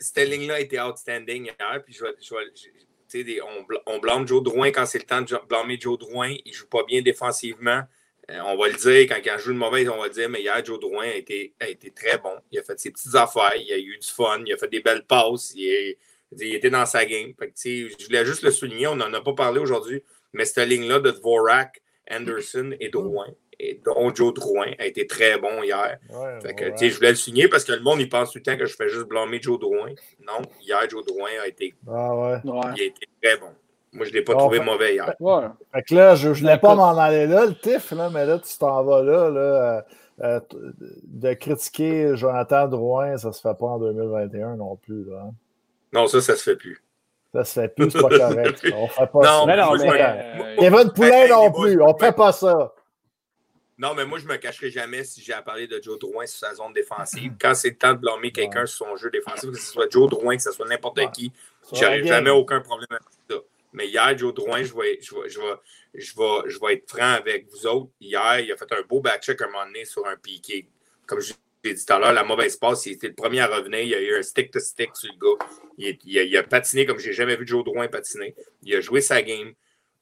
Cette ligne-là a été outstanding hier. Puis je, je, on, on blâme Joe Drouin quand c'est le temps de blâmer Joe Drouin. Il ne joue pas bien défensivement. Euh, on va le dire, quand, il joue de mauvais, on va le dire, mais hier, Joe Drouin a été, a été très bon. Il a fait ses petites affaires, il a eu du fun, il a fait des belles passes, il, était dans sa game. je voulais juste le souligner, on n'en a pas parlé aujourd'hui, mais cette ligne-là de Dvorak, <laughs> Anderson et Drouin, et dont Joe Drouin a été très bon hier. Je voulais le souligner parce que le monde il pense tout le temps que je fais juste blâmer Joe Drouin. Non, hier, Joe Drouin a été, ah il a été très bon. Moi, je ne l'ai pas trouvé mauvais hier. Ouais. Fait que là, je ne voulais pas m'en aller là, le TIF, là, mais là, tu t'en vas là, là euh, euh, de critiquer Jonathan Drouin, ça ne se fait pas en 2021 non plus. Là. Hein. Non, ça, ça ne se fait plus. Ça fait plus, c'est pas correct. On fait pas non, ça. Mais non, mais, euh, Kevin Poulin non plus, on ne fait pas ça. Non, mais moi, je ne me cacherai jamais si j'ai à parler de Joe Drouin sur sa zone défensive. Quand c'est le temps de blâmer quelqu'un sur son jeu défensif, que ce soit Joe Drouin, que ce soit n'importe qui, j'aurais jamais aucun problème avec ça. Mais hier, Joe Drouin, je vais, je, vais, je, vais, je, vais, je vais être franc avec vous autres. Hier, il a fait un beau back-check à un moment donné sur un piqué. Comme je l'ai dit tout à l'heure, la mauvaise passe, il était le premier à revenir. Il y a eu un stick-to-stick sur le gars. Il, il, a, patiné comme j'ai jamais vu Joe Drouin patiner. Il a joué sa game.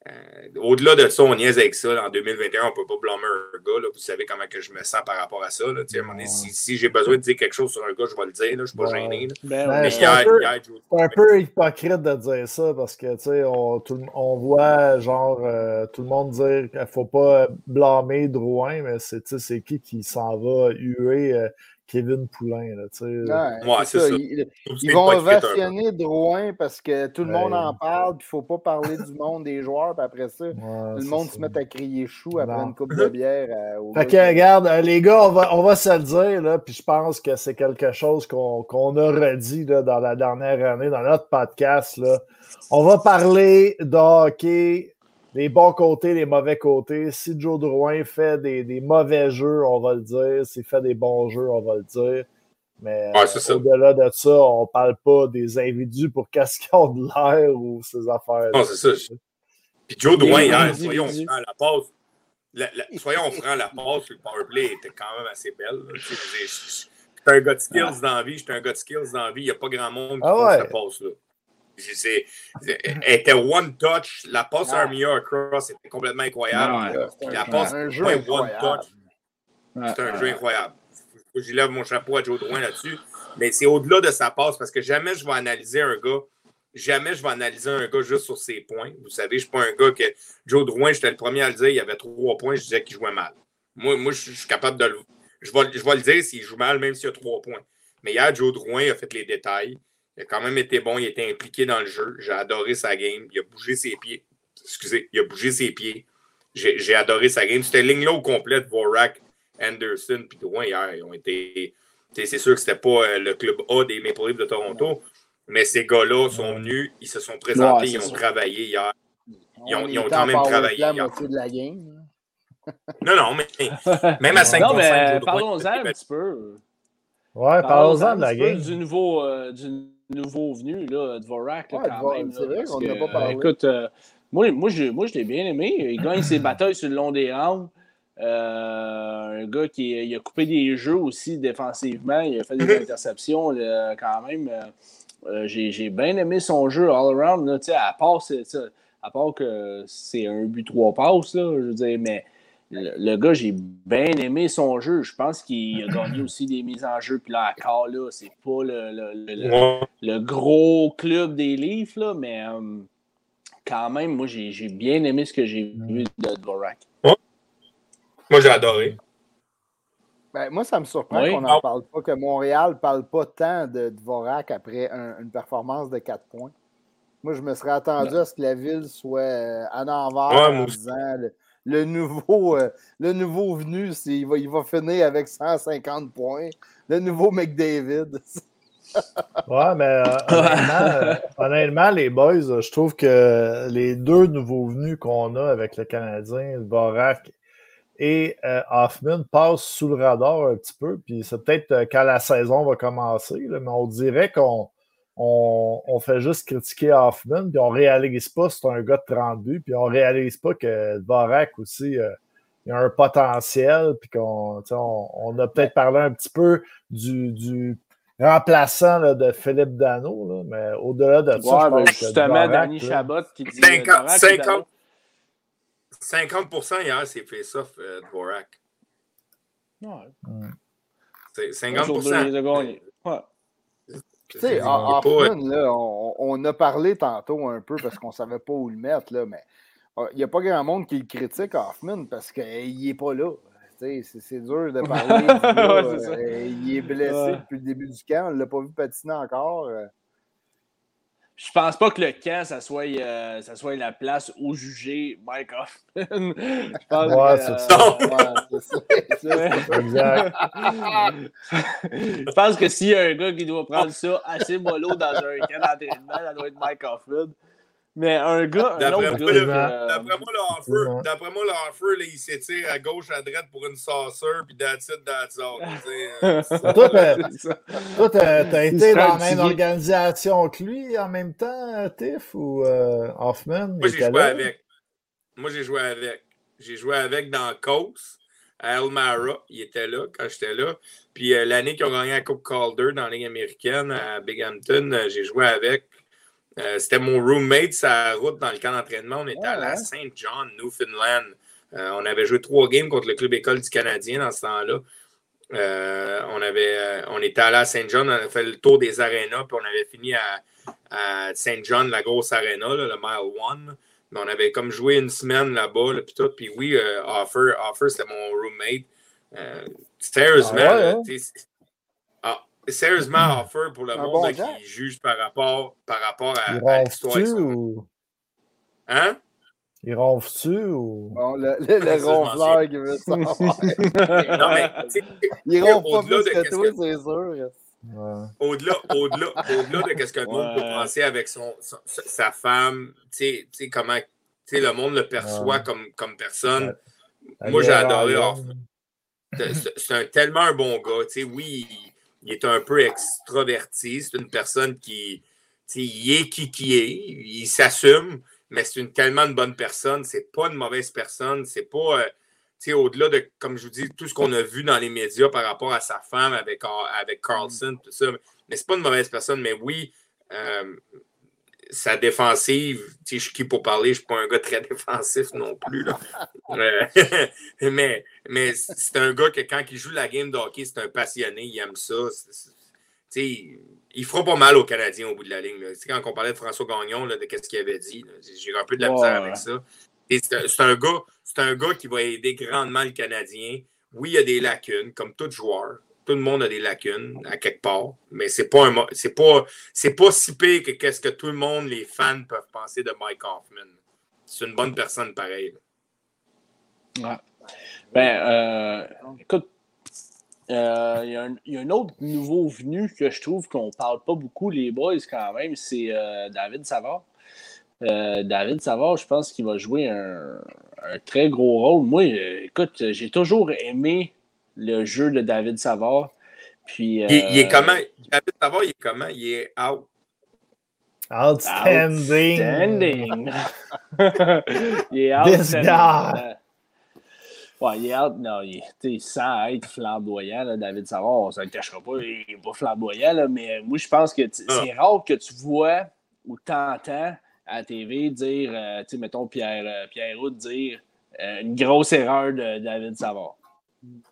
Euh, au-delà de ça, on niaise avec ça. en 2021, on ne peut pas blâmer un gars. Vous savez comment que je me sens par rapport à ça. Là. si, j'ai besoin de dire quelque chose sur un gars, je vais le dire. Je ne suis pas gêné. Ben c'est un, peu hypocrite de dire ça parce que on, on voit genre euh, tout le monde dire qu'il ne faut pas blâmer Drouin, mais c'est qui qui s'en va huer euh, Kevin Poulain. Là, ouais, c'est ça. Ils, vont versionner Drouin parce que tout le monde en parle, puis il ne faut pas parler du monde des joueurs, puis après ça, tout le monde se met à crier chou après une coupe de bière. Euh, fait que, regarde, euh, les gars, on va, on va se le dire, là, puis je pense que c'est quelque chose qu'on qu'on a redit là, dans la dernière année, dans notre podcast. Là. On va parler de hockey les bons côtés, les mauvais côtés. Si Joe Drouin fait des, mauvais jeux, on va le dire. S'il fait des bons jeux, on va le dire. Mais au-delà de ça, on ne parle pas des individus pour qu'est-ce qu'ils ont de l'air ou ces affaires. Non, c'est ça. Puis Joe Drouin, hier, soyons francs, la passe. La, la, soyons francs, la passe le powerplay était quand même assez belle. J'étais un gars de skills ah. dans la vie, j'étais un gars de skills dans la vie. Il n'y a pas grand monde qui ah ouais. cette passe-là. Elle était one touch. La passe à Armia across était complètement incroyable. la passe un jeu one touch. C'est un jeu incroyable. Je lève mon chapeau à Joe Drouin là-dessus. Mais c'est au-delà de sa passe parce que jamais je vais analyser un gars. Jamais je vais analyser un gars juste sur ses points. Vous savez, je ne suis pas un gars que. Joe Drouin, j'étais le premier à le dire, il y avait trois points, je disais qu'il jouait mal. Moi, moi je suis capable de le. Je vais, je vais le dire s'il joue mal, même s'il y a trois points. Mais hier, Joe Drouin a fait les détails. Il a quand même été bon, il était impliqué dans le jeu. J'ai adoré sa game. Il a bougé ses pieds. Excusez, il a bougé ses pieds. J'ai adoré sa game. C'était ligne-là au complet de Vorak, Anderson, puis Drouin hier. Ils ont été. C'est sûr que c'était pas euh, le club A des Maple Leafs de Toronto, mais ces gars-là sont venus, ils se sont présentés, ils ont travaillé hier. Ils ont, ils ont quand même travaillé hier. De la game. <laughs> non, non, mais <laughs> même à 5 Non, mais parlons-en un petit peu. Ouais, parlons-en de la game. Du nouveau, euh, du nouveau venu, là, Dvorak, ouais, quand même. C'est vrai qu'on n'a pas parlé. Écoute, euh, moi, moi, je, moi, je l'ai bien aimé. Il gagne ses <clears throat> batailles sur le long des rangs. Euh, un gars qui il a coupé des jeux aussi défensivement. Il a fait des <clears throat> interceptions quand même. Euh, j'ai bien aimé son jeu all-around. À part, à part que c'est un but, trois passes, là, je veux dire, mais le, gars, j'ai bien aimé son jeu. Je pense qu'il a gagné <clears throat> aussi des mises en jeu. Puis là, encore là, c'est pas le, gros club des livres, là, mais euh, quand même, moi, j'ai bien aimé ce que j'ai vu de Dvorak. Moi, j'ai adoré. Ben, moi, ça me surprend qu'on n'en parle pas, que Montréal ne parle pas tant de Dvorak après une performance de 4 points. Moi, je me serais attendu à ce que la ville soit euh, à l'envers en disant le nouveau, euh, le nouveau venu, il va, il va finir avec 150 points. Le nouveau McDavid. <laughs> ouais, mais euh, euh, honnêtement, les boys, je trouve que les deux nouveaux venus qu'on a avec le Canadien, Borak et Hoffman passent sous le radar un petit peu. Puis c'est peut-être quand la saison va commencer, mais on dirait qu'on on, fait juste critiquer Hoffman, puis on réalise pas que c'est un gars de 30 buts, puis on réalise pas que Dvorak aussi, euh, il a un potentiel, puis qu'on on, a peut-être parlé un petit peu du, remplaçant de Philippe Dano, mais au-delà de ça, je pense justement, que Danny Chabot qui dit 50, 50, 50 hier, c'est fait ça, euh, Dvorak. Ouais. C'est 50 ouais. Tu sais, Hoffman, là, on, a parlé tantôt un peu parce qu'on ne savait pas où le mettre, là, mais ah, il n'y a pas grand monde qui le critique, Hoffman, parce qu'il n'est pas là. C'est dur de parler. <laughs> Euh, il est blessé depuis le début du camp. On ne l'a pas vu patiner encore. Euh. Je pense pas que le camp, ça soit, euh, ça soit la place où juger Mike Hoffman. <laughs> Je pense ouais, c'est ça. <laughs> exact. Je pense que s'il y a un gars qui doit prendre ça assez mollo dans un camp d'entraînement, ça doit être Mike Hoffman. Mais un gars, gars. D'après moi, le d'après moi, le il s'étire à gauche, à droite pour une sauceur, puis that's it, that's all. <laughs> toi, t'as été dans la même organisation que lui en même temps, Tiff, ou euh, Hoffman? Moi, j'ai joué avec. Moi, j'ai joué avec. J'ai joué avec dans Coast, à Elmara. Il était là quand j'étais là. Puis euh, l'année qu'ils ont gagné la Coupe Calder dans la Ligue américaine à Binghamton, euh, j'ai joué avec. Euh, c'était mon roommate sa route dans le camp d'entraînement. On était à la Saint John, Newfoundland. Euh, on avait joué trois games contre le club école du Canadien dans ce temps-là. Euh, on, avait, on était allé à Saint John, on avait fait le tour des arénas, puis on avait fini à, Saint John, la grosse aréna, le Mile One. Mais on avait comme joué une semaine là-bas, puis tout. Puis oui, Offer, Offer c'était mon roommate. sérieusement, ah hein? Sérieusement offer pour le monde qui juge par rapport, par rapport à, à l'histoire. Ou... Hein? Il ronfle-tu ou. Bon, le, le, le <laughs> ronfleur qui veut <laughs> ça. non, mais. Il ronfle pas plus que toi, c'est sûr. Au-delà, au-delà, au-delà de ce que le monde peut penser avec son, sa femme, tu sais, comment le monde le perçoit comme, comme personne. Moi, j'ai adoré C'est un, tellement un bon gars. Tu sais, oui, il est un peu extraverti. C'est une personne qui il est qui qui est, il s'assume, mais c'est une tellement une bonne personne. C'est pas une mauvaise personne. C'est pas euh, au-delà de, comme je vous dis, tout ce qu'on a vu dans les médias par rapport à sa femme avec, avec Carlson, tout ça. Mais c'est pas une mauvaise personne. Mais oui, euh, sa défensive, je suis qui pour parler, je ne suis pas un gars très <laughs> défensif non plus. Euh, <laughs> mais mais c'est un gars que quand il joue la game de hockey, c'est un passionné, il aime ça. il fera pas mal aux Canadiens au bout de la ligne. Quand on parlait de François Gagnon, de ce qu'il avait dit, j'ai un peu de la misère avec ça. C'est un, gars, un gars qui va aider grandement le Canadien. Oui, il y a des lacunes, comme tout joueur tout le monde a des lacunes à quelque part, mais c'est pas pas pas si pire que qu'est-ce que tout le monde, les fans peuvent penser de Mike Hoffman. C'est une bonne personne pareil. Ben, euh, écoute, euh, il y, a un autre nouveau venu que je trouve qu'on parle pas beaucoup, les boys, quand même, c'est euh, David Savard. David Savard, je pense qu'il va jouer un, très gros rôle. Moi, écoute, j'ai toujours aimé le jeu de David Savard. Puis, il, est euh, comment? David Savard, il est comment? Il est out. Outstanding. Outstanding. <laughs> il est outstanding. Ouais, il est out. Non, il est sans être flamboyant, là, David Savard, on ne se le cachera pas, il n'est pas flamboyant, là, mais moi, je pense que ah. c'est rare que tu vois ou t'entends à la TV dire, euh, tu sais, mettons Pierre, euh, Pierre Roux dire une grosse erreur de David Savard.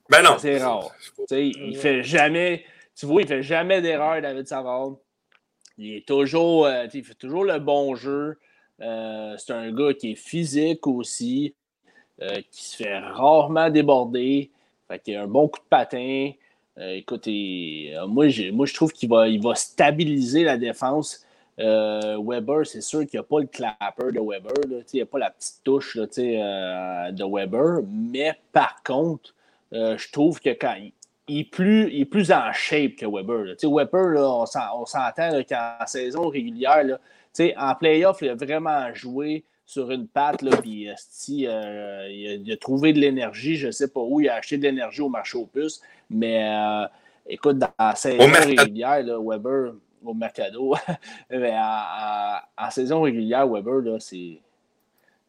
Ben non. C'est rare. il fait jamais, tu vois, il fait jamais d'erreur, David Savard. Il est toujours, euh, il fait toujours le bon jeu. Euh, c'est un gars qui est physique aussi, euh, qui se fait rarement déborder. Fait qu'il a un bon coup de patin. écoute, moi, moi, je trouve qu'il va, il va stabiliser la défense. Weber, c'est sûr qu'il n'y a pas le clapper de Weber. il n'y a pas la petite touche de Weber. Mais par contre, euh, je trouve que quand il, est plus, il est plus en shape que Weber. Weber, là, on s'entend qu'en saison régulière, en playoff, il a vraiment joué sur une patte, puis euh, il, a, trouvé de l'énergie, je ne sais pas où, il a acheté de l'énergie au marché aux puces, mais écoute, dans la saison régulière, là, Weber, au Mercado, <laughs> mais en, saison régulière, Weber, là, c'est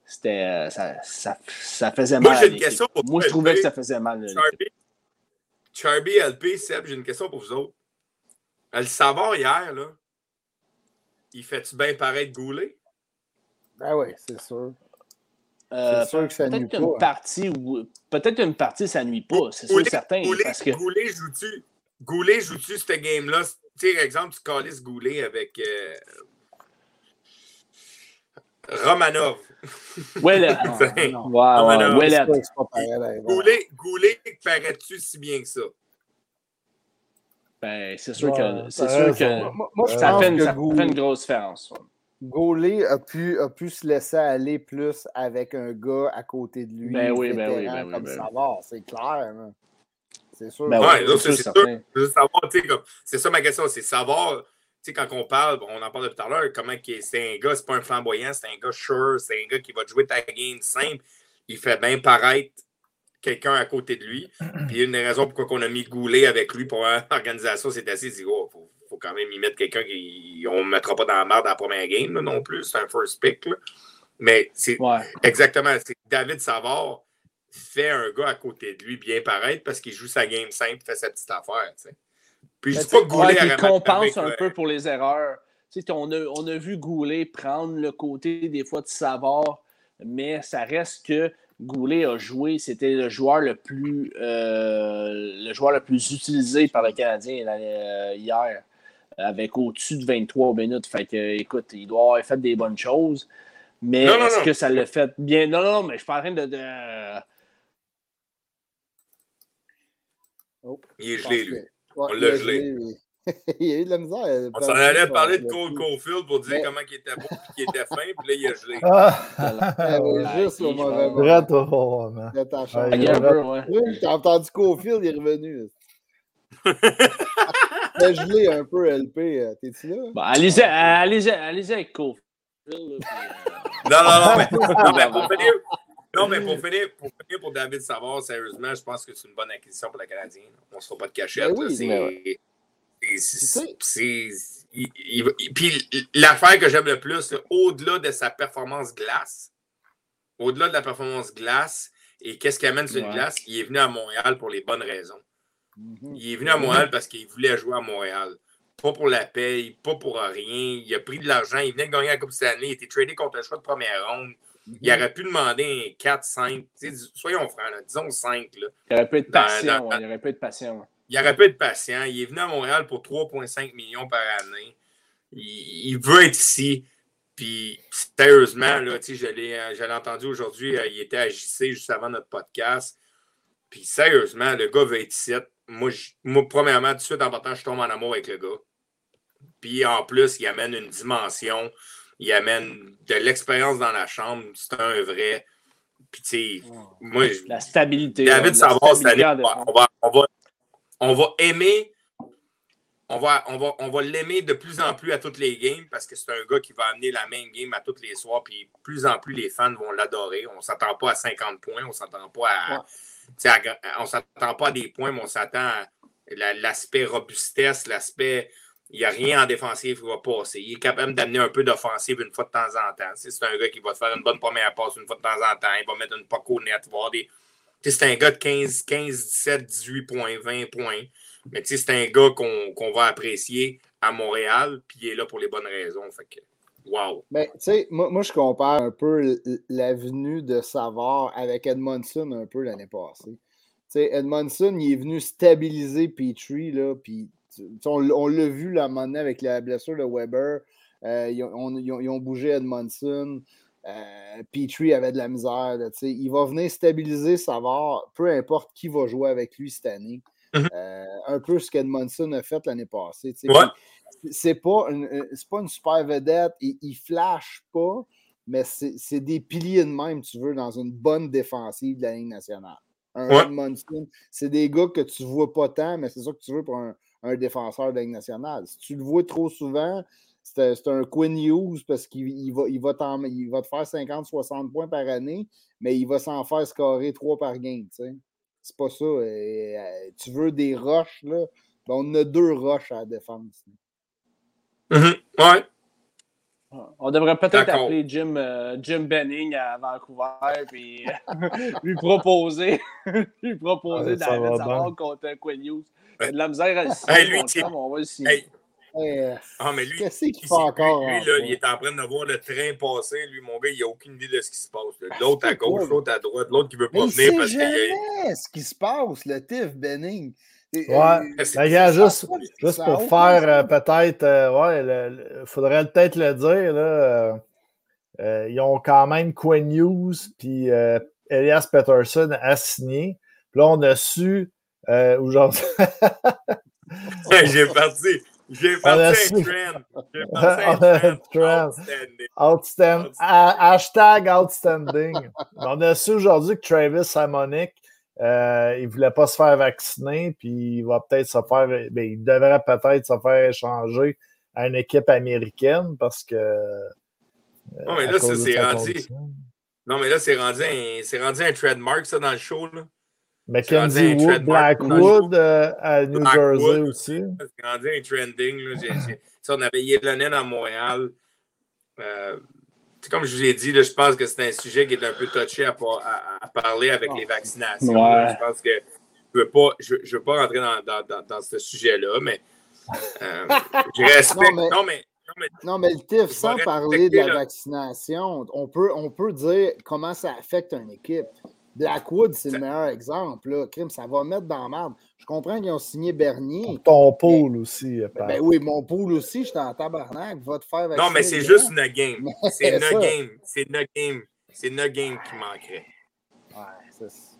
c'était ça, ça, faisait mal. Moi, j'ai une question pour Moi, je trouvais que ça faisait mal. Charby, LP, Seb, j'ai une question pour vous autres. Le savoir hier, là, il fait-tu bien paraître Goulet? Ben oui, c'est sûr. Euh, c'est sûr que ça nuit pas. Une partie où... Peut-être une partie, ça nuit pas. C'est sûr certain. Goulet, parce que... Goulet joue-tu joue-tu cette game-là? Tu sais, par exemple, tu calisses Goulet avec euh... Romanov. Ouais, <laughs> Romanov. Goulet, Goulet paraît-tu si bien que ça? Ben, c'est sûr que, c'est sûr que moi, je ça, fait une, ça fait une grosse différence. Gaulet a pu, a pu se laisser aller plus avec un gars à côté de lui. Ben oui, ben oui, ben oui. Comme ben savoir, c'est clair. C'est sûr. Ben ouais, c'est sûr. savoir, c'est ça ma question, c'est savoir, sais, quand on parle, on en parle depuis tout à l'heure, comment c'est un gars, c'est pas un flamboyant, c'est un gars sure, c'est un gars qui va jouer ta game simple. Il fait bien paraître quelqu'un à côté de lui. <clears throat> Puis une des raisons pourquoi on a mis Goulet avec lui pour <laughs> l'organisation, c'est assez dit, oh, faut, faut, quand même y mettre quelqu'un qui. On ne mettra pas dans la merde dans la première game non plus. C'est un first pick. Mais c'est exactement. David Savard fait un gars à côté de lui bien paraître parce qu'il joue sa game simple, fait sa petite affaire. Puis je dis pas que Goulet Il compense un peu pour les erreurs. on, a, on a vu Goulet prendre le côté des fois de Savard, mais ça reste que Goulet a joué, c'était le joueur le plus euh, le joueur le plus utilisé par le Canadien euh, hier, avec au-dessus de 23 minutes. Fait que, écoute, il doit avoir fait des bonnes choses. Mais est-ce que ça l'a fait bien? Non, non, mais je suis pas en train de. Oh, il est gelé, lui. On l'a gelé. <laughs> il y a eu de la misère. On s'en allait parler de Cole Caulfield pour dire comment il était beau et qu'il était fin, puis là, il a gelé. <laughs> Ah, juste au mauvais moment. T'as entendu Caulfield, il est revenu. <laughs> T'as gelé un peu, LP. Euh, t'es-tu là? Bon, allez-y, allez allez avec Caulfield. Euh. Non, non, non, mais, non, mais pour finir, non, mais pour finir, pour finir pour David Savard, sérieusement, je pense que c'est une bonne acquisition pour la Canadienne. On ne se fera pas de cachette. Oui, puis l'affaire que j'aime le plus, au-delà de sa performance glace, au-delà de la performance glace, et qu'est-ce qu'il amène sur une glace, il est venu à Montréal pour les bonnes raisons. Mm-hmm. Il est venu à Montréal parce qu'il voulait jouer à Montréal. Pas pour la paye, pas pour rien. Il a pris de l'argent, il venait de gagner la Coupe Stanley, il était tradé contre un choix de première ronde. Il aurait pu demander un 4, 5, soyons francs, disons 5. Là, il aurait pu être patient. il aurait pu être patient il aurait pu être patient. Il est venu à Montréal pour 3,5 millions par année. Il, veut être ici. Puis, sérieusement, là, je l'ai entendu aujourd'hui, euh, il était à JC juste avant notre podcast. Puis, sérieusement, le gars veut être ici. Moi, moi premièrement, tout de suite en partant, je tombe en amour avec le gars. Puis, en plus, il amène une dimension. Il amène de l'expérience dans la chambre. C'est un vrai. Puis, tu sais, moi. La stabilité. David Savard, cette année, on va, on va on va aimer, on va, on va, on va l'aimer de plus en plus à toutes les games parce que c'est un gars qui va amener la même game à toutes les soirs, puis plus en plus les fans vont l'adorer. On ne s'attend pas à 50 points, on s'attend pas à, on s'attend pas à des points, mais on s'attend à l'aspect robustesse, l'aspect il n'y a rien en défensive qui va passer. Il est capable d'amener un peu d'offensive une fois de temps en temps. C'est un gars qui va te faire une bonne première passe une fois de temps en temps. Il va mettre une poco net, des, c'est un gars de 15, 15, 17, 18 points, 20 points. Mais c'est un gars qu'on va apprécier à Montréal, puis il est là pour les bonnes raisons. Fait que, wow. Ben, tu sais, moi, moi, je compare un peu l'avenue de Savard avec Edmondson un peu l'année passée. Edmondson, il est venu stabiliser Petrie, puis on, l'a vu là, moment donné avec la blessure de Weber. Euh, ils, ont, ils, ont, bougé Edmondson. Euh, Petrie avait de la misère. il va venir stabiliser Savard, peu importe qui va jouer avec lui cette année. Mhm. Euh, un peu ce qu'Edmondson a fait l'année passée. C'est pas, une, pas une super vedette, il, il flash pas, mais c'est des piliers de même, tu veux, dans une bonne défensive de la Ligue nationale. Un Edmondson, c'est des gars que tu vois pas tant, mais c'est ça que tu veux pour un, un défenseur de la Ligue nationale. Si tu le vois trop souvent, c'est un Quinn Hughes parce qu'il va, il va, il va te faire 50-60 points par année, mais il va s'en faire scorer 3 par game. C'est pas ça. Euh, tu veux des roches, là? Ben, on a deux roches à la défense. Mm-hmm. Ouais. On devrait peut-être appeler Jim, euh, Jim Benning à Vancouver et <laughs> lui proposer, <laughs> lui proposer David Savard contre Quinn Hughes. De la misère à le signer. lui, on va le signer. ah, mais lui, qu'est-ce qu'il fait encore? Lui, là, il est en train de voir le train passer. Lui, mon gars, il n'a aucune idée de ce qui se passe. L'autre à gauche, l'autre à droite, l'autre qui ne veut pas venir parce ce qui se passe, le Tiff Benning. Ouais, ben, juste, juste pour faire euh, peut-être, euh, ouais, il faudrait peut-être le dire, là, euh, ils ont quand même Quinn News puis Elias Peterson à signer. Puis là, on a su aujourd'hui. <laughs> J'ai parti. J'ai parti <laughs> un trend. J'ai parti un trend. Outstanding. Hashtag outstanding. on a su aujourd'hui que Travis Simonic euh, il ne voulait pas se faire vacciner, puis il va peut-être se faire. Ben, il devrait peut-être se faire échanger à une équipe américaine parce que. Euh, non, mais là, c'est rendu. Non, mais là, c'est rendu, un... rendu un trademark, ça, dans le show. Là. Mackenzie Wood, Blackwood euh, à New Jersey aussi. C'est rendu un trending. Là. on avait Yelanen à Montréal comme je vous l'ai dit, je pense que c'est un sujet qui est un peu touché à, parler avec les vaccinations. Je pense que je ne veux, pas, je, veux pas rentrer dans, dans, dans, ce sujet-là, mais euh, je <laughs> respecte. Non, mais, non, mais, le TIF, sans parler de la vaccination, on peut, on peut dire comment ça affecte une équipe. Blackwood, c'est le meilleur exemple. Là. Crime, ça va mettre dans merde. Je comprends qu'ils ont signé Bernier. ton pool aussi. Ben, oui, mon pool aussi, je suis en tabarnak. Va te faire Non, mais c'est juste une game. <laughs> C'est une game. C'est une game. C'est une game qui manquerait. Ouais, c'est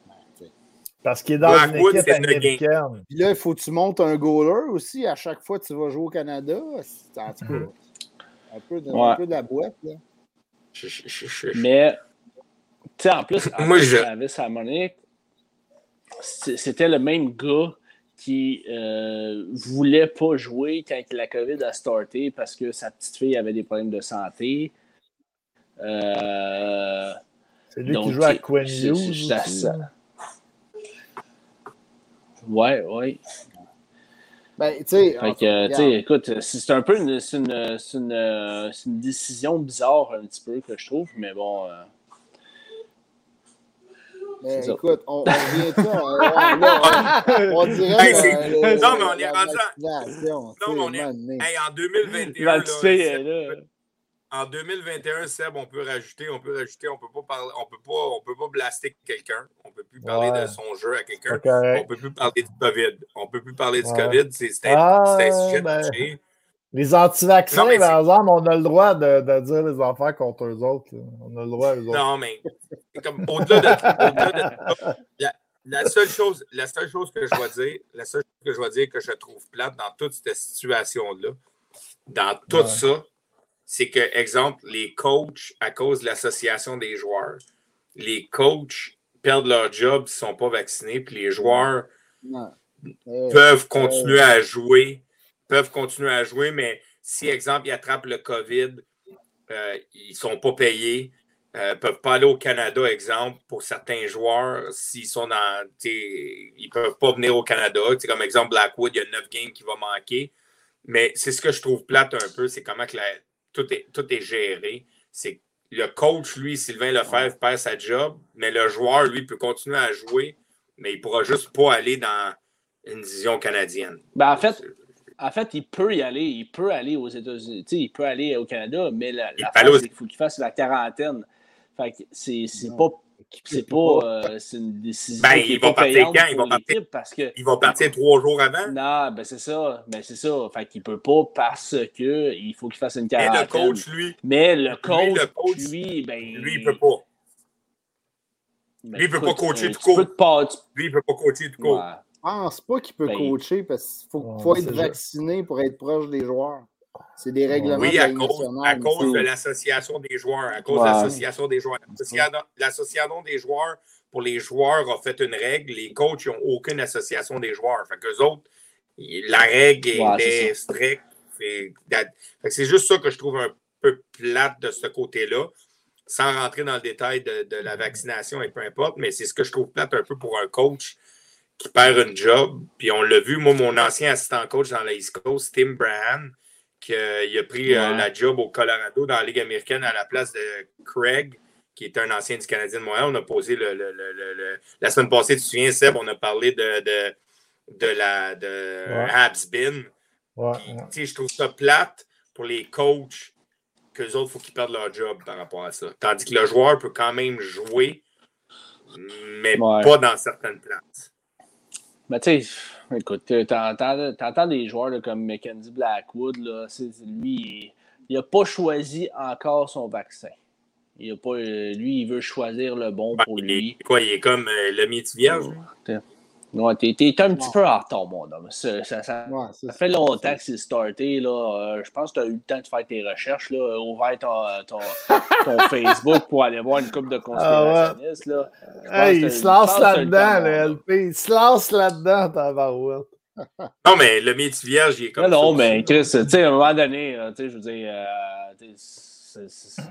parce qu'il est dans Blackwood, une équipe américaine. Puis là, il faut que tu montes un goaler aussi à chaque fois que tu vas jouer au Canada. C'est un, peu, un, peu de, un peu de la boîte. Là. Mais sais, en plus, Moi, je... Travis c'était le même gars qui euh, voulait pas jouer quand la COVID a starté parce que sa petite fille avait des problèmes de santé. Euh, c'est lui qui joue à Quinn News. Ouais, ouais. Ben, tu sais. écoute, c'est un peu une, une, une, une, décision bizarre, un petit peu, que je trouve, mais bon. Euh, mais écoute, on, on vient de <laughs> on, dirait. Euh, non, mais on est rendu. Non, mais on est. Hey, en <laughs> 2021. là, en 2021, Seb, on peut rajouter, on peut rajouter, on peut pas parler, on peut pas, on peut pas blaster quelqu'un, on peut plus parler de son jeu à quelqu'un, on peut plus parler du COVID, on peut plus parler du COVID, c'est un, ah, un, sujet ben, Les anti-vaccins, par exemple, on a le droit de, de, dire les affaires contre eux autres. On a le droit, eux autres. Non, mais comme au-delà de, la, la, seule chose, la seule chose que je dois dire, la seule chose que je dois dire que je trouve plate dans toute cette situation-là, dans tout ça, c'est que, exemple, les coachs, à cause de l'association des joueurs, les coachs perdent leur job s'ils ne sont pas vaccinés, puis les joueurs peuvent continuer à jouer, peuvent continuer à jouer, mais si, exemple, ils attrapent le COVID, euh, ils ne sont pas payés, ne euh, peuvent pas aller au Canada, exemple, pour certains joueurs, s'ils sont dans. Ils ne peuvent pas venir au Canada. comme exemple, Blackwood, il y a 9 games qui vont manquer. Mais c'est ce que je trouve plate un peu, c'est comment que tout, est, tout est géré. C'est le coach, lui, Sylvain Lefebvre, perd sa job, mais le joueur, lui, peut continuer à jouer, mais il ne pourra juste pas aller dans une division canadienne. Ben, en fait, en fait, il peut y aller. Il peut aller aux États-Unis. Il peut aller au Canada, mais la, qu'il faut qu'il fasse la quarantaine. Fait que c'est pas c'est pas euh, c'est une décision ben, qui il va partir quand? Il va partir, parce que, il va partir trois jours avant? Non, ben c'est ça. Ben c'est ça. Fait qu'il peut pas parce que il faut qu'il fasse une quarantaine. Mais le coach, lui? Mais le coach, lui, le coach, lui, ben, lui, il peut pas. Ben, lui, il peut pas coacher tout court. Lui, il peut pas coacher tout court. Je pense pas qu'il peut ben, coacher parce qu'il faut, faut être vacciné pour être proche des joueurs. C'est des règlements. Oui, à cause, à cause de l'association des joueurs. À cause de l'association des joueurs. L'association des joueurs, pour les joueurs, a fait une règle. Les coachs n'ont aucune association des joueurs. Fait qu'eux autres, la règle est, stricte. C'est juste ça que je trouve un peu plate de ce côté-là, sans rentrer dans le détail de, la vaccination et peu importe, mais c'est ce que je trouve plate un peu pour un coach qui perd un job. Puis on l'a vu, moi, mon ancien assistant coach dans la East Coast, Tim Brahan, qui a pris euh, la job au Colorado dans la Ligue américaine à la place de Craig, qui est un ancien du Canadien de Montréal. On a posé le, la semaine passée, tu te souviens, Seb, on a parlé de, de, de la de Habsbin. Je trouve ça plate pour les coachs qu'eux autres, il faut qu'ils perdent leur job par rapport à ça. Tandis que le joueur peut quand même jouer, mais pas dans certaines places. Mais tu sais, écoute, t'entends des joueurs comme Mackenzie Blackwood, là, lui, il n'a pas choisi encore son vaccin. Il a pas, lui, il veut choisir le bon ben, pour lui. Quoi, il est comme euh, le métier vierge? Non, t'es, un petit peu en retard, mon homme. Ça, ça, ça, fait longtemps que c'est starté. Là. Euh, je pense que tu as eu le temps de faire tes recherches, là, ouvert ton, <laughs> ton, Facebook pour aller voir une coupe de conspirationnistes. là. Hey, il se lance là-dedans, le LP. Il se lance là-dedans, tabarouette. <laughs> Non, mais le métier vierge, il est comme non, Non, mais Chris, tu sais, à un moment donné, tu sais, je veux dire, euh,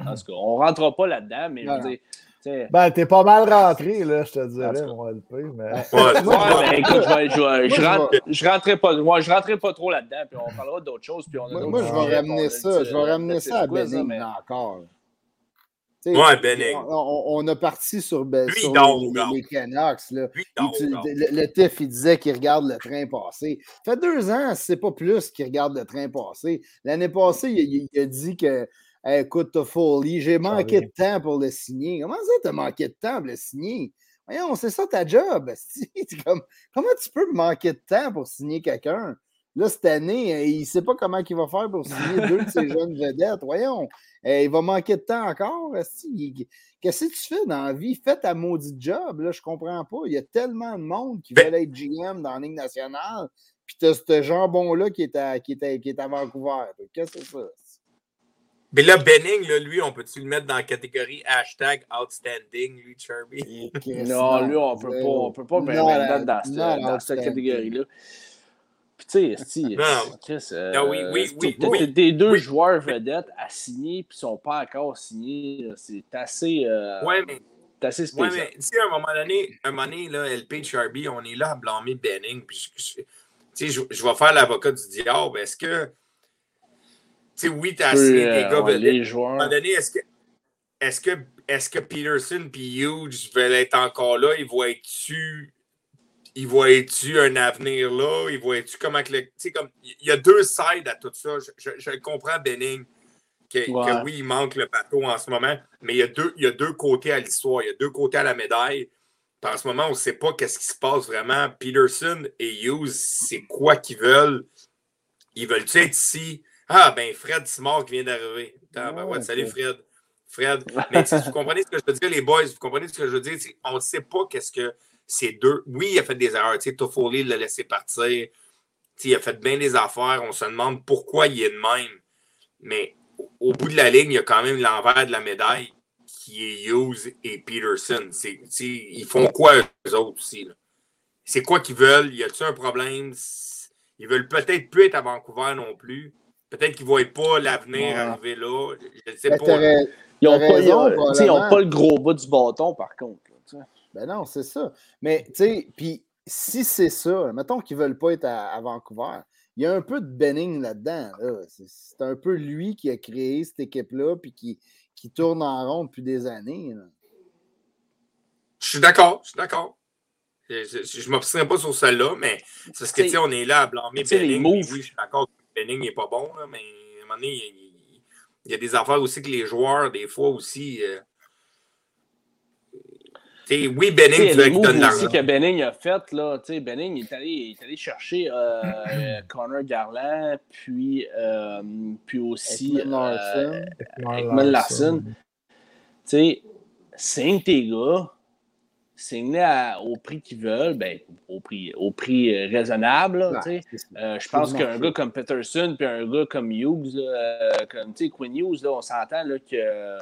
en tout cas, on ne rentrera pas là-dedans, mais je veux dire, ben, t'es pas mal rentré, là, je te dirais, mon LP. Mais... <laughs> Ouais, ben, écoute, je, je, rentre, je, rentrerai pas, moi, je rentrerai pas trop là-dedans, puis on parlera d'autres choses. Puis on a moi, je vais ramener ça. Je vais ramener ça à Benning mais... encore. ouais, Benning. On, on, a parti sur, ben, sur les, Canucks. Là. le, le TIF, il disait qu'il regarde le train passer. Ça fait deux ans, c'est pas plus qu'il regarde le train passer. L'année passée, il, il, a dit que écoute, t'as folie, j'ai manqué de temps pour le signer. Comment ça, t'as manqué de temps pour le signer? Voyons, c'est ça ta job. <laughs> Comme, comment tu peux manquer de temps pour signer quelqu'un? Là, cette année, euh, il ne sait pas comment il va faire pour signer <laughs> deux de ses jeunes vedettes. Voyons, euh, il va manquer de temps encore. Qu'est-ce que tu fais dans la vie? Fais ta maudite job. Là, je comprends pas. Il y a tellement de monde qui veut être GM dans la Ligue nationale. Puis tu as ce jambon-là qui, est à, qui, est qui est à Vancouver. Qu'est-ce que c'est ça? Mais là, Benning, là, lui, on peut-tu le mettre dans la catégorie hashtag outstanding, lui, Charby? <laughs> non, lui, on peut pas, on peut pas mettre dans, cette, dans cette catégorie-là. Puis, tu sais, Chris, euh, non, oui, oui, oui, oui, des deux joueurs vedettes à signer, puis ils sont pas encore signés. C'est assez. Euh, ouais, mais. C'est assez spécial. Ouais, mais, tu sais, à un moment donné, un moment donné là, LP Charby, on est là à blâmer Benning. Puis, tu sais, je, je vais faire l'avocat du diable. Est-ce que sais, oui, tu as signé des euh, gars les joueurs. À un moment donné, est-ce que, est-ce que, est-ce que Peterson et Hughes veulent être encore là? Ils voient-tu ils voient-tu un avenir là? Ils voient-tu comment que le. comme. Il y a deux sides à tout ça. Je, je, comprends, Benning, que, oui, il manque le bateau en ce moment, mais il y a deux, il y a deux côtés à l'histoire. Il y a deux côtés à la médaille. en ce moment, on ne sait pas qu'est-ce qui se passe vraiment. Peterson et Hughes, c'est quoi qu'ils veulent? Ils veulent-tu être ici? Ah, ben Fred Simard qui vient d'arriver. Ah, ben, ouais, salut Fred. Fred. Mais vous comprenez ce que je veux dire, les boys? Vous comprenez ce que je veux dire? On ne sait pas qu'est-ce que ces deux. Oui, il a fait des erreurs. Toffoli l'a laissé partir. il a fait bien des affaires. On se demande pourquoi il est de même. Mais au bout de la ligne, il y a quand même l'envers de la médaille qui est Hughes et Peterson. ils font quoi eux autres aussi? C'est quoi qu'ils veulent? Y a-t-il un problème? Ils veulent peut-être plus être à Vancouver non plus. Peut-être qu'ils ne voient pas l'avenir arriver là. Je ne sais pas. Ils n'ont pas, pas, le gros bout du bâton, par contre. ben non, c'est ça. Mais, tu sais, puis si c'est ça, mettons qu'ils ne veulent pas être à, Vancouver, il y a un peu de Benning là-dedans. C'est un peu lui qui a créé cette équipe-là, puis qui, qui tourne en rond depuis des années. Je suis d'accord, je suis d'accord. Je ne m'obstinerai pas sur celle-là, mais c'est ce que, tu sais, on est là à blâmer Benning. Oui, je suis d'accord Benning n'est pas bon, mais à un moment donné, il, y a des affaires aussi que les joueurs, des fois aussi. Euh, oui, Benning, tu veux qu'il donne l'argent. que Benning a fait, là, Benning est allé, est allé chercher euh, <clears throat> Connor Garland, puis, euh, puis aussi Ekman Larson. C'est un tes gars signer au prix qu'ils veulent, ben, au prix, au prix euh, raisonnable. euh, je pense qu'un gars comme Peterson puis un gars comme Hughes, euh, comme Quinn Hughes, là, on s'entend que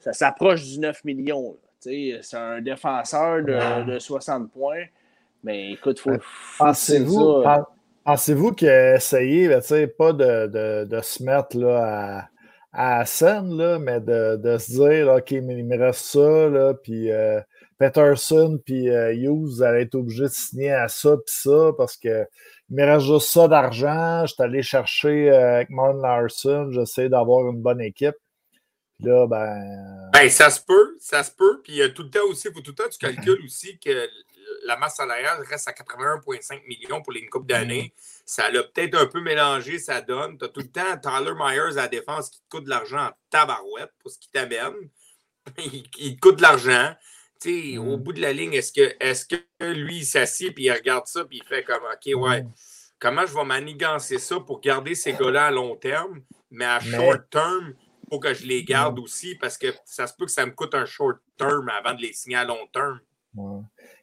ça s'approche du 9 millions. C'est un défenseur de, de, 60 points. Mais écoute, il faut. Pensez-vous Pensez-vous qu'essayer, pas de, de, de, se mettre là, à, à scène, là, mais de, de, se dire, OK, mais il me reste ça, là, puis Peterson puis euh, Hughes, allez être obligés de signer à ça puis ça parce que il me reste juste ça d'argent. Je suis allé chercher euh, avec Martin Larson, j'essaie d'avoir une bonne équipe. Puis là, ben. Ben, ça se peut, ça se peut. Puis tout le temps aussi, faut tout le temps, tu calcules aussi que la masse salariale reste à 81,5 millions pour les coupe d'années. Mm-hmm. Ça l'a peut-être un peu mélangé, ça donne. Tu as tout le temps Tyler Myers à la défense qui te coûte de l'argent en tabarouette pour ce qui t'amène. <laughs> il, il te coûte de l'argent. Au mm. bout de la ligne, est-ce que, est que lui, il s'assied puis il regarde ça puis il fait comme OK, ouais, mm. comment je vais manigancer ça pour garder ces gars-là à long terme, mais à short term, il faut que je les garde mm. aussi parce que ça se peut que ça me coûte un short term avant de les signer à long terme.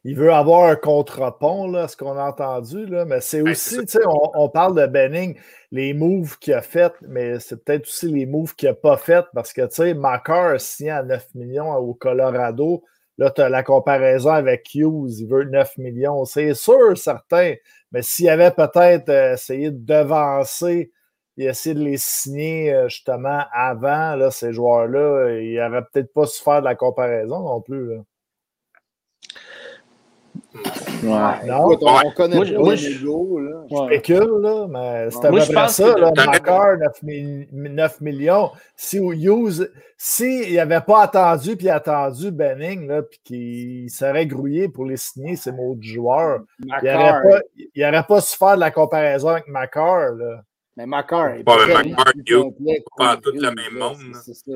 Il veut avoir un contre-pont, ce qu'on a entendu, là, mais c'est ben, aussi, tu sais, on, parle de Benning, les moves qu'il a fait, mais c'est peut-être aussi les moves qu'il n'a pas fait parce que, tu sais, Macar a signé à 9 millions au Colorado. Là, tu as la comparaison avec Hughes, il veut 9 millions. C'est sûr, certain. Mais s'il avait peut-être euh, essayé de devancer et essayer de les signer euh, justement avant là, ces joueurs-là, il n'aurait peut-être pas su faire de la comparaison non plus. Ouais. Non, on, connaît moi, pas moi, je, là. Je spécule, là, mais c'est à peu près ça. Là, Macar, 9, 9, millions. Si Hughes, s'il n'avait pas attendu puis attendu Benning, là, puis qu'il serait grouillé pour les signer, ces mots de joueur, il n'aurait pas, il pas su faire de la comparaison avec Macar. Là. Mais Macar, il ouais, mais pas tout le même monde. C'est ça.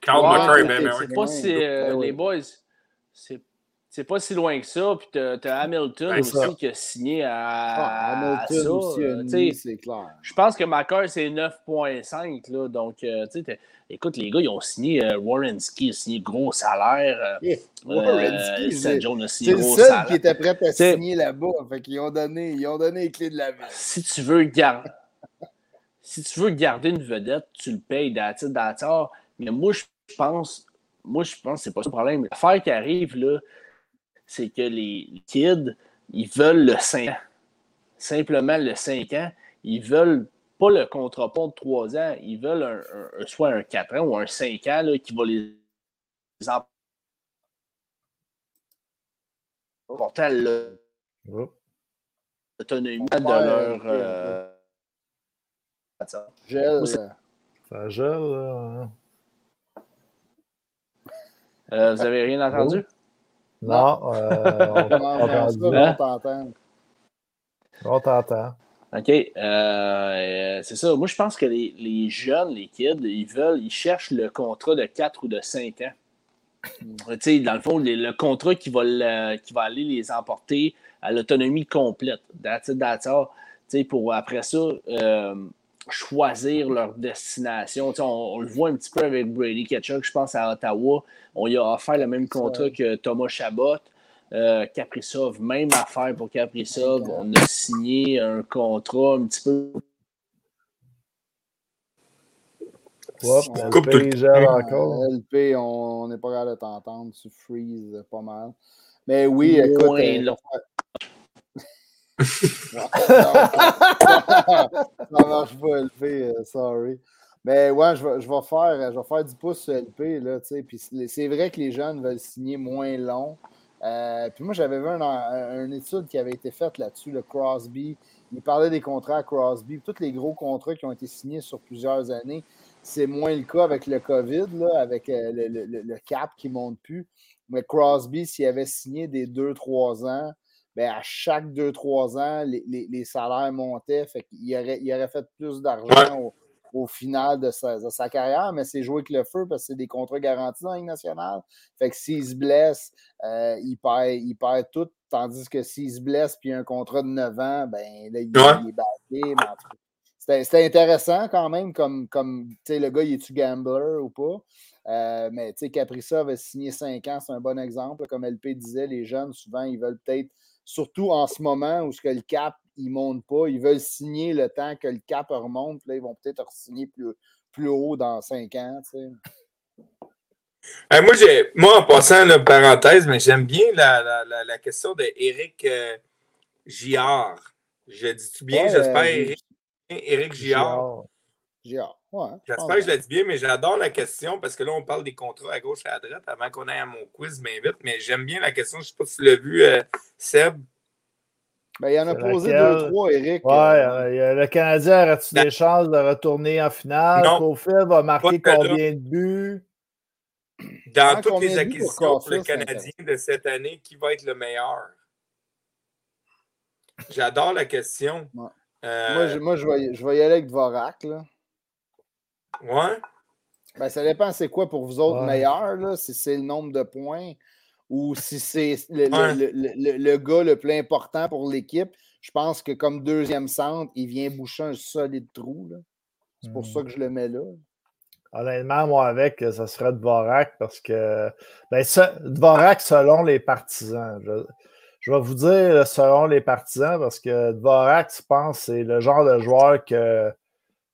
Carl Macar est bien C'est pas si euh, les boys, c'est c'est pas si loin que ça. Puis tu as, Hamilton aussi qui a signé à, ah, Hamilton Aussi c'est clair. Je pense que Macar, c'est 9,5. Donc, euh, écoute, les gars, ils ont signé euh, Warrenski, a signé gros salaire. Euh, Warrenski, c'est le seul qui était prêt à signer là-bas. Fait qu'ils ont donné, ils ont donné les clés de la vie. Si tu veux garder. si tu veux garder une vedette, tu le payes d'attitude Mais moi, je pense, moi, je pense que c'est pas ça le problème. L'affaire qui arrive, là, c'est que les kids, ils veulent le 5 ans. Simplement le 5 ans. Ils veulent pas le contre-pont de 3 ans, ils veulent un, soit un 4 ans ou un 5 ans là, qui va les emporter l'autonomie de leur. Euh... Gel. Ça gèle. Là. Euh, vous avez rien entendu? Non, euh, <laughs> on, t'entend. On t'entend. OK. Euh, c'est ça. Moi, je pense que les, les, jeunes, les kids, ils veulent, ils cherchent le contrat de 4 ou de 5 ans. Tu sais, dans le fond, le contrat qui va, qui va aller les emporter à l'autonomie complète. That's it, pour après ça, euh, choisir leur destination. On, le voit un petit peu avec Brady Ketchuk, je pense à Ottawa. On y a offert le même contrat que Thomas Chabot. Euh, Caprisov, même affaire pour Caprisov. On a signé un contrat un petit peu. LP, encore. LP, on n'est pas capable de t'entendre. Tu freeze pas mal. Mais oui, écoute. Euh, ça marche pas, LP, sorry. Mais ouais, je vais, faire, je vais faire du pouce sur LP. Là, puis c'est vrai que les jeunes veulent signer moins long. Euh, puis moi, j'avais vu une étude qui avait été faite là-dessus, le Crosby. Il parlait des contrats à Crosby. Tous les gros contrats qui ont été signés sur plusieurs années, c'est moins le cas avec le COVID, là, avec euh, le, le, le, cap qui ne monte plus. Mais Crosby, s'il avait signé des 2-3 ans, ben, à chaque 2-3 ans, les, salaires montaient. Fait il, aurait, il aurait fait plus d'argent au, final de sa, carrière, mais c'est jouer avec le feu parce que c'est des contrats garantis dans la Ligue nationale. Fait que s'il se blesse, euh, il, perd, il perd tout. Tandis que s'il se blesse puis un contrat de 9 ans, ben là, il, est battu. C'était intéressant quand même, comme, comme le gars, il est-tu gambler ou pas? Euh, mais Caprissa avait signé 5 ans, c'est un bon exemple. Comme LP disait, les jeunes, souvent, ils veulent peut-être surtout en ce moment où ce que le cap il monte pas, ils veulent signer le temps que le cap remonte, là, ils vont peut-être signer plus, plus haut dans cinq ans. Euh, moi, moi, en passant, une parenthèse, mais j'aime bien la, la, la, question d'Éric euh, Giard. Je dis-tu bien? J'espère Éric, Éric Giard. Giard. J'espère que je l'ai dit bien, mais j'adore la question parce que là, on parle des contrats à gauche et à droite avant qu'on aille à mon quiz, m'invite. Mais j'aime bien la question. Je ne sais pas si tu l'as vu, euh, Seb. Ben, il y en a posé deux, trois, Eric. Ouais, euh, le Canadien aurait-tu des chances de retourner en finale? Cofield va marquer combien de buts? Dans toutes les acquisitions pour le Canadien de cette année, qui va être le meilleur? J'adore la question. Euh, moi, je, vais, je vais y aller avec Dvorak. Là. Ouais. Ben, ça dépend c'est quoi pour vous autres meilleur, là, si c'est le nombre de points ou si c'est le, le, le, gars le plus important pour l'équipe. Je pense que comme deuxième centre, il vient boucher un solide trou. C'est pour ça hmm. que je le mets là. Honnêtement, moi, avec, ça serait Dvorak parce que ben, ça, Dvorak selon les partisans. Je, vais vous dire selon les partisans parce que Dvorak, je pense, c'est le genre de joueur que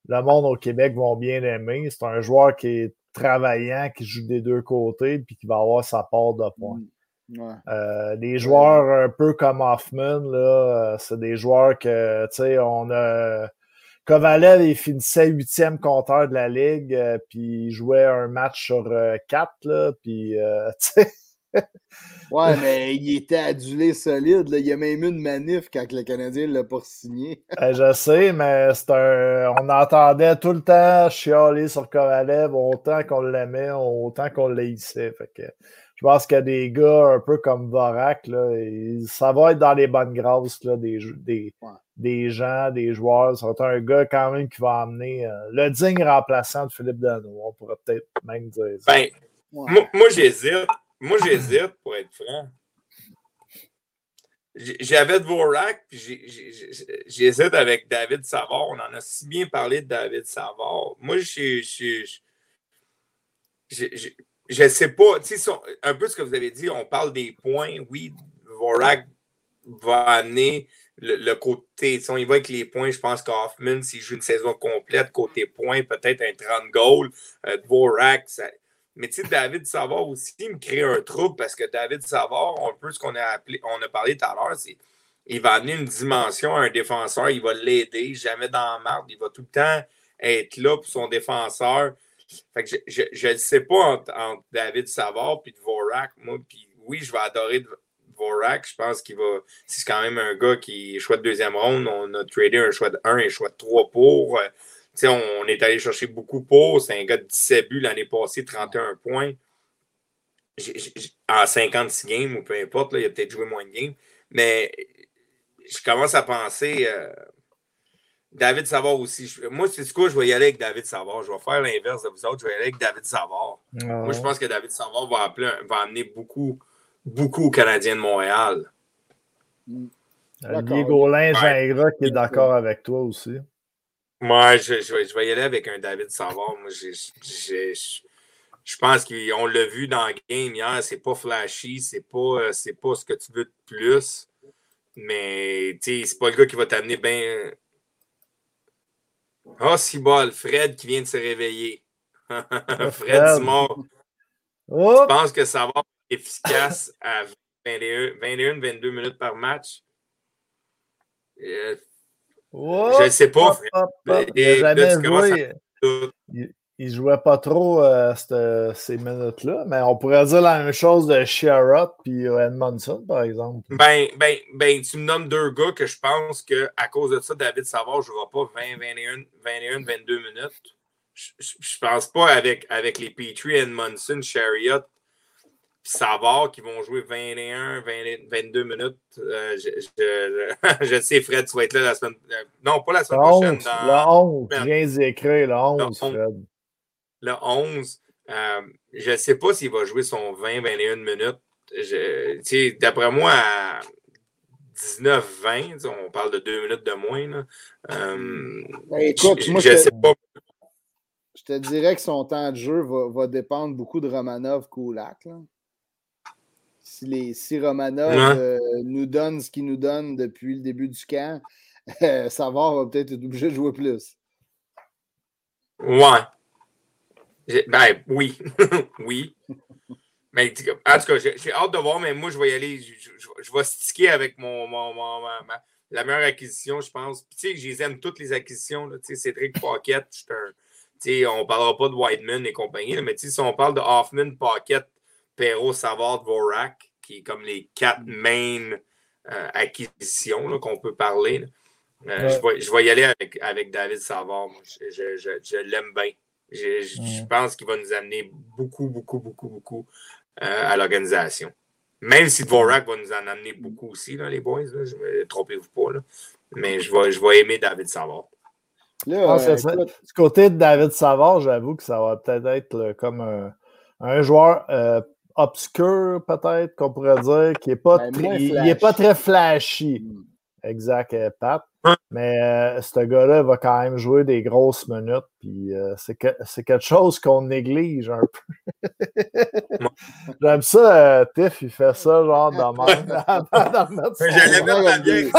le monde au Québec va bien aimer. C'est un joueur qui est travaillant, qui joue des deux côtés, puis qui va avoir sa part de points. Mm. Euh, des joueurs un peu comme Hoffman, là, euh, c'est des joueurs que, tu sais, on a. Kovalev, il finissait huitième compteur de la Ligue, euh, puis il jouait un match sur quatre, là, puis, <laughs> tu sais. Ouais, mais il était adulé solide. Là. Il y a même eu une manif quand le Canadien ne l'a pas signé. <laughs> Eh, je sais, mais c'est un... on entendait tout le temps chialer sur Kovalev autant qu'on l'aimait, autant qu'on l'haïssait. Fait que je pense qu'il y a des gars un peu comme Vorak, là, ça va être dans les bonnes grâces là, des, des, des gens, des joueurs. Ça va être un gars quand même qui va amener euh, le digne remplaçant de Philippe Dano. On pourrait peut-être même dire ça. Ben, moi j'hésite. Moi, j'hésite, pour être franc. J'avais Dvorak, puis j'hésite avec David Savard. On en a si bien parlé de David Savard. Moi, je je ne sais pas. Un peu ce que vous avez dit, on parle des points. Oui, Dvorak va amener le, côté. On y va avec les points, je pense qu'Hoffman, s'il joue une saison complète, côté points, peut-être un 30 goals. Euh, Dvorak, ça, mais tu sais, David Savard aussi me crée un trouble parce que David Savard, un peu ce qu'on a appelé, on a parlé tout à l'heure, c'est il va amener une dimension à un défenseur, il va l'aider, jamais dans la marde, il va tout le temps être là pour son défenseur. Je ne sais pas entre, David Savard et Dvorak, moi, puis oui, je vais adorer Dvorak, je pense qu'il va. C'est quand même un gars qui est choix de deuxième ronde. On a tradé un choix de 1 et un choix de 3 pour. On est allé chercher beaucoup pour. C'est un gars de 17 buts l'année passée, 31 points. en 56 games, ou peu importe, il a peut-être joué moins de games. Mais je commence à penser. Euh, David Savard aussi. moi, c'est ce que je vais y aller avec David Savard. Je vais faire l'inverse de vous autres. Je vais y aller avec David Savard. Ah moi, je pense que David Savard va, va amener beaucoup, beaucoup aux Canadiens de Montréal. Diego Gingras qui est d'accord avec toi aussi. Moi, je, je, vais, y aller avec un David Savard. Moi, je pense qu'on l'a vu dans le game hier. C'est pas flashy, c'est pas, euh, c'est pas ce que tu veux de plus. Mais c'est pas le gars qui va t'amener bien. Oh, si bol, Fred qui vient de se réveiller. <laughs> Fred Simon. Tu penses que ça va être efficace à 21-22 minutes par match? Je ne sais pas. il, ne jouait pas trop euh, ces minutes-là, mais on pourrait dire la même chose de Sherrod et Edmondson, par exemple. Ben, ben, ben, tu me nommes deux gars que je pense qu'à cause de ça, David Savard ne jouera pas 20, 21, 21, 22 minutes. Je ne pense pas avec, avec les Petrie, Edmondson, Chariot Savard qui vont jouer 21, 22 minutes. Euh, <laughs> je, sais, Fred, tu vas être là la semaine. Euh, non, pas la semaine prochaine. le 11, je viens d'écrire le 11, Fred. Le 11. Euh, je ne sais pas s'il va jouer son 20-21 minutes. D'après moi, à 19-20, on parle de deux minutes de moins. Là. Ben, écoute, je, moi, je, sais pas. Je te dirais que son temps de jeu va, va dépendre beaucoup de Romanov-Koulak si, les, si Romanov euh, nous donne ce qu'il nous donne depuis le début du camp, <laughs> euh, Savard va peut-être être obligé de jouer plus. Ouais. Ben oui. <laughs> oui. Mais en tout cas, j'ai hâte de voir, mais moi, je vais y aller. Je, vais sticker avec mon, la meilleure acquisition, je pense. Puis, tu sais, je les aime toutes les acquisitions. Tu sais, Cédric Pocket, sais, on ne parlera pas de Whiteman et compagnie, mais si on parle de Hoffman, Pocket, Perrault, Savard, Vorak, qui est comme les quatre main euh, acquisitions qu'on peut parler. Euh, je, vais, y aller avec, avec David Savard. Je, l'aime bien. Je, pense qu'il va nous amener beaucoup, beaucoup, beaucoup, beaucoup euh, à l'organisation. Même si Dvorak va nous en amener beaucoup aussi, là, les boys. ne trompez-vous pas. Mais je vais, je vais aimer David Savard. Là, ah, Du côté de David Savard, j'avoue que ça va peut-être être, comme un, un joueur obscur, peut-être, qu'on pourrait dire, qui n'est pas, ben, pas très flashy. Hmm. Exact, euh, Pat. Mais euh, ce gars-là va quand même jouer des grosses minutes. Puis euh, c'est, quelque chose qu'on néglige un peu. <laughs> J'aime ça, Tiff, il fait ça genre de même. J'allais mettre ma vieille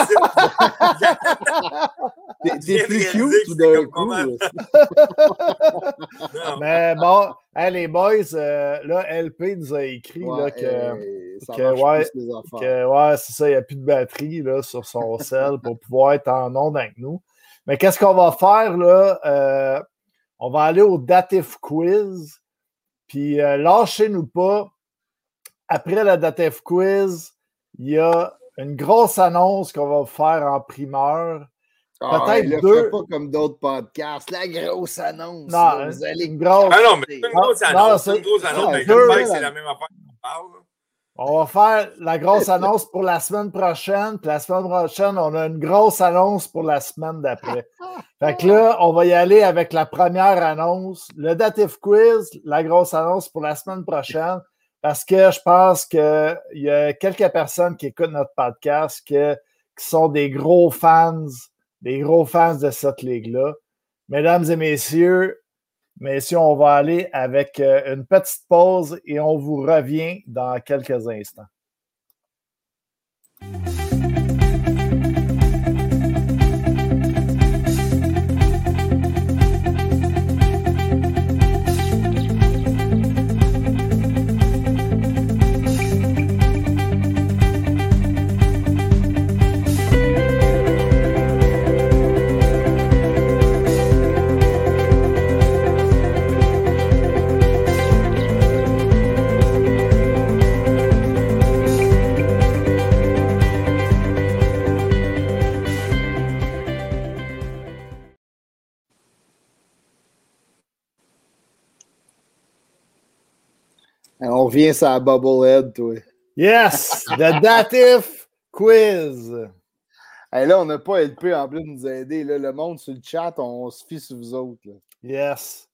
T'es plus cute tout d'un coup. <laughs> Mais bon, les boys, là, LP nous a écrit là, que, que, ouais, que, ouais, c'est ça, il n'y a plus de batterie là, sur son <laughs> cell pour pouvoir être en onde avec nous. Mais qu'est-ce qu'on va faire là? Euh, on va aller au Dative Quiz. Puis euh, lâchez-nous pas. Après la Dative Quiz, il y a une grosse annonce qu'on va faire en primeur. Ah, Peut-être deux. pas comme d'autres podcasts. La grosse annonce. Non, vous allez... une grosse. Ah non, mais c'est une grosse annonce. C'est une grosse annonce. Mais c'est la même affaire qu'on parle. On va faire la grosse <laughs> annonce pour la semaine prochaine. Puis la semaine prochaine, on a une grosse annonce pour la semaine d'après. <laughs> Fait que là, on va y aller avec la première annonce. Le Dative Quiz, la grosse annonce pour la semaine prochaine. Parce que je pense qu'il y a quelques personnes qui écoutent notre podcast qui sont des gros fans, des gros fans de cette ligue-là. Mesdames et messieurs, mais si on va aller avec euh, une petite pause et on vous revient dans quelques instants. Revient sur la Bubblehead, toi. Yes! The Dative Quiz! Et là, on n'a pas LP en plus de nous aider. Là, le monde sur le chat, on, se fie sur vous autres. Là. Yes.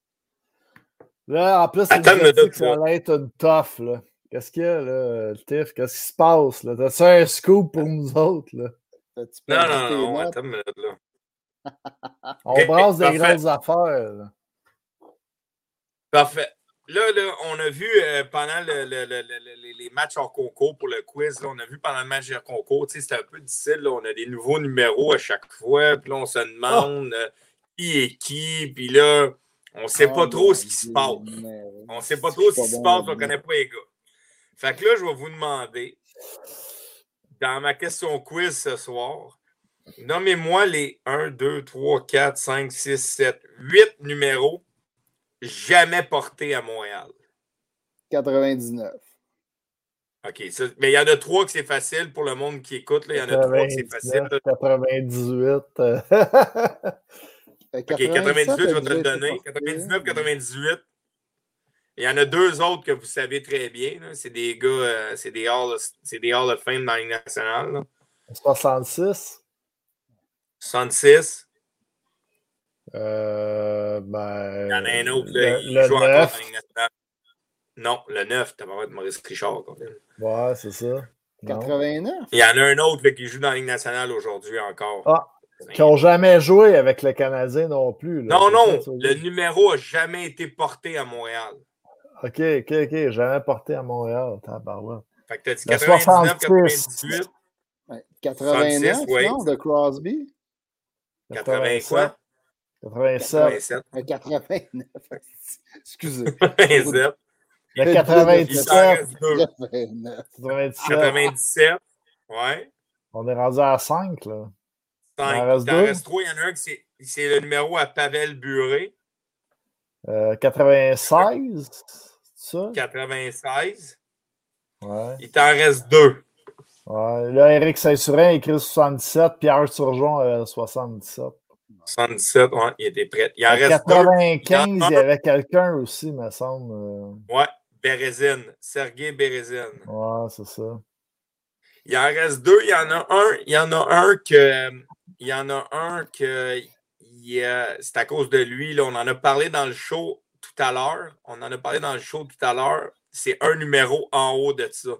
Là, en plus, Attends, dit que ça va être une tough. Là. Qu'est-ce qu'il y a, là, Tiff? Qu'est-ce qui se passe? Là? T'as-tu un scoop pour nous autres? Là? Non, non, non, attends une minute, là. on brasse des grosses affaires. Là. Parfait. Là, là, on a vu euh, pendant le, les matchs hors concours pour le quiz, on a vu pendant le match hors concours, c'était un peu difficile. on a des nouveaux numéros à chaque fois, puis là, on se demande euh, qui est qui, puis là, on ne sait pas oh trop ce qui se passe. On ne sait pas trop ce qui se passe, on ne connaît pas les gars. Fait que là, je vais vous demander, dans ma question quiz ce soir, nommez-moi les 1, 2, 3, 4, 5, 6, 7, 8 numéros jamais porté à Montréal? 99. OK. mais il y en a trois que c'est facile pour le monde qui écoute. Il y en a trois que c'est facile. 98. <laughs> OK, 98, je vais te le donner. 99, 98. Il y en a deux autres que vous savez très bien. C'est des gars, euh, c'est des, Hall, des Hall of Fame dans la Ligue nationale. 66. 66. Euh, ben, Il y en a un autre, là, le, il joue 9. encore Non, le 9, t'as pas de Maurice Richard. Quand même. Ouais, c'est ça. 89. Il y en a un autre là, qui joue dans la Ligue nationale aujourd'hui encore. Ah, qui n'ont jamais joué avec le Canadien non plus. Là. Non, non, le numéro n'a jamais été porté à Montréal. OK, OK, OK, jamais porté à Montréal. Tabarouette. Fait que t'as dit 99, 98. 89, non, de Crosby. 80 quoi? 87. 89. Excusez. <laughs> 87. Le 97. 97. 97. Ouais. On est rendu à 5, là. 5. Il en reste 3. Il y en a un qui c'est le numéro à Pavel Buré. Euh, 96, ça? 96. Ouais. Il t'en reste deux. Ouais. Là, Eric Saint-Surin écrit 77, Pierre Surgeon euh, 77. 77, ouais, il était prêt. Il en reste 95, il y avait quelqu'un aussi, me semble. Euh. Ouais, Bérezine. Sergei Bérezine. Ouais, c'est ça. Il en reste deux. Il y en a un. Il y en a un que. Il y en a un que. C'est à cause de lui. Là, on en a parlé dans le show tout à l'heure. On en a parlé dans le show tout à l'heure. C'est un numéro en haut de ça.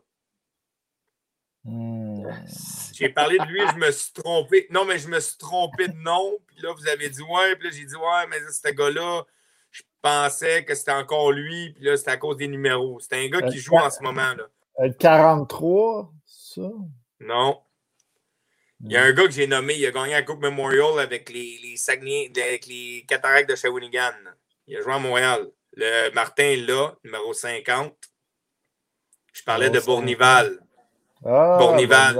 Hmm. J'ai parlé de lui, je me suis trompé. Non, mais je me suis trompé de nom. Puis là, vous avez dit ouais. Puis là, j'ai dit ouais, mais ce gars-là, je pensais que c'était encore lui. Puis là, c'était à cause des numéros. C'est un gars qui joue en ce moment. là. 43, ça? Non. Il y a un gars que j'ai nommé, il a gagné la Coupe Memorial avec les, les Saguenay, avec les Cataractes de Shawinigan. Il a joué à Montréal. Le Martin là, numéro 50. Je parlais de Bournival. Ah, Bournival.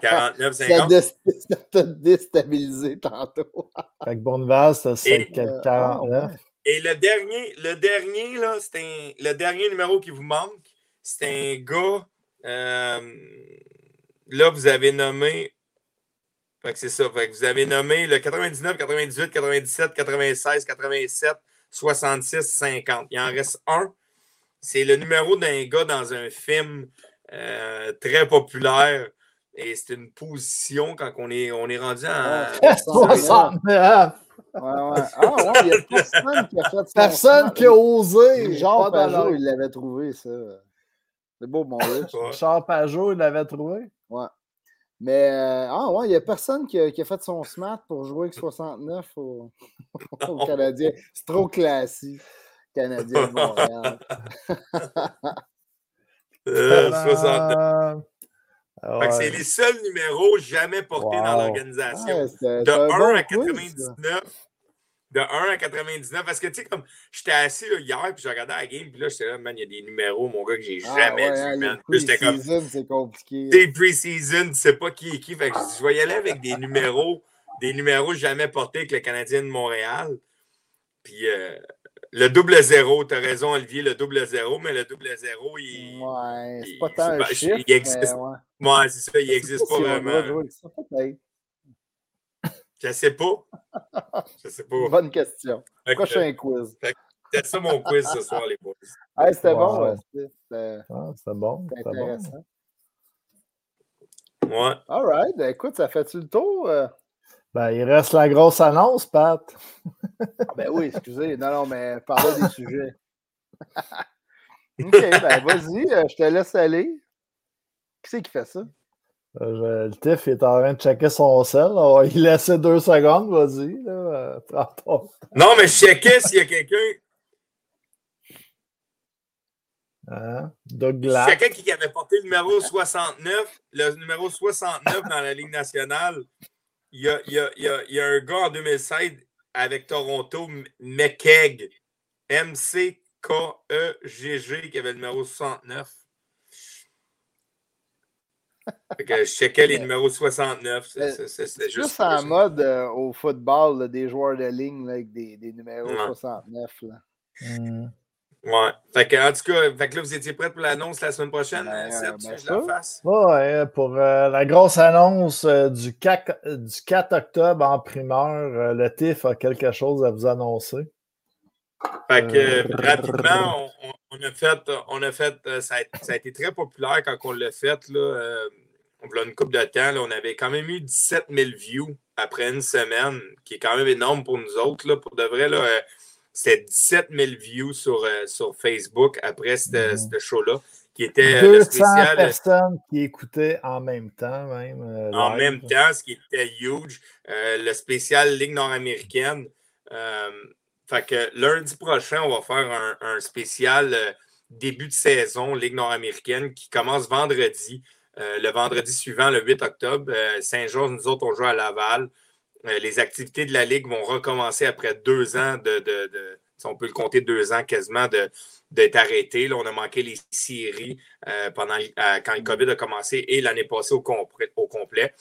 49, 50. Ça t'a déstabilisé tantôt. Fait que Bournival, c'est 49. Et le dernier, le dernier, là, c'est le dernier numéro qui vous manque. C'est un gars. Euh, là, vous avez nommé. Fait que c'est ça. Fait que vous avez nommé le 99, 98, 97, 96, 87, 66, 50. Il en reste un. C'est le numéro d'un gars dans un film euh, très populaire. Et c'est une position quand on est, on est rendu à. 69! <laughs> Ouais, ouais. Ah, ouais, il y a personne qui a fait. Personne qui a osé. Jean Pajot, il l'avait trouvé, ça. C'est beau, mon. Charles Pajot, il l'avait trouvé. Ouais. Mais, euh, ah ouais, il n'y a personne qui a, qui a, fait son smart pour jouer avec 69 au, <laughs> au Canadien. C'est trop classique. Canadien de <laughs> Montréal. Euh, 69. Ah ouais. C'est les seuls numéros jamais portés wow. dans l'organisation. Ouais, de 1 bon à 99. De 1 à 99. Parce que, tu sais, comme j'étais assis là, hier, puis je regardais la game, puis là, j'étais là, man, il y a des numéros, mon gars, que j'ai jamais ah, vu, ouais, j'étais comme. c'est compliqué. T'es pre-season, tu sais pas qui est qui. Fait que je y aller avec des numéros, des numéros jamais portés avec le Canadien de Montréal. Puis. Euh, le double zéro, tu as raison, Olivier, le double zéro, mais le double zéro, il. Ouais, c'est pas tant un chiffre, il existe. Ouais, ouais c'est ça, il n'existe pas vraiment. Je sais pas. <laughs> Je sais pas. Bonne question. Okay. Prochain quiz. C'était ça mon quiz ce soir, les boys. <laughs> Hey, c'était Wow. bon. C'était Ah, C'était bon. c'était C'était bon. intéressant. Ouais. All right. Ben, écoute, ça fait-tu le tour? Ben, il reste la grosse annonce, Pat. Ah, ben oui, excusez. Non, non, mais parlez des <laughs> sujets. OK, ben vas-y, euh, je te laisse aller. Qui c'est qui fait ça? Euh, je- le TIF il est en train de checker son sel. On va lui laisser deux secondes, vas-y. là, euh, Non, mais je checkais s'il y a quelqu'un Hein? Doug Glatt. quelqu'un qui avait porté le numéro 69, le numéro 69 dans la Ligue nationale. Il y a, il y a- il y a- il y a un gars en 2016 avec Toronto, M- McKegg, M-C-K-E-G-G, qui avait le numéro 69. Fait que je checkais les numéros 69. c'est- Juste juste. en mode euh, au football, là, des joueurs de ligne là, avec des, des numéros Ouais. 69. Là. Hmm. Ouais. Fait que, en tout cas, fait que là, vous étiez prêts pour l'annonce la semaine prochaine, Ben, Seb, ben, je la fasse? Ouais, pour euh, la grosse annonce euh, du, 4, euh, du 4 octobre en primeur, euh, le TIF a quelque chose à vous annoncer. Fait que Euh, rapidement, on, a fait, on a fait euh, ça, a, ça a été très populaire quand on l'a fait. Là, euh, on a une couple de temps. Là, on avait quand même eu 17 000 views après une semaine, qui est quand même énorme pour nous autres. Là, pour de vrai, là, euh, c'était 17 000 views sur, euh, sur Facebook après ce Mhm. show-là, qui était euh, le 200 spécial. euh, personnes qui écoutaient en même temps, même. euh, En même temps, ce qui était huge, euh, le spécial Ligue nord-américaine. Euh, fait que lundi prochain, on va faire un, un spécial début de saison Ligue nord-américaine qui commence vendredi. Le vendredi suivant, le 8 octobre, Saint-Georges, nous autres, on joue à Laval. Euh, les activités de la Ligue vont recommencer après deux ans de, de- de- on peut le compter deux ans quasiment d'être arrêté. Là, on a manqué les séries pendant, quand le COVID a commencé et l'année passée au, complet. Au complet.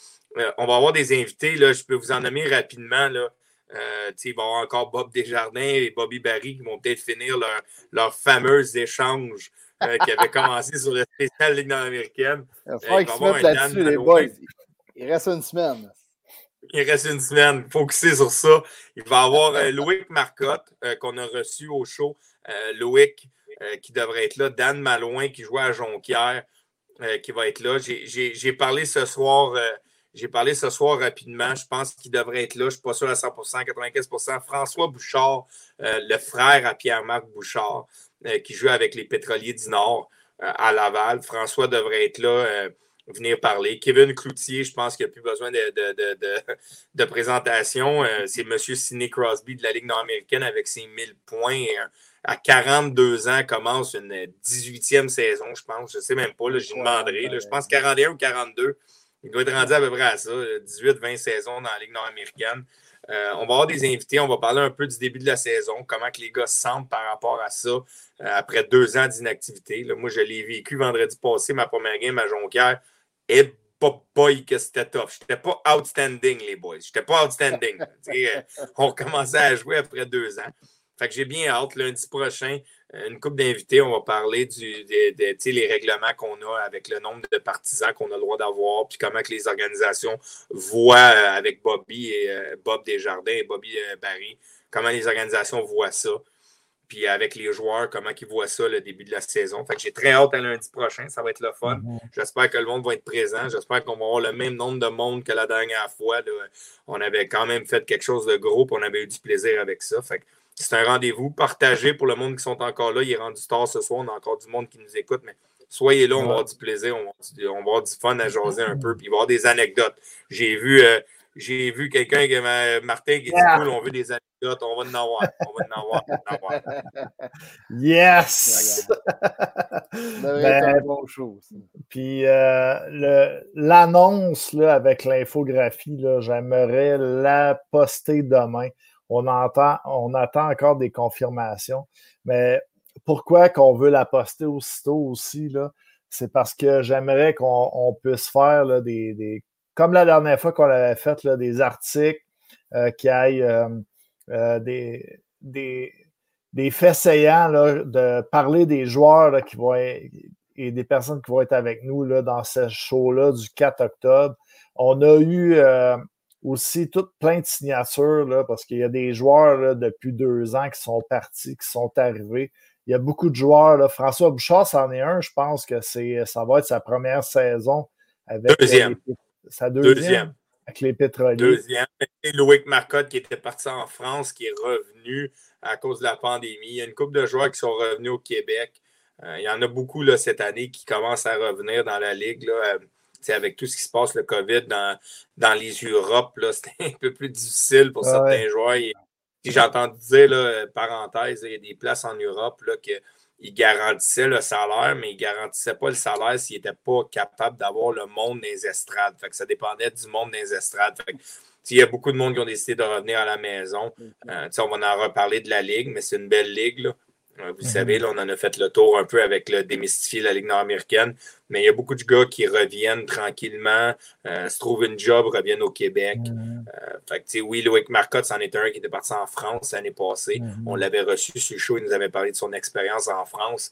on va avoir des invités. Là, je peux vous en nommer rapidement. Là. il va y avoir encore Bob Desjardins et Bobby Barry qui vont peut-être finir leur, leur fameux échange qui avait commencé sur le spécial Ligue nord-américaine. Il les boys. Il reste une semaine. Il reste une semaine. Focusé sur ça. Il va y avoir euh, Loïc Marcotte euh, qu'on a reçu au show. Euh, Loïc qui devrait être là. Dan Malouin qui joue à Jonquière qui va être là. J'ai parlé ce soir. j'ai parlé ce soir rapidement. Je pense qu'il devrait être là. Je ne suis pas sûr à 100% 95% François Bouchard, le frère à Pierre-Marc Bouchard, qui joue avec les Pétroliers du Nord à Laval. François devrait être là venir parler. Kevin Cloutier, je pense qu'il n'y a plus besoin de, présentation. Euh, c'est M. Sidney Crosby de la Ligue nord-américaine avec ses 1000 points. Euh, à 42 ans, commence une 18e saison, je pense. Je ne sais même pas, j'y demanderai. je pense 41 ou 42. Il doit être rendu à peu près à ça, 18-20 saisons dans la Ligue nord-américaine. Euh, on va avoir des invités, on va parler un peu du début de la saison, comment que les gars se sentent par rapport à ça après deux ans d'inactivité. Moi, je l'ai vécu vendredi passé, ma première game à Jonquière. Et boy, que c'était tough. J'étais pas outstanding, les boys. J'étais pas outstanding. Euh, on commençait à jouer après deux ans. Fait que j'ai bien hâte. Lundi prochain, euh, une coupe d'invités, on va parler des, les règlements qu'on a avec le nombre de partisans qu'on a le droit d'avoir, puis comment que les organisations voient euh, avec Bobby et Bob Desjardins et Bobby Barry, comment les organisations voient ça puis avec les joueurs, comment ils voient ça le début de la saison. Fait que j'ai très hâte à lundi prochain, ça va être le fun. Mhm. J'espère que le monde va être présent. J'espère qu'on va avoir le même nombre de monde que la dernière fois. On avait quand même fait quelque chose de gros, puis on avait eu du plaisir avec ça. Fait que c'est un rendez-vous partagé pour le monde qui sont encore là. Il est rendu tard ce soir, on a encore du monde qui nous écoute, mais soyez là, on va avoir du plaisir, on va, avoir du fun à jaser un peu, puis il va y avoir des anecdotes. J'ai vu, euh, j'ai vu quelqu'un, Martin, qui dit cool, on veut des anecdotes, on va en avoir. On va en avoir. en avoir. <laughs> yes! <laughs> ben, bon Puis euh, l'annonce avec l'infographie, j'aimerais la poster demain. On, entend, on attend encore des confirmations. Mais pourquoi qu'on veut la poster aussitôt aussi, c'est parce que j'aimerais qu'on puisse faire là, des, des comme la dernière fois qu'on avait fait là, des articles euh, qui aillent euh, euh, des, des, des, faits saillants de parler des joueurs qui vont être, et des personnes qui vont être avec nous là, dans ce show-là du 4 octobre. On a eu aussi tout plein de signatures là, parce qu'il y a des joueurs là, depuis deux ans qui sont partis, qui sont arrivés. Il y a beaucoup de joueurs. Là. François Bouchard, c'en est un. Je pense que c'est, ça va être sa première saison avec Deuxième. Sa deuxième, Avec les pétroliers. Deuxième. Et Loïc Marcotte qui était parti en France, qui est revenu à cause de la pandémie. Il y a une couple de joueurs qui sont revenus au Québec. Euh, il y en a beaucoup là, cette année qui commencent à revenir dans la Ligue. Là, euh, avec tout ce qui se passe, le COVID dans, dans les Europes, <laughs> c'était un peu plus difficile pour certains joueurs. j'ai entendu dire, là, parenthèse, il y a des places en Europe là, que il garantissait le salaire, mais il ne garantissait pas le salaire s'il n'était pas capable d'avoir le monde des estrades. Fait que ça dépendait du monde des estrades. il y a beaucoup de monde qui ont décidé de revenir à la maison. Mm-hmm. Euh, on va en reparler de la Ligue, mais c'est une belle Ligue. Là. Euh, vous mhm. savez, là, on en a fait le tour un peu avec le démystifier la Ligue nord-américaine, mais il y a beaucoup de gars qui reviennent tranquillement, euh, se trouvent une job, reviennent au Québec. Mhm. Euh, fait oui, Loïc Marcotte, c'en est un qui était parti en France l'année passée. Mhm. On l'avait reçu sur le show, il nous avait parlé de son expérience en France.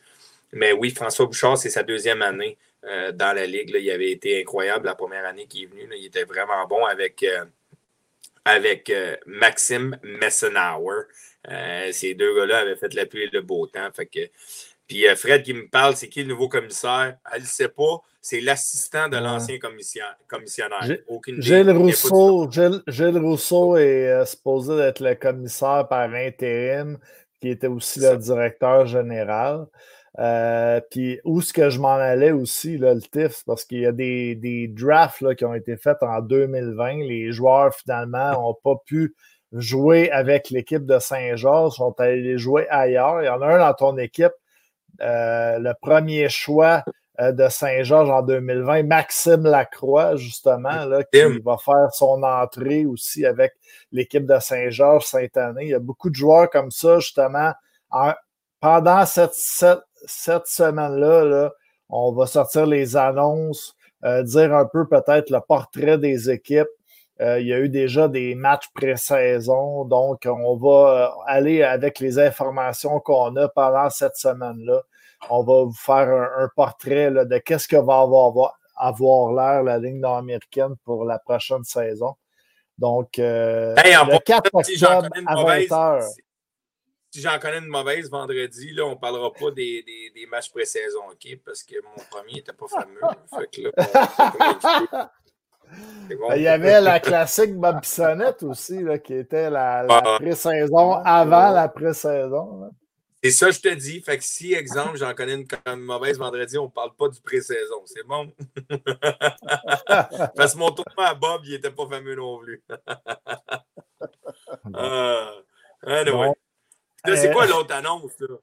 Mais oui, François Bouchard, c'est sa deuxième année dans la Ligue. Il avait été incroyable la première année qu'il est venu. Il était vraiment bon avec, avec Maxime Messenauer. Euh, ces deux gars-là avaient fait la pluie et le beau temps. Fait que... Puis euh, Fred qui me parle, c'est qui le nouveau commissaire? Elle ne sait pas. C'est l'assistant de l'ancien commissionnaire. Gilles Rousseau, Gilles, Rousseau est euh, supposé être le commissaire par intérim, qui était aussi le directeur général. puis où est-ce que je m'en allais aussi, là, le TIF, parce qu'il y a des, des drafts là, qui ont été faits en 2020. Les joueurs, finalement, n'ont pas pu jouer avec l'équipe de Saint-Georges, sont allés jouer ailleurs. Il y en a un dans ton équipe, euh, le premier choix de Saint-Georges en 2020, Maxime Lacroix, justement, là, qui va faire son entrée aussi avec l'équipe de Saint-Georges cette année. Il y a beaucoup de joueurs comme ça, justement. pendant cette, cette, semaine-là, là, on va sortir les annonces, euh, dire un peu peut-être le portrait des équipes. Euh, il y a eu déjà des matchs pré-saison, donc on va euh, aller avec les informations qu'on a pendant cette semaine-là. On va vous faire un, portrait de qu'est-ce que va avoir, avoir l'air la ligne nord-américaine pour la prochaine saison. Donc, euh, le 4 octobre à 20h. Si, j'en connais une mauvaise vendredi, là, on ne parlera pas des, des, des matchs pré-saison, OK? Parce que mon premier n'était pas fameux. <laughs> Il y avait la classique Bob Bissonnette aussi, là, qui était la, la ah. pré-saison avant la pré-saison. C'est ça, je te dis. Fait que si, exemple, j'en connais une, mauvaise vendredi, on ne parle pas du pré-saison. C'est bon? <laughs> Parce que mon tournoi à Bob, il n'était pas fameux non plus. <laughs> ah, anyway. c'est quoi euh, l'autre annonce? Là?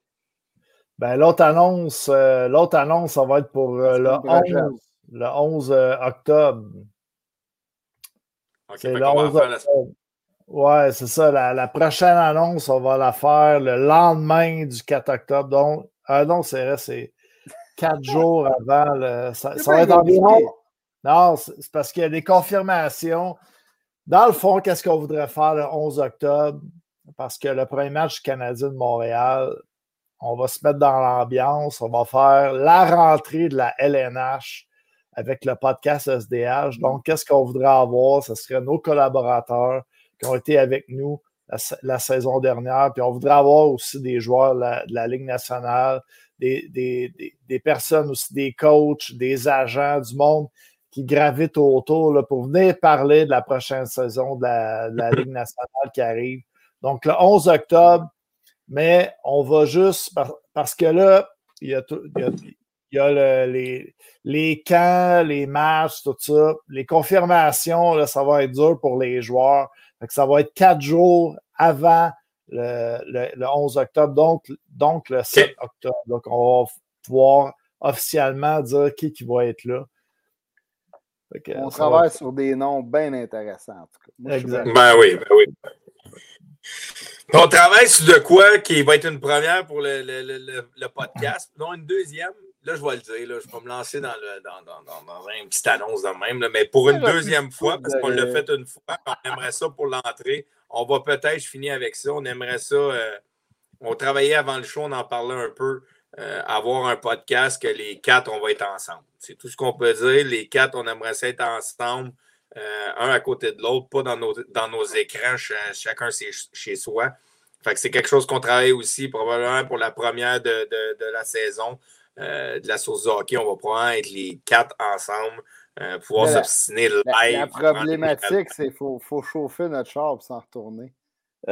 Ben, l'autre annonce, euh, l'autre annonce, ça va être pour euh, le, 11, le 11 octobre. C'est le 11 octobre. Ouais, c'est ça. La, prochaine annonce, on va la faire le lendemain du 4 octobre. Donc, ah non, c'est vrai, c'est quatre <laughs> jours avant. Le, ça, va être environ. Non, c'est parce qu'il y a des confirmations. Dans le fond, qu'est-ce qu'on voudrait faire le 11 octobre? Parce que le premier match du Canadien de Montréal, on va se mettre dans l'ambiance. On va faire la rentrée de la LNH avec le podcast SDH. Donc, qu'est-ce qu'on voudrait avoir? Ce serait nos collaborateurs qui ont été avec nous la, saison dernière. Puis on voudrait avoir aussi des joueurs de la, Ligue nationale, des, des, personnes aussi, des coachs, des agents, du monde qui gravitent autour là, pour venir parler de la prochaine saison de la, Ligue nationale qui arrive. Donc le 11 octobre, mais on va juste, parce que là, il y a, il y a les, les camps, les matchs, tout ça. Les confirmations, là, ça va être dur pour les joueurs ça va être quatre jours avant le, 11 octobre, donc, donc le 7 octobre. Donc, on va pouvoir officiellement dire qui, qui va être là. on travaille sur des noms bien intéressants, en tout cas. ben oui, ben oui. On travaille sur de quoi qui va être une première pour le, le podcast, non une deuxième? Là, je vais le dire, là, je vais me lancer dans, le, dans, dans, dans, une petite annonce de même, mais pour une deuxième fois, parce qu'on l'a fait une fois, on aimerait ça pour l'entrée. On va peut-être, je finis avec ça, on aimerait ça. Euh, on travaillait avant le show, on en parlait un peu, euh, avoir un podcast que les quatre, on va être ensemble. C'est tout ce qu'on peut dire. Les quatre, on aimerait ça être ensemble, euh, un à côté de l'autre, pas dans nos, dans nos écrans, chacun chez soi. Fait que c'est quelque chose qu'on travaille aussi probablement pour la première de, de, de la saison. Euh, de la source de hockey. On va probablement être les quatre ensemble, euh, pouvoir s'obstiner live. La, problématique, c'est qu'il faut, faut, chauffer notre char pour s'en retourner. <laughs>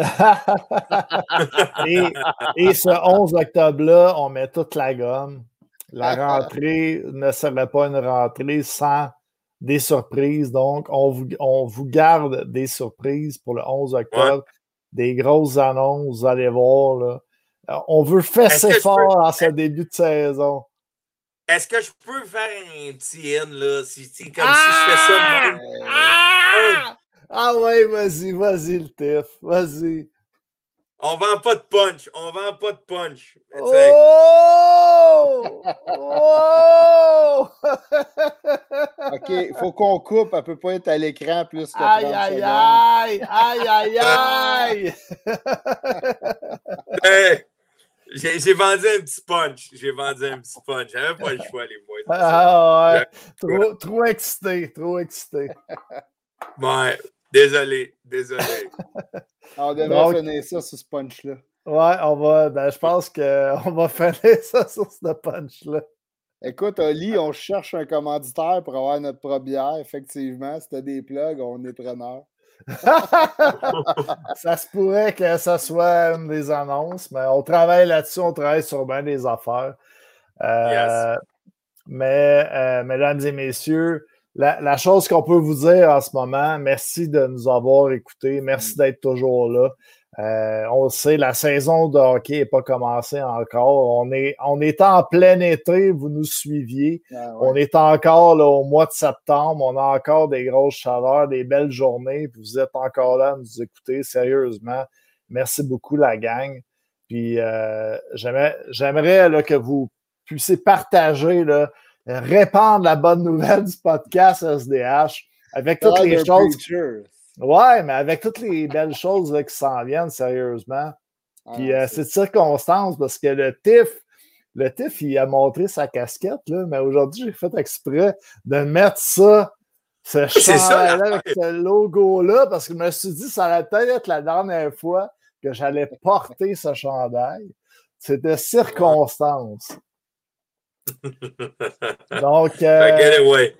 et, ce 11 octobre-là, on met toute la gomme. La rentrée ne serait pas une rentrée sans des surprises. Donc, on vous, on vous garde des surprises pour le 11 octobre. Des grosses annonces, vous allez voir. Là. On veut fesser fort en ce début de saison. Est-ce que je peux faire un petit in, là? Si, comme si je fais ça. Ah! Ah! ah ouais, vas-y, vas-y, le TF. Vas-y. On vend pas de punch. On vend pas de punch. Oh! oh! OK, il faut qu'on coupe. Elle peut pas être à l'écran plus que Aïe, aïe, aïe! Aïe, aïe, aïe! <laughs> hey, j'ai vendu un petit punch. J'ai vendu un petit punch. J'avais pas le choix, les boys. Ah ouais. Trop, trop excité. Trop excité. <laughs> Ouais. Désolé. Désolé. <laughs> on devrait finir ça sur ce punch-là. Ouais, on va. Ben, je pense qu'on <laughs> va finir ça sur ce punch-là. Écoute, Oli, on cherche un commanditaire pour avoir notre première. Effectivement, si tu as des plugs, on est preneur. <laughs> ça se pourrait que ça soit une des annonces, mais on travaille là-dessus, on travaille sur bien des affaires. Euh, mais, euh, mesdames et messieurs, la, chose qu'on peut vous dire en ce moment, merci de nous avoir écoutés, merci d'être toujours là. Euh, on sait, la saison de hockey n'est pas commencée encore. On est, on est en plein été, vous nous suiviez. Ah on est encore là, au mois de septembre. On a encore des grosses chaleurs, des belles journées. Vous êtes encore là à nous écouter, sérieusement. Merci beaucoup, la gang. Puis euh, j'aimerais que vous puissiez partager, là, répandre la bonne nouvelle du podcast SDH avec toutes les choses. Ouais, mais avec toutes les belles choses qui s'en viennent, sérieusement. Ah, Puis euh, c'est de circonstance parce que le TIF, le TIF, il a montré sa casquette, là, mais aujourd'hui, j'ai fait exprès de mettre ça, ce <laughs> chandail avec ce logo-là, parce que je me suis dit, ça allait peut-être être la dernière fois que j'allais porter ce chandail. C'était circonstance. <laughs> Donc. Euh,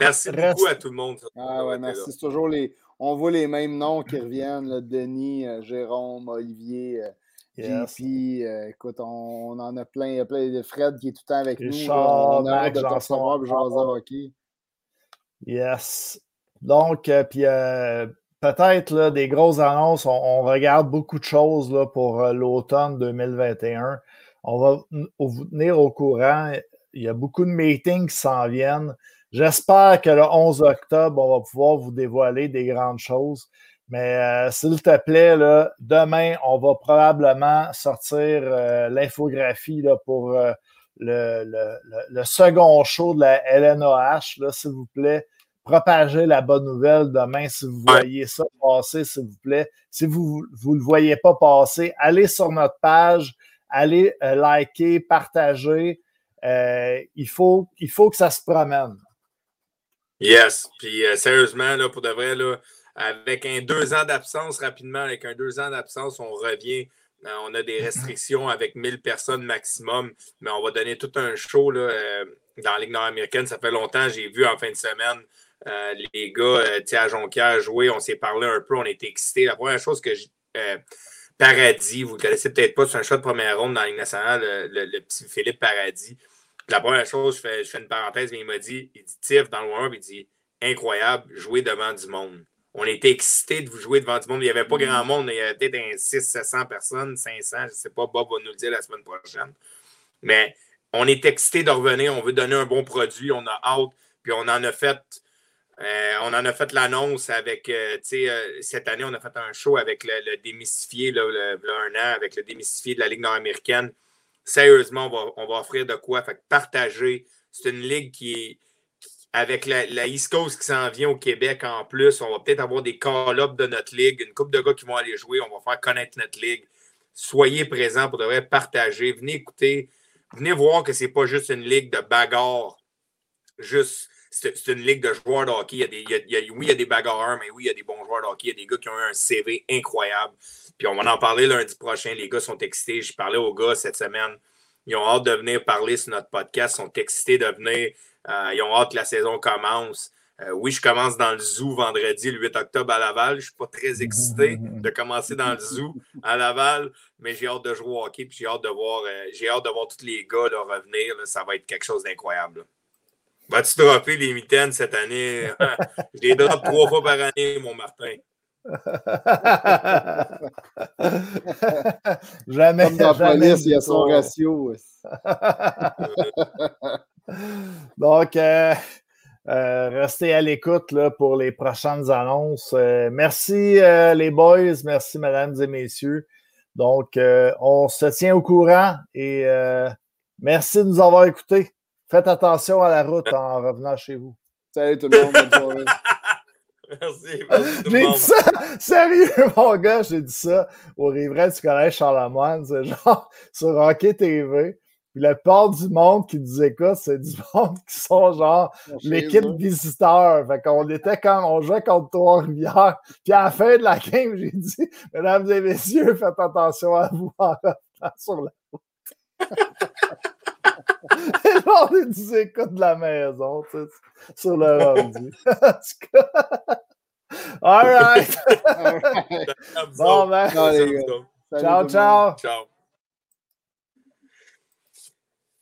Merci beaucoup à tout le monde. Ah ouais, merci. C'est toujours les on voit les mêmes noms qui reviennent, Denis, euh, Jérôme, Olivier, euh, JP. Euh, écoute, on, en a plein. Il y a plein de Fred qui est tout le temps avec nous. on a hâte de te recevoir hockey. Yes. Donc, puis peut-être des grosses annonces. On, regarde beaucoup de choses là, pour l'automne 2021. On va vous tenir au courant. Il y a beaucoup de meetings qui s'en viennent. J'espère que le 11 octobre, on va pouvoir vous dévoiler des grandes choses. Mais euh, s'il te plaît, là, demain, on va probablement sortir euh, l'infographie pour euh, le, second show de la LNOH. S'il vous plaît, propagez la bonne nouvelle demain si vous voyez ça passer, s'il vous plaît. Si vous ne le voyez pas passer, allez sur notre page, allez liker, partager. il, faut, il faut que ça se promène. Yes. Puis euh, sérieusement, là, pour de vrai, là, avec un deux ans d'absence, rapidement, avec un deux ans d'absence, on revient. Euh, on a des restrictions avec 1000 personnes maximum, mais on va donner tout un show là, euh, dans la Ligue nord-américaine. Ça fait longtemps, j'ai vu en fin de semaine les gars à Jonquière jouer. On s'est parlé un peu, on était excités. La première chose que j'ai. Paradis, vous ne le connaissez peut-être pas, c'est un chat de première ronde dans la Ligue nationale, le petit Philippe Paradis. La première chose, je fais, je fais une parenthèse, mais il m'a dit, il dit Tiff dans le warm il dit incroyable, jouer devant du monde. On était excités de vous jouer devant du monde. Il n'y avait pas grand monde, il y avait peut-être 600-700 personnes, 500, je ne sais pas, Bob va nous le dire la semaine prochaine. Mais on est excités de revenir, on veut donner un bon produit, on a hâte, puis on en a fait. Euh, on en a fait l'annonce avec, euh, tu sais, euh, cette année, on a fait un show avec le, démystifié, là, un an, avec le démystifié de la Ligue nord-américaine sérieusement, on va, offrir de quoi. Fait partager. C'est une ligue qui est avec la, East Coast qui s'en vient au Québec en plus. On va peut-être avoir des call-ups de notre ligue, une couple de gars qui vont aller jouer. On va faire connaître notre ligue. Soyez présents pour de vrai partager. Venez écouter. Venez voir que ce n'est pas juste une ligue de bagarre. Juste, c'est une ligue de joueurs de hockey. Il y a des, oui, il y a des bagarreurs, mais oui, il y a des bons joueurs de hockey. Il y a des gars qui ont eu un CV incroyable. Puis on va en parler lundi prochain. Les gars sont excités. Je parlais aux gars cette semaine. Ils ont hâte de venir parler sur notre podcast. Ils sont excités de venir. Euh, ils ont hâte que la saison commence. Euh, oui, je commence dans le zoo vendredi, le 8 octobre à Laval. Je ne suis pas très excité de commencer dans le zoo à Laval, mais j'ai hâte de jouer au hockey puis j'ai hâte de voir, euh, voir tous les gars revenir. Ça va être quelque chose d'incroyable. Vas-tu dropper les mitaines cette année? <laughs> je les drop trois fois par année, mon Martin. <laughs> jamais. Comme dans la police, il y a son ratio. <laughs> Donc, euh, euh, restez à l'écoute pour les prochaines annonces. Euh, merci les boys, merci mesdames et messieurs. Donc, on se tient au courant et merci de nous avoir écoutés. Faites attention à la route en revenant chez vous. Salut tout le monde, bonne soirée. <laughs> Merci. J'ai dit ça, sérieux, <laughs> mon gars, j'ai dit ça au riverain du collège Charlemagne, c'est genre <laughs> sur Hockey TV. Puis la plupart du monde qui nous écoute, c'est du <laughs> monde qui sont genre l'équipe visiteur. Fait qu'on était comme, on jouait contre Trois-Rivières. Puis à la fin de la game, j'ai dit, mesdames et messieurs, faites attention à vous en sur la route. Genre, ils nous écoutent de la maison, tu sais, sur le rendu. <laughs> en tout cas. All right. <laughs> bon, ben. Ciao, ciao. Ciao.